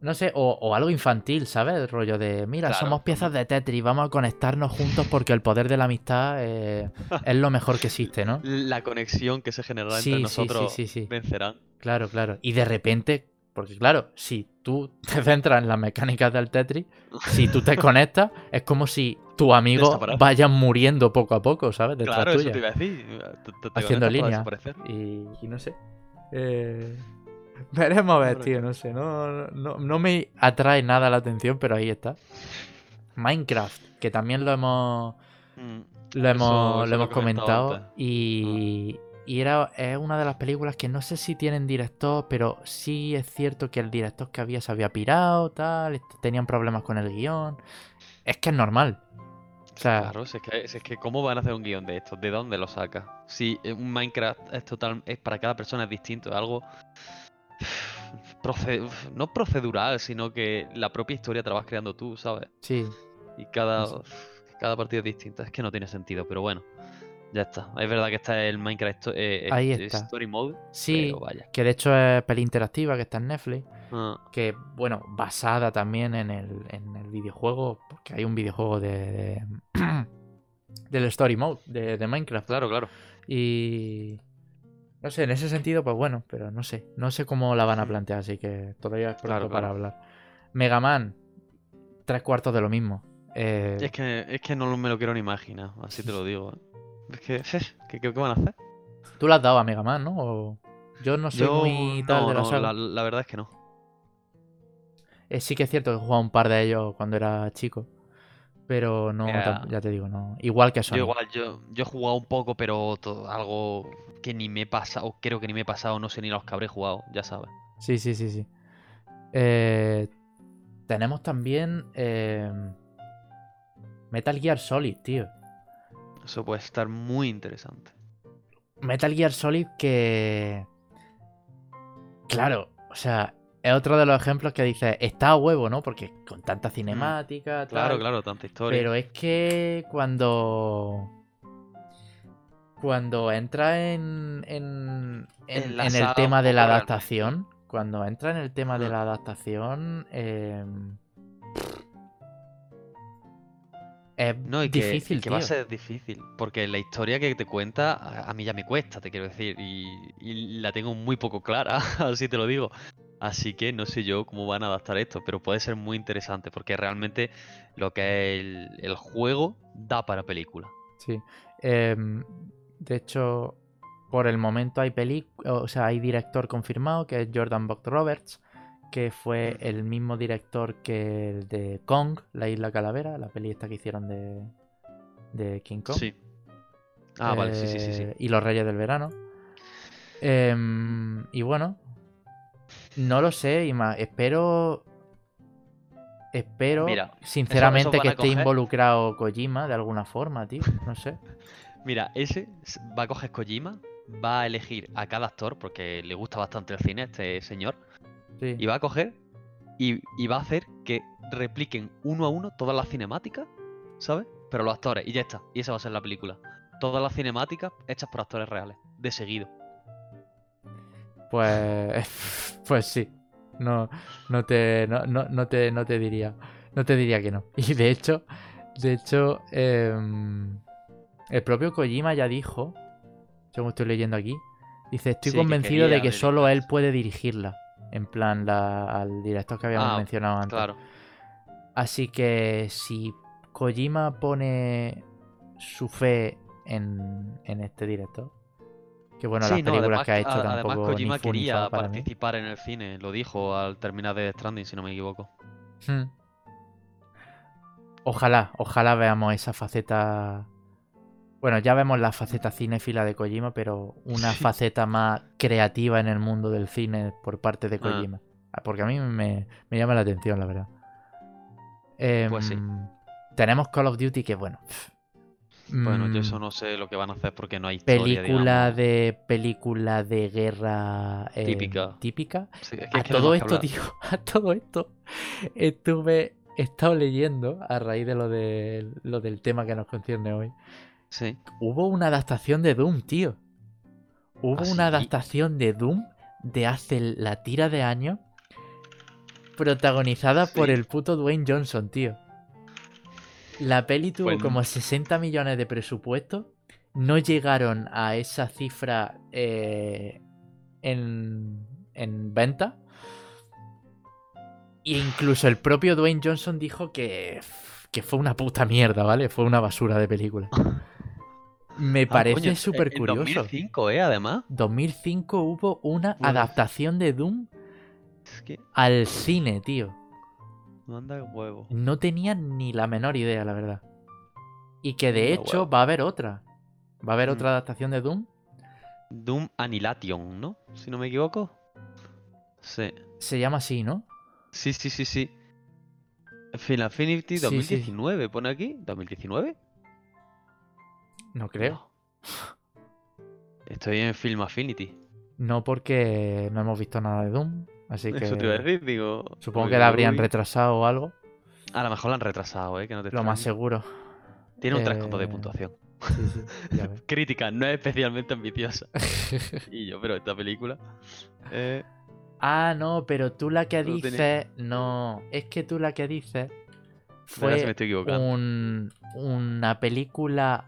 No sé, o, o algo infantil, ¿sabes? El rollo de, mira, Claro, somos piezas de Tetris, vamos a conectarnos juntos porque el poder de la amistad eh, es lo mejor que existe, ¿no? La conexión que se generará Sí, entre sí, sí, nosotros sí, sí. vencerá. Claro, claro. Y de repente, porque claro, si tú te centras en las mecánicas del Tetris, si tú te conectas, es como si tu amigo vaya muriendo poco a poco, ¿sabes? Detrás Claro, eso tuya. te iba a decir. Te- te- te Haciendo conectas para línea. desaparecer. Y, y no sé. Eh, veremos a ver, tío, no sé. No, no, no me atrae nada la atención, pero ahí está. Minecraft, que también lo hemos, Mm, lo hemos, Eso- lo eso hemos comentado. Y, y era, es una de las películas que no sé si tienen director, pero sí es cierto que el director que había se había pirado, tal, est- tenían problemas con el guion. Es que es normal. O sea, Claro, si es, que, si es que ¿cómo van a hacer un guion de esto? ¿De dónde lo saca? Si un Minecraft es total, es para cada persona es distinto, es algo no procedural, sino que la propia historia te la vas creando tú, ¿sabes? sí. Y cada, cada partida es distinta. Es que no tiene sentido, pero bueno, ya está. Es verdad que está el Minecraft eh, eh, Ahí está. Story Mode, Sí, vaya. que de hecho es peli interactiva, que está en Netflix. Ah, que bueno, basada también en el, en el videojuego, porque hay un videojuego de, de- del Story Mode de, de Minecraft. claro, claro. Y no sé, en ese sentido, pues bueno, pero no sé, no sé cómo la van a plantear, así que todavía es pronto Claro, para hablar. Mega Man, tres cuartos de lo mismo. Eh, Es que, es que no me lo quiero ni imaginar, así te lo digo. ¿eh? Es que, ¿qué, qué- qué van a hacer? Tú le has dado a Mega Man, ¿no? O- Yo no soy Yo muy tal no, de la no, saga. la, la verdad es que no. Eh, sí que es cierto que he jugado un par de ellos cuando era chico. Pero no, Ya. te digo, no. Igual que Sony. Yo igual, yo, yo he jugado un poco, pero algo que ni me he pasado, creo que ni me he pasado, no sé ni los que habré jugado, ya sabes. Sí, sí, sí, sí. Eh, tenemos también eh, Metal Gear Solid, tío. Eso puede estar muy interesante. Metal Gear Solid que... Claro, o sea, es otro de los ejemplos que dice, está a huevo, ¿no? Porque con tanta cinemática, Claro, tal, claro, tanta historia. Pero es que cuando... Cuando entra en, en, en- el tema de la adaptación, cuando entra en el tema de Ajá. la adaptación, eh, es No, y que, y difícil, que va a ser difícil, porque la historia que te cuenta a, a mí ya me cuesta, te quiero decir, y, y la tengo muy poco clara, así te lo digo. Así que no sé yo cómo van a adaptar esto, pero puede ser muy interesante, porque realmente lo que es el, el juego da para película. Sí. Em, de hecho, por el momento hay peli, o sea, hay director confirmado que es Jordan Vogt Roberts, que fue el mismo director que el de Kong, la isla calavera, la peli esta que hicieron de, de King Kong. Sí. Ah, vale, sí, sí, sí, sí. Eh, Y los Reyes del Verano. Em, y bueno, no lo sé, Ima. Espero. Espero, Mira, sinceramente, que esté coger- involucrado Kojima de alguna forma, tío. No sé. Mira, ese va a coger Kojima, va a elegir a cada actor, porque le gusta bastante el cine a este señor, Sí. y va a coger y, y va a hacer que repliquen uno a uno todas las cinemáticas, ¿sabes? Pero los actores, y ya está, y esa va a ser la película. Todas las cinemáticas hechas por actores reales, de seguido. Pues. Pues sí. No, no te. No, no, no te. No te diría. No te diría que no. Y de hecho. De hecho. em, el propio Kojima ya dijo. Según estoy leyendo aquí. Dice, estoy Sí, que convencido de que solo él puede dirigirla. En plan, la, al director que habíamos Ah, mencionado antes. Claro. Así que si Kojima pone su fe en, en este director. Que bueno, las no, películas además, que ha hecho tampoco además Kojima ni quería mí. participar en el cine, lo dijo al terminar de Stranding, si no me equivoco. Hmm. Ojalá, ojalá veamos esa faceta. Bueno, ya vemos la faceta cinéfila de Kojima, pero una faceta más creativa en el mundo del cine por parte de Ah. Kojima. Ah, Porque a mí me, me llama la atención, la verdad. Pues sí. Em, Tenemos Call of Duty que, bueno. Bueno, yo mm, eso no sé lo que van a hacer porque no hay historia, película digamos. de película de guerra em, Típica. típica. Sí, es que- A es que no todo esto, tío, a todo esto, estuve, he estado leyendo a raíz de lo, de lo del tema que nos concierne hoy. Sí. Hubo una adaptación de Doom, tío. Hubo ¿Ah, una adaptación de Doom de hace la tira de años, protagonizada por el puto Dwayne Johnson, tío. La peli tuvo Pues- como 60 millones de presupuesto. No llegaron a esa cifra eh, en, en venta. E incluso el propio Dwayne Johnson dijo que, que fue una puta mierda, ¿vale? Fue una basura de película. Me Ah, parece coño, súper en curioso. 2005, ¿eh? Además. 2005 hubo una Uf. adaptación de Doom Es que al cine, tío. manda huevo. No tenía ni la menor idea, la verdad. Y que de Manda hecho huevo. va a haber otra. Va a haber Mm. otra adaptación de Doom. Doom Annihilation, ¿no? Si no me equivoco. Sí. Se llama así, ¿no? Sí, sí, sí, sí. Final Sí, sí. 2019, pone aquí. ¿2019? No creo. Estoy en Film Affinity. No porque no hemos visto nada de Doom. Así que Eso te iba a decir, digo. supongo que la habrían retrasado o algo. A lo mejor la han retrasado, ¿eh? Que no te Lo más seguro. Tiene un 3 de Eh, puntuación. Sí, sí, ya ves. Crítica, no es especialmente ambiciosa. y yo, pero esta película. eh, ah, no, pero tú la que No dices. No, es que tú la que dices. verás si Fue me estoy equivocando. un, una película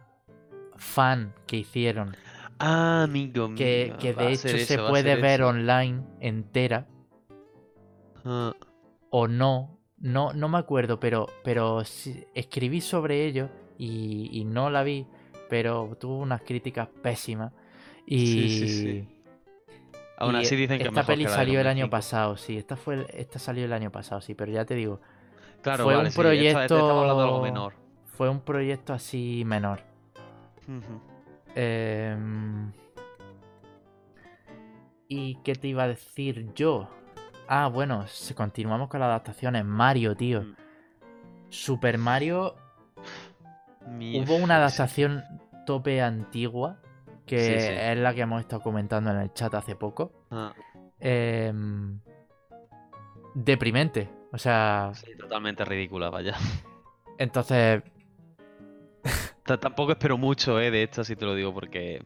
fan que hicieron. Ah, amigo mío. Que, de hecho se puede ver eso. online entera. Ah, O no. No, no me acuerdo, pero, pero escribí sobre ello y, y no la vi. Pero tuvo unas críticas pésimas. Y, Sí, sí, sí. Aún así dicen que es esta peli que salió el año 2005. pasado, sí. Esta fue el- esta salió el año pasado, sí. Pero ya te digo, Claro, fue vale, un sí, esta- esta estamos hablando de algo proyecto- menor. fue un proyecto así menor. Em, ¿Y qué te iba a decir yo? Ah, bueno, si continuamos con las adaptaciones. Mario, tío. Mm. Super Mario. Mi- Hubo una adaptación tope antigua. Que Sí, sí. es la que hemos estado comentando en el chat hace poco. Ah, Em, deprimente. O sea, sí, totalmente ridícula, vaya. entonces. T- Tampoco espero mucho, eh, de esta, si te lo digo, porque.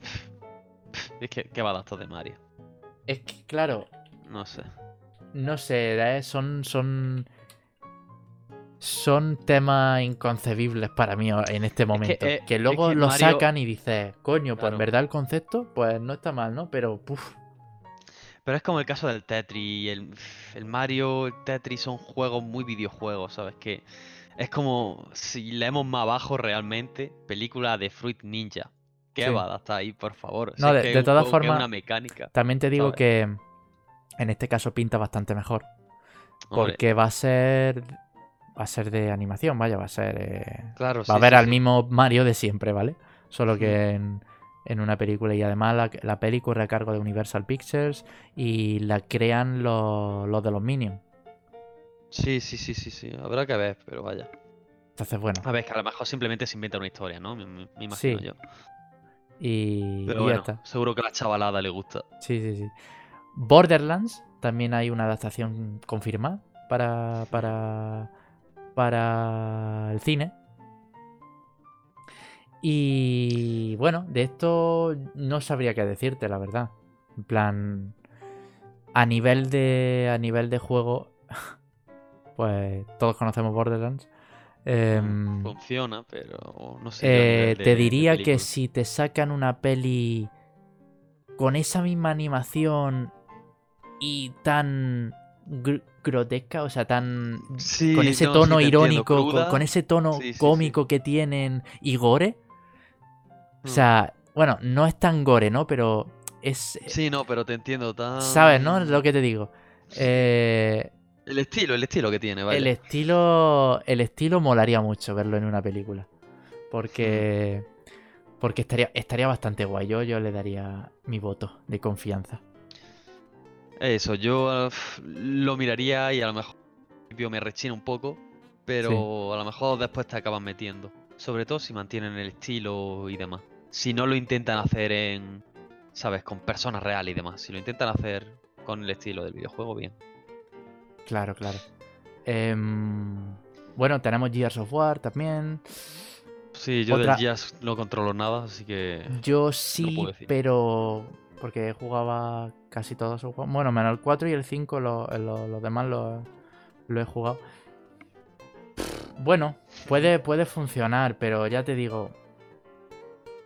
Es que, ¿qué va a esto de Mario? Es que, claro, No sé. no sé, eh, son, son, son temas inconcebibles para mí en este momento. Que, eh, luego que lo Mario- sacan y dices, coño, pues en verdad el concepto, pues no está mal, ¿no? Pero, puf, Pero es como el caso del Tetris. El, el Mario, el Tetris son juegos muy videojuegos, ¿sabes? Que es como si leemos más abajo realmente, película de Fruit Ninja. ¿Qué Sí. va a adaptar ahí, por favor? No, de- de todas formas, una mecánica. también te digo ¿sabes? que en este caso pinta bastante mejor. Hombre, Porque va a ser. Va a ser de animación, vaya, va a ser. eh, claro, va sí, a ver sí, al mismo Mario de siempre, ¿vale? Solo que en, en una película. Y además la, la peli corre a cargo de Universal Pictures y la crean los, los de los Minions. Sí, sí, sí, sí, sí. Habrá que ver, pero vaya. Entonces, bueno. A ver, que a lo mejor simplemente se inventa una historia, ¿no? Me, me- me imagino Sí. yo. Y, Pero y ya bueno, está. seguro que a la chavalada le gusta. Sí, sí, sí. Borderlands, también hay una adaptación confirmada para, para, para el cine. Y bueno, de esto no sabría qué decirte, la verdad. En plan, a nivel de, a nivel de juego, pues todos conocemos Borderlands. Em, Funciona, pero no sé. eh, de- te diría que si te sacan una peli con esa misma animación y tan gr- grotesca, o sea, tan Sí, con ese no, sí, tono entiendo, irónico, con, ese tono Sí, cómico que tienen y gore, o mm. sea, bueno, no es tan gore, ¿no? Pero es, Sí, no, pero te entiendo. Tan... ¿sabes, no? Lo que te digo. Eh, El estilo, el estilo que tiene, vale. El estilo. El estilo molaría mucho verlo en una película. Porque. Porque estaría, estaría bastante guay. Yo, yo le daría mi voto de confianza. Eso, yo lo miraría y a lo mejor me rechina un poco, pero a lo mejor después te acaban metiendo. Sobre todo si mantienen el estilo y demás. Si no lo intentan hacer en, ¿sabes? Con personas reales y demás. Si lo intentan hacer con el estilo del videojuego, bien. Claro, claro. Em, bueno, tenemos Gears of War también. Sí, yo Otra- del jazz no controlo nada, así que... Yo sí, pero. Porque jugaba casi todos esos juegos. Bueno, menos el 4 y el 5, lo- lo- los demás los lo he jugado. Bueno, puede, puede funcionar, pero ya te digo.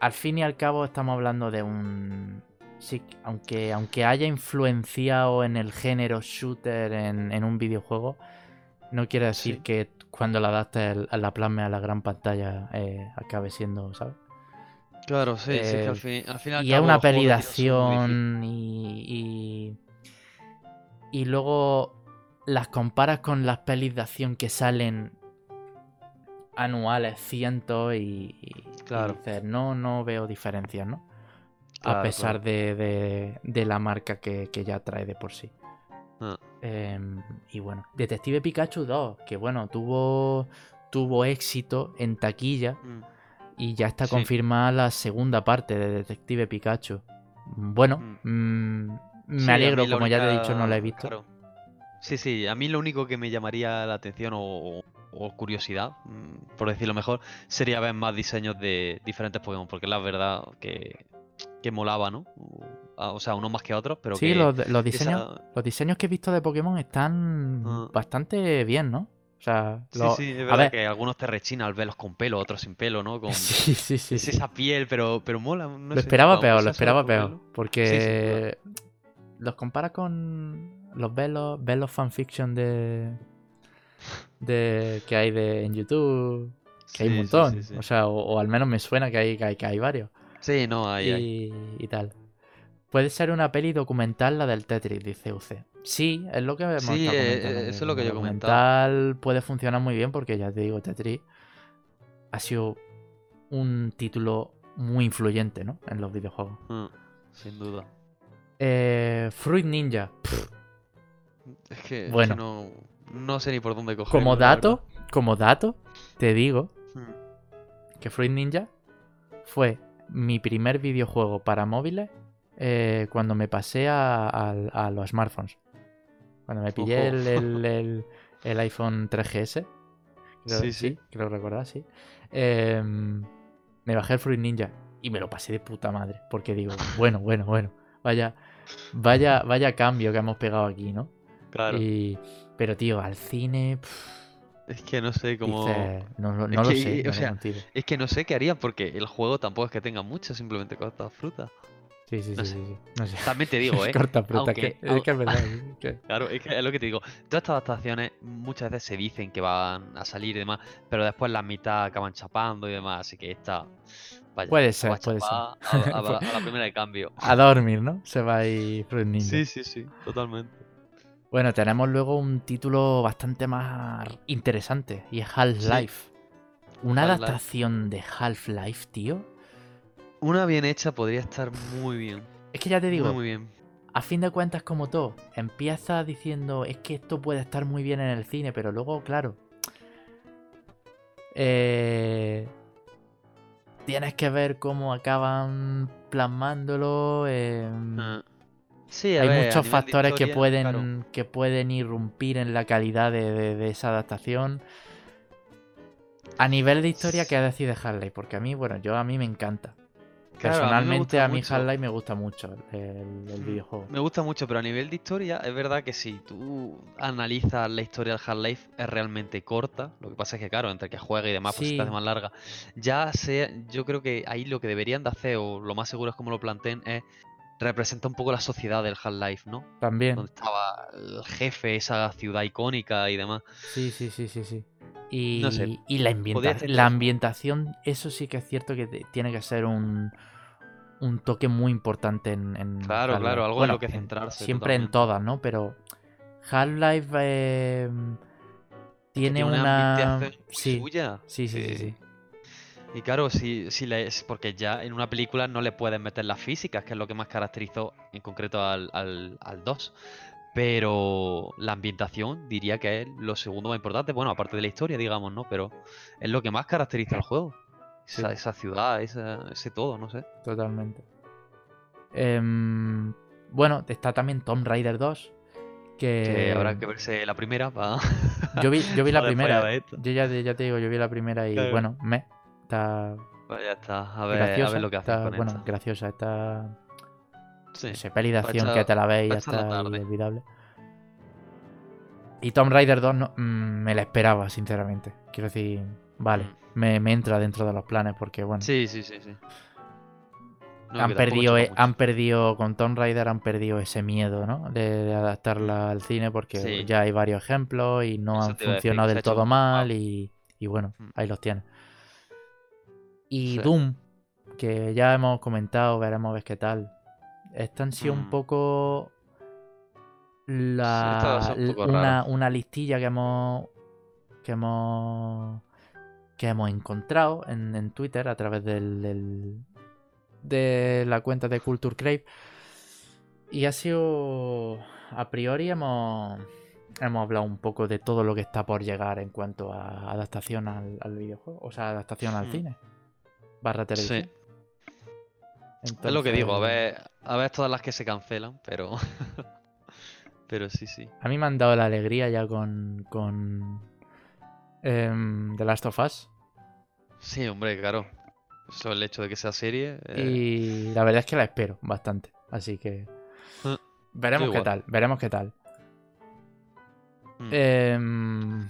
Al fin y al cabo estamos hablando de un. Sí, aunque, aunque haya influenciado en el género shooter en, en un videojuego, no quiere decir Sí. que cuando la adaptes la plasme a la gran pantalla eh, acabe siendo, ¿sabes? Claro, sí, sí, que Eh, al fin, al fin y Y es una acción y, y, y luego las comparas con las pelis de acción que salen anuales, cientos y, y- y Claro. dices, no, no veo diferencias, ¿no? Claro, a pesar claro. de, de- de la marca que, que ya trae de por sí. Ah. Em, y bueno, Detective Pikachu 2, que bueno, tuvo, tuvo éxito en taquilla Mm, y ya está Sí. confirmada la segunda parte de Detective Pikachu. Bueno, Mm. mm, me Sí, alegro, como ya te he dicho, no la he visto. claro. Sí, sí, a mí lo único que me llamaría la atención o, o curiosidad, por decirlo mejor, sería ver más diseños de diferentes Pokémon, porque la verdad que, que molaba, ¿no? O, sea, unos más que otros, pero sí, que los, los diseños, esa- los diseños que he visto de Pokémon están Ah. bastante bien, ¿no? O sea, Sí, lo- sí, es a verdad ver, que algunos te rechinan al verlos con pelo, otros sin pelo, ¿no? Con... sí, sí, sí. es sí. esa piel, pero, pero mola. No Lo sé, esperaba peor, lo esperaba peor. Porque los comparas con los velos, velos fanfiction de, de que hay de, en YouTube, que hay un Sí, sí, montón. sí, sí. O sea, o, o al menos me suena que hay, que hay, que hay varios. Sí, no, ahí, ahí. y, tal. Puede ser una peli documental la del Tetris, dice UC. Sí, es lo que hemos Sí, eh, eh, eso es lo que yo comentaba. documental puede funcionar muy bien porque ya te digo, Tetris ha sido un título muy influyente, ¿no? En los videojuegos. Mm, sin duda. Eh, Fruit Ninja. Pff, Es que, Bueno. no, no sé ni por dónde cogerlo. como dato, como dato, te digo. Mm. que Fruit Ninja fue mi primer videojuego para móviles eh, cuando me pasé a, a- a los smartphones. Cuando me pillé el, el- el- el iPhone 3GS. Creo, Sí, sí. creo recordar, sí. Em, me bajé el Fruit Ninja y me lo pasé de puta madre. Porque digo, bueno, bueno, bueno. Vaya, vaya, vaya cambio que hemos pegado aquí, ¿no? Claro. Y, pero tío, al cine. pff, Es que no sé cómo. no, no- no lo que, sé. o no sea. Es que no sé qué harían porque el juego tampoco es que tenga mucho, simplemente corta fruta. Sí, sí, sí, sé. sí, sí, No sé. También te digo, ¿eh? Corta fruta, Aunque- que, es que es verdad. que- Claro, es que es lo que te digo. Todas estas adaptaciones muchas veces se dicen que van a salir y demás, pero después la mitad acaban chapando y demás, así que esta. Vaya, Puede ser, puede ser. A, a- a la primera de cambio. A dormir, ¿no? Se va ahí Fruit Ninja. Sí, sí, sí, totalmente. Bueno, tenemos luego un título bastante más interesante y es Half-Life. Una adaptación de Half-Life, tío. Una bien hecha podría estar muy bien. Es que ya te digo, Muy, muy bien. a fin de cuentas, como todo, empieza diciendo es que esto puede estar muy bien en el cine, pero luego, claro. eh, tienes que ver cómo acaban plasmándolo. Ah. Sí, hay ver, muchos de factores que pueden, claro. que pueden irrumpir en la calidad de, de- de esa adaptación. A nivel de historia, ¿qué decides Half-Life? Porque a mí, bueno, yo a mí me encanta. Claro, a mí me Personalmente, a mí. Half-Life me gusta mucho el, el Mm, videojuego. Me gusta mucho, pero a nivel de historia, es verdad que si tú analizas la historia del Half-Life, es realmente corta. Lo que pasa es que, claro, entre que juega y demás, pues se te hace más larga. Ya sé, yo creo que ahí lo que deberían de hacer, o lo más seguro es como lo planteen, es representa un poco la sociedad del Half-Life, ¿no? También. Donde estaba el jefe, esa ciudad icónica y demás. Sí, sí, sí, sí, sí. Y, No sé, y la, ambienta- ambientación, eso sí que es cierto que tiene que ser un, un toque muy importante en, en Claro, claro, algo en lo que en- centrarse. siempre en todas, ¿no? Pero Half-Life eh, tiene Tiene una una... ambientación muy Sí, suya. sí, sí, sí, que- sí. Y claro, si, si le, es porque ya en una película no le puedes meter las físicas, que es lo que más caracterizó en concreto al, al, al 2. Pero la ambientación diría que es lo segundo más importante. Bueno, aparte de la historia, digamos, ¿no? Pero es lo que más caracteriza al juego. Sí. Esa, esa ciudad, esa- ese todo, no sé. Totalmente. Em, bueno, está también Tomb Raider 2. Que, habrá que verse la primera para. Yo vi, yo vi la primera. Yo ya, ya te digo, yo vi la primera y Claro. bueno, me. Está Pues ya está. A ver, graciosa. a ver lo que hacen está, con bueno, esta. graciosa. Está. Sí. peli de pa' acción echar- que te la echar la está tarde. olvidable. Y Tomb Raider 2 no, mm, me la esperaba, sinceramente. Quiero decir, vale, Mm. me, me entra dentro de los planes porque, bueno, Sí, sí, sí, sí. No, han, perdido, e- han perdido, con Tomb Raider han perdido ese miedo, ¿no? De, de adaptarla al cine porque Sí. ya hay varios ejemplos y no Eso han decir, funcionado del todo mal wow. y, y bueno, Mm. ahí los tienes. Y Sí. Doom, que ya hemos comentado, veremos ver qué tal. Esta han sido un Mm. poco la, un poco una, una listilla que hemos que hemos que hemos encontrado en, en Twitter a través del, del- de la cuenta de Culture Crave y ha sido a priori hemos hemos hablado un poco de todo lo que está por llegar en cuanto a adaptación al, al videojuego o sea adaptación al Hmm. cine barra televisión Sí. Es lo que digo, a ver, a ver todas las que se cancelan, pero. pero sí, sí. A mí me han dado la alegría ya con, con em, The Last of Us. Sí, hombre, claro. Eso el hecho de que sea serie. eh, Y la verdad es que la espero bastante. Así que Eh, veremos qué tal. Veremos qué tal. mm. Em,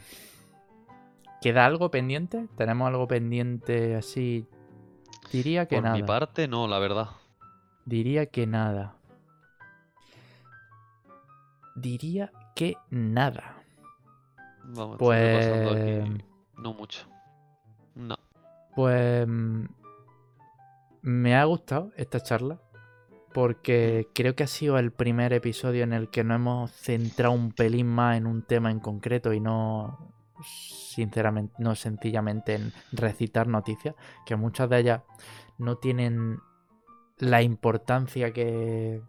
¿Queda algo pendiente? ¿Tenemos algo pendiente así? Diría que Por nada. mi parte, no, la verdad. Diría que nada. Diría que nada. Vamos, Pues. aquí. No mucho. No. Pues mm, me ha gustado esta charla porque creo que ha sido el primer episodio en el que nos hemos centrado un pelín más en un tema en concreto y no sinceramente no sencillamente en recitar noticias que muchas de ellas no tienen la importancia que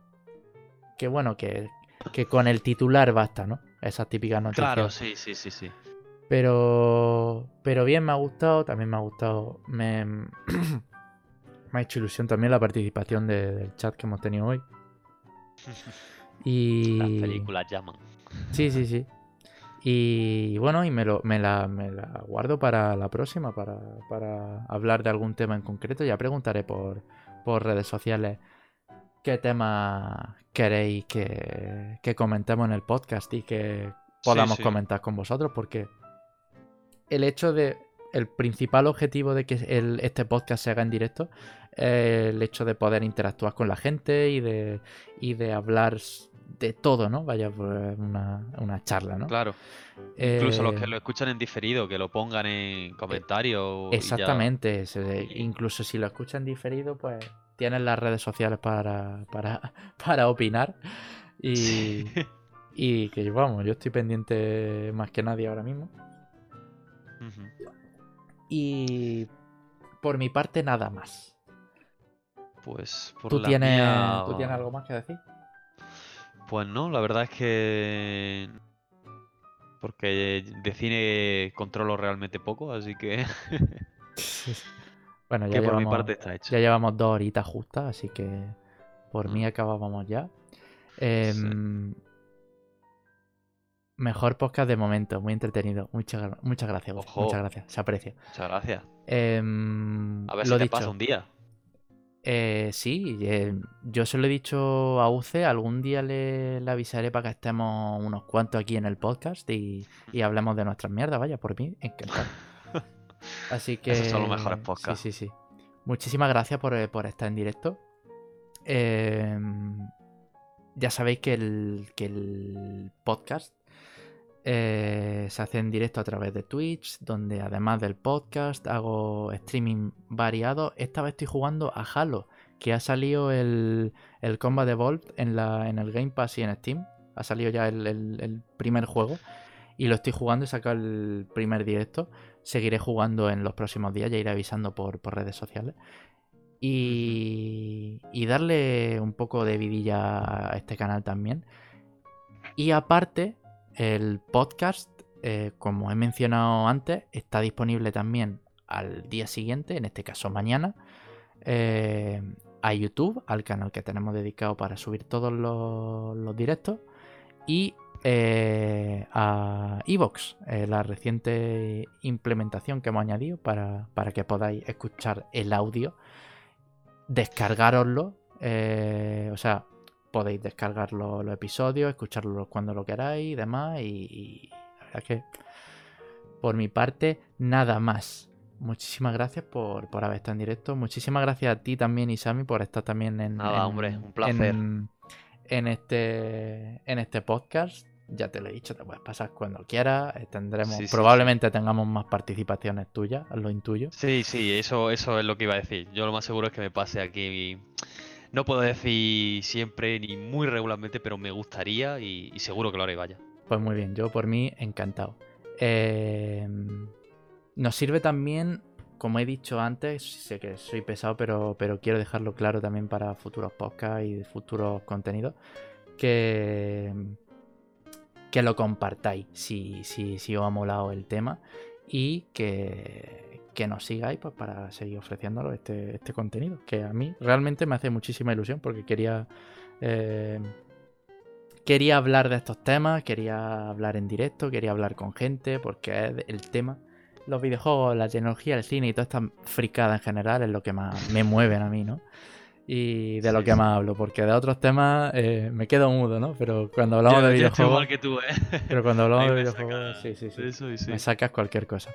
que bueno que, que con el titular basta, ¿no? Esas típicas noticias. Claro, sí, sí, sí, sí. Pero, pero bien, me ha gustado. También me ha gustado. Me, me ha hecho ilusión también la participación de- del chat que hemos tenido hoy. Y. Las películas llaman. Sí, sí, sí. Y bueno, y me, lo, me, la, me la guardo para la próxima, para, para hablar de algún tema en concreto. Ya preguntaré por, por redes sociales qué tema queréis que, que comentemos en el podcast y que podamos sí. comentar con vosotros, porque el hecho de. El principal objetivo de que el- este podcast se haga en directo es el hecho de poder interactuar con la gente y de, y de hablar de todo, ¿no? Vaya, pues, una, una charla, ¿no? Claro. Incluso los Eh, que lo escuchan en diferido, que lo pongan en comentarios. y ya. Exactamente. Incluso si lo escuchan diferido, pues tienen las redes sociales para, para, para opinar. Y, Sí. y que vamos, yo estoy pendiente más que nadie ahora mismo. Y por mi parte, nada más. Pues por ¿Tú la tienes, mía- ¿Tú tienes algo más que decir? Pues no, la verdad es que. Porque de cine controlo realmente poco, así que. Bueno, ya que por mi llevamos, parte está hecho. ya llevamos dos horitas justas, así que por mí Mm. acabábamos ya. Em, Mejor podcast de momento, muy entretenido. Muchas, muchas gracias, Ojo. muchas gracias, se aprecia. Muchas gracias. Em, A ver lo si te dicho, pasa un día. Eh, sí, eh, yo se lo he dicho a UC, algún día le, le avisaré para que estemos unos cuantos aquí en el podcast y, y hablemos de nuestras mierdas, vaya, por mí, encantado. Así que... Esos son los mejores sí, podcasts. Sí, sí, Muchísimas gracias por, eh, por estar en directo. Em, ya sabéis que el, que el podcast eh, se hace en directo a través de Twitch, donde además del podcast hago streaming variado. Esta vez estoy jugando a Halo, que ha salido el, el Combat Evolved en, la, en el Game Pass y en Steam. Ha salido ya el, el- el primer juego y lo estoy jugando. He sacado el primer directo. Seguiré jugando en los próximos días, ya iré avisando por, por redes sociales. Y, y darle un poco de vidilla a este canal también. Y aparte, el podcast, eh, como he mencionado antes, está disponible también al día siguiente, en este caso mañana, eh, a YouTube, al canal que tenemos dedicado para subir todos los, directos, y eh, a Evox, la reciente implementación que hemos añadido para, para que podáis escuchar el audio, descargaroslo, o sea, podéis descargar lo- los episodios, escucharlos cuando lo queráis y demás. Y, y la verdad que, por mi parte, nada más. Muchísimas gracias por, por haber estado en directo. Muchísimas gracias a ti también, Isami, por estar también en. Nada, en- hombre, un placer. En, en este, en este podcast. Ya te lo he dicho, te puedes pasar cuando quieras. eh, Tendremos, Sí, sí, probablemente tengamos más participaciones tuyas, lo intuyo. Sí, sí, eso, eso es lo que iba a decir. Yo lo más seguro es que me pase aquí. No puedo decir siempre ni muy regularmente, pero me gustaría y, seguro que lo haré, vaya. Pues muy bien, yo por mí encantado. Eh, nos sirve también, como he dicho antes, sé que soy pesado, pero, pero quiero dejarlo claro también para futuros podcasts y futuros contenidos, que, que lo compartáis si, si, si os ha molado el tema y que, que nos sigáis pues, para seguir ofreciéndolo este, este contenido, que a mí realmente me hace muchísima ilusión porque quería... eh, quería hablar de estos temas, quería hablar en directo, quería hablar con gente, porque es el tema. Los videojuegos, la tecnología, el cine y toda esta fricada en general es lo que más me mueven a mí, ¿no? Y de lo que más hablo, porque de otros temas eh, me quedo mudo, ¿no? Pero cuando hablamos Yo- de yo videojuegos. igual que tú, ¿eh? Pero cuando hablamos de videojuegos, saca sí, sí, sí. Eso y sí. Me sacas cualquier cosa.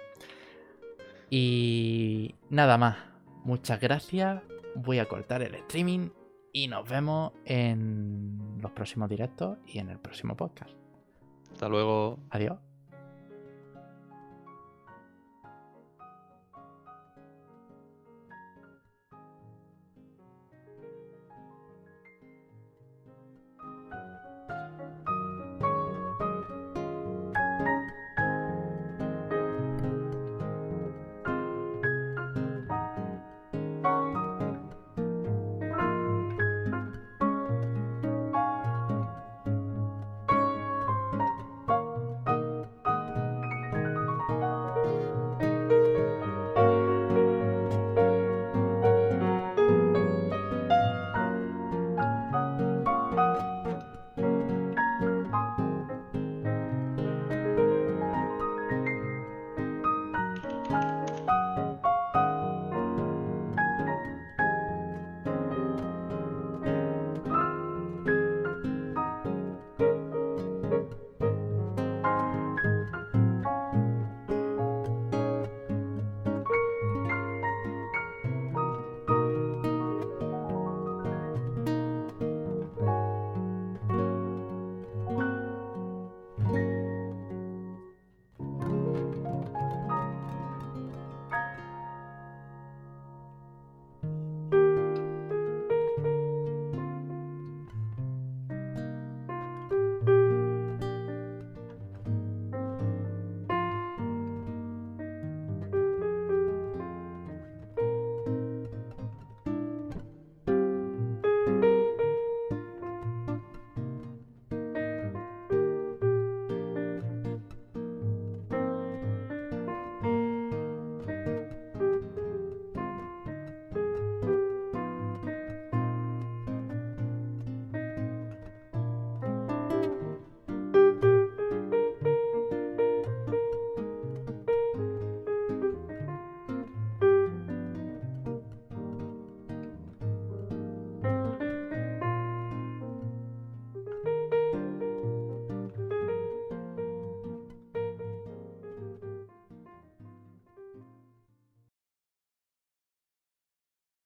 Y nada más. Muchas gracias. Voy a cortar el streaming y nos vemos en los próximos directos y en el próximo podcast. Hasta luego. Adiós.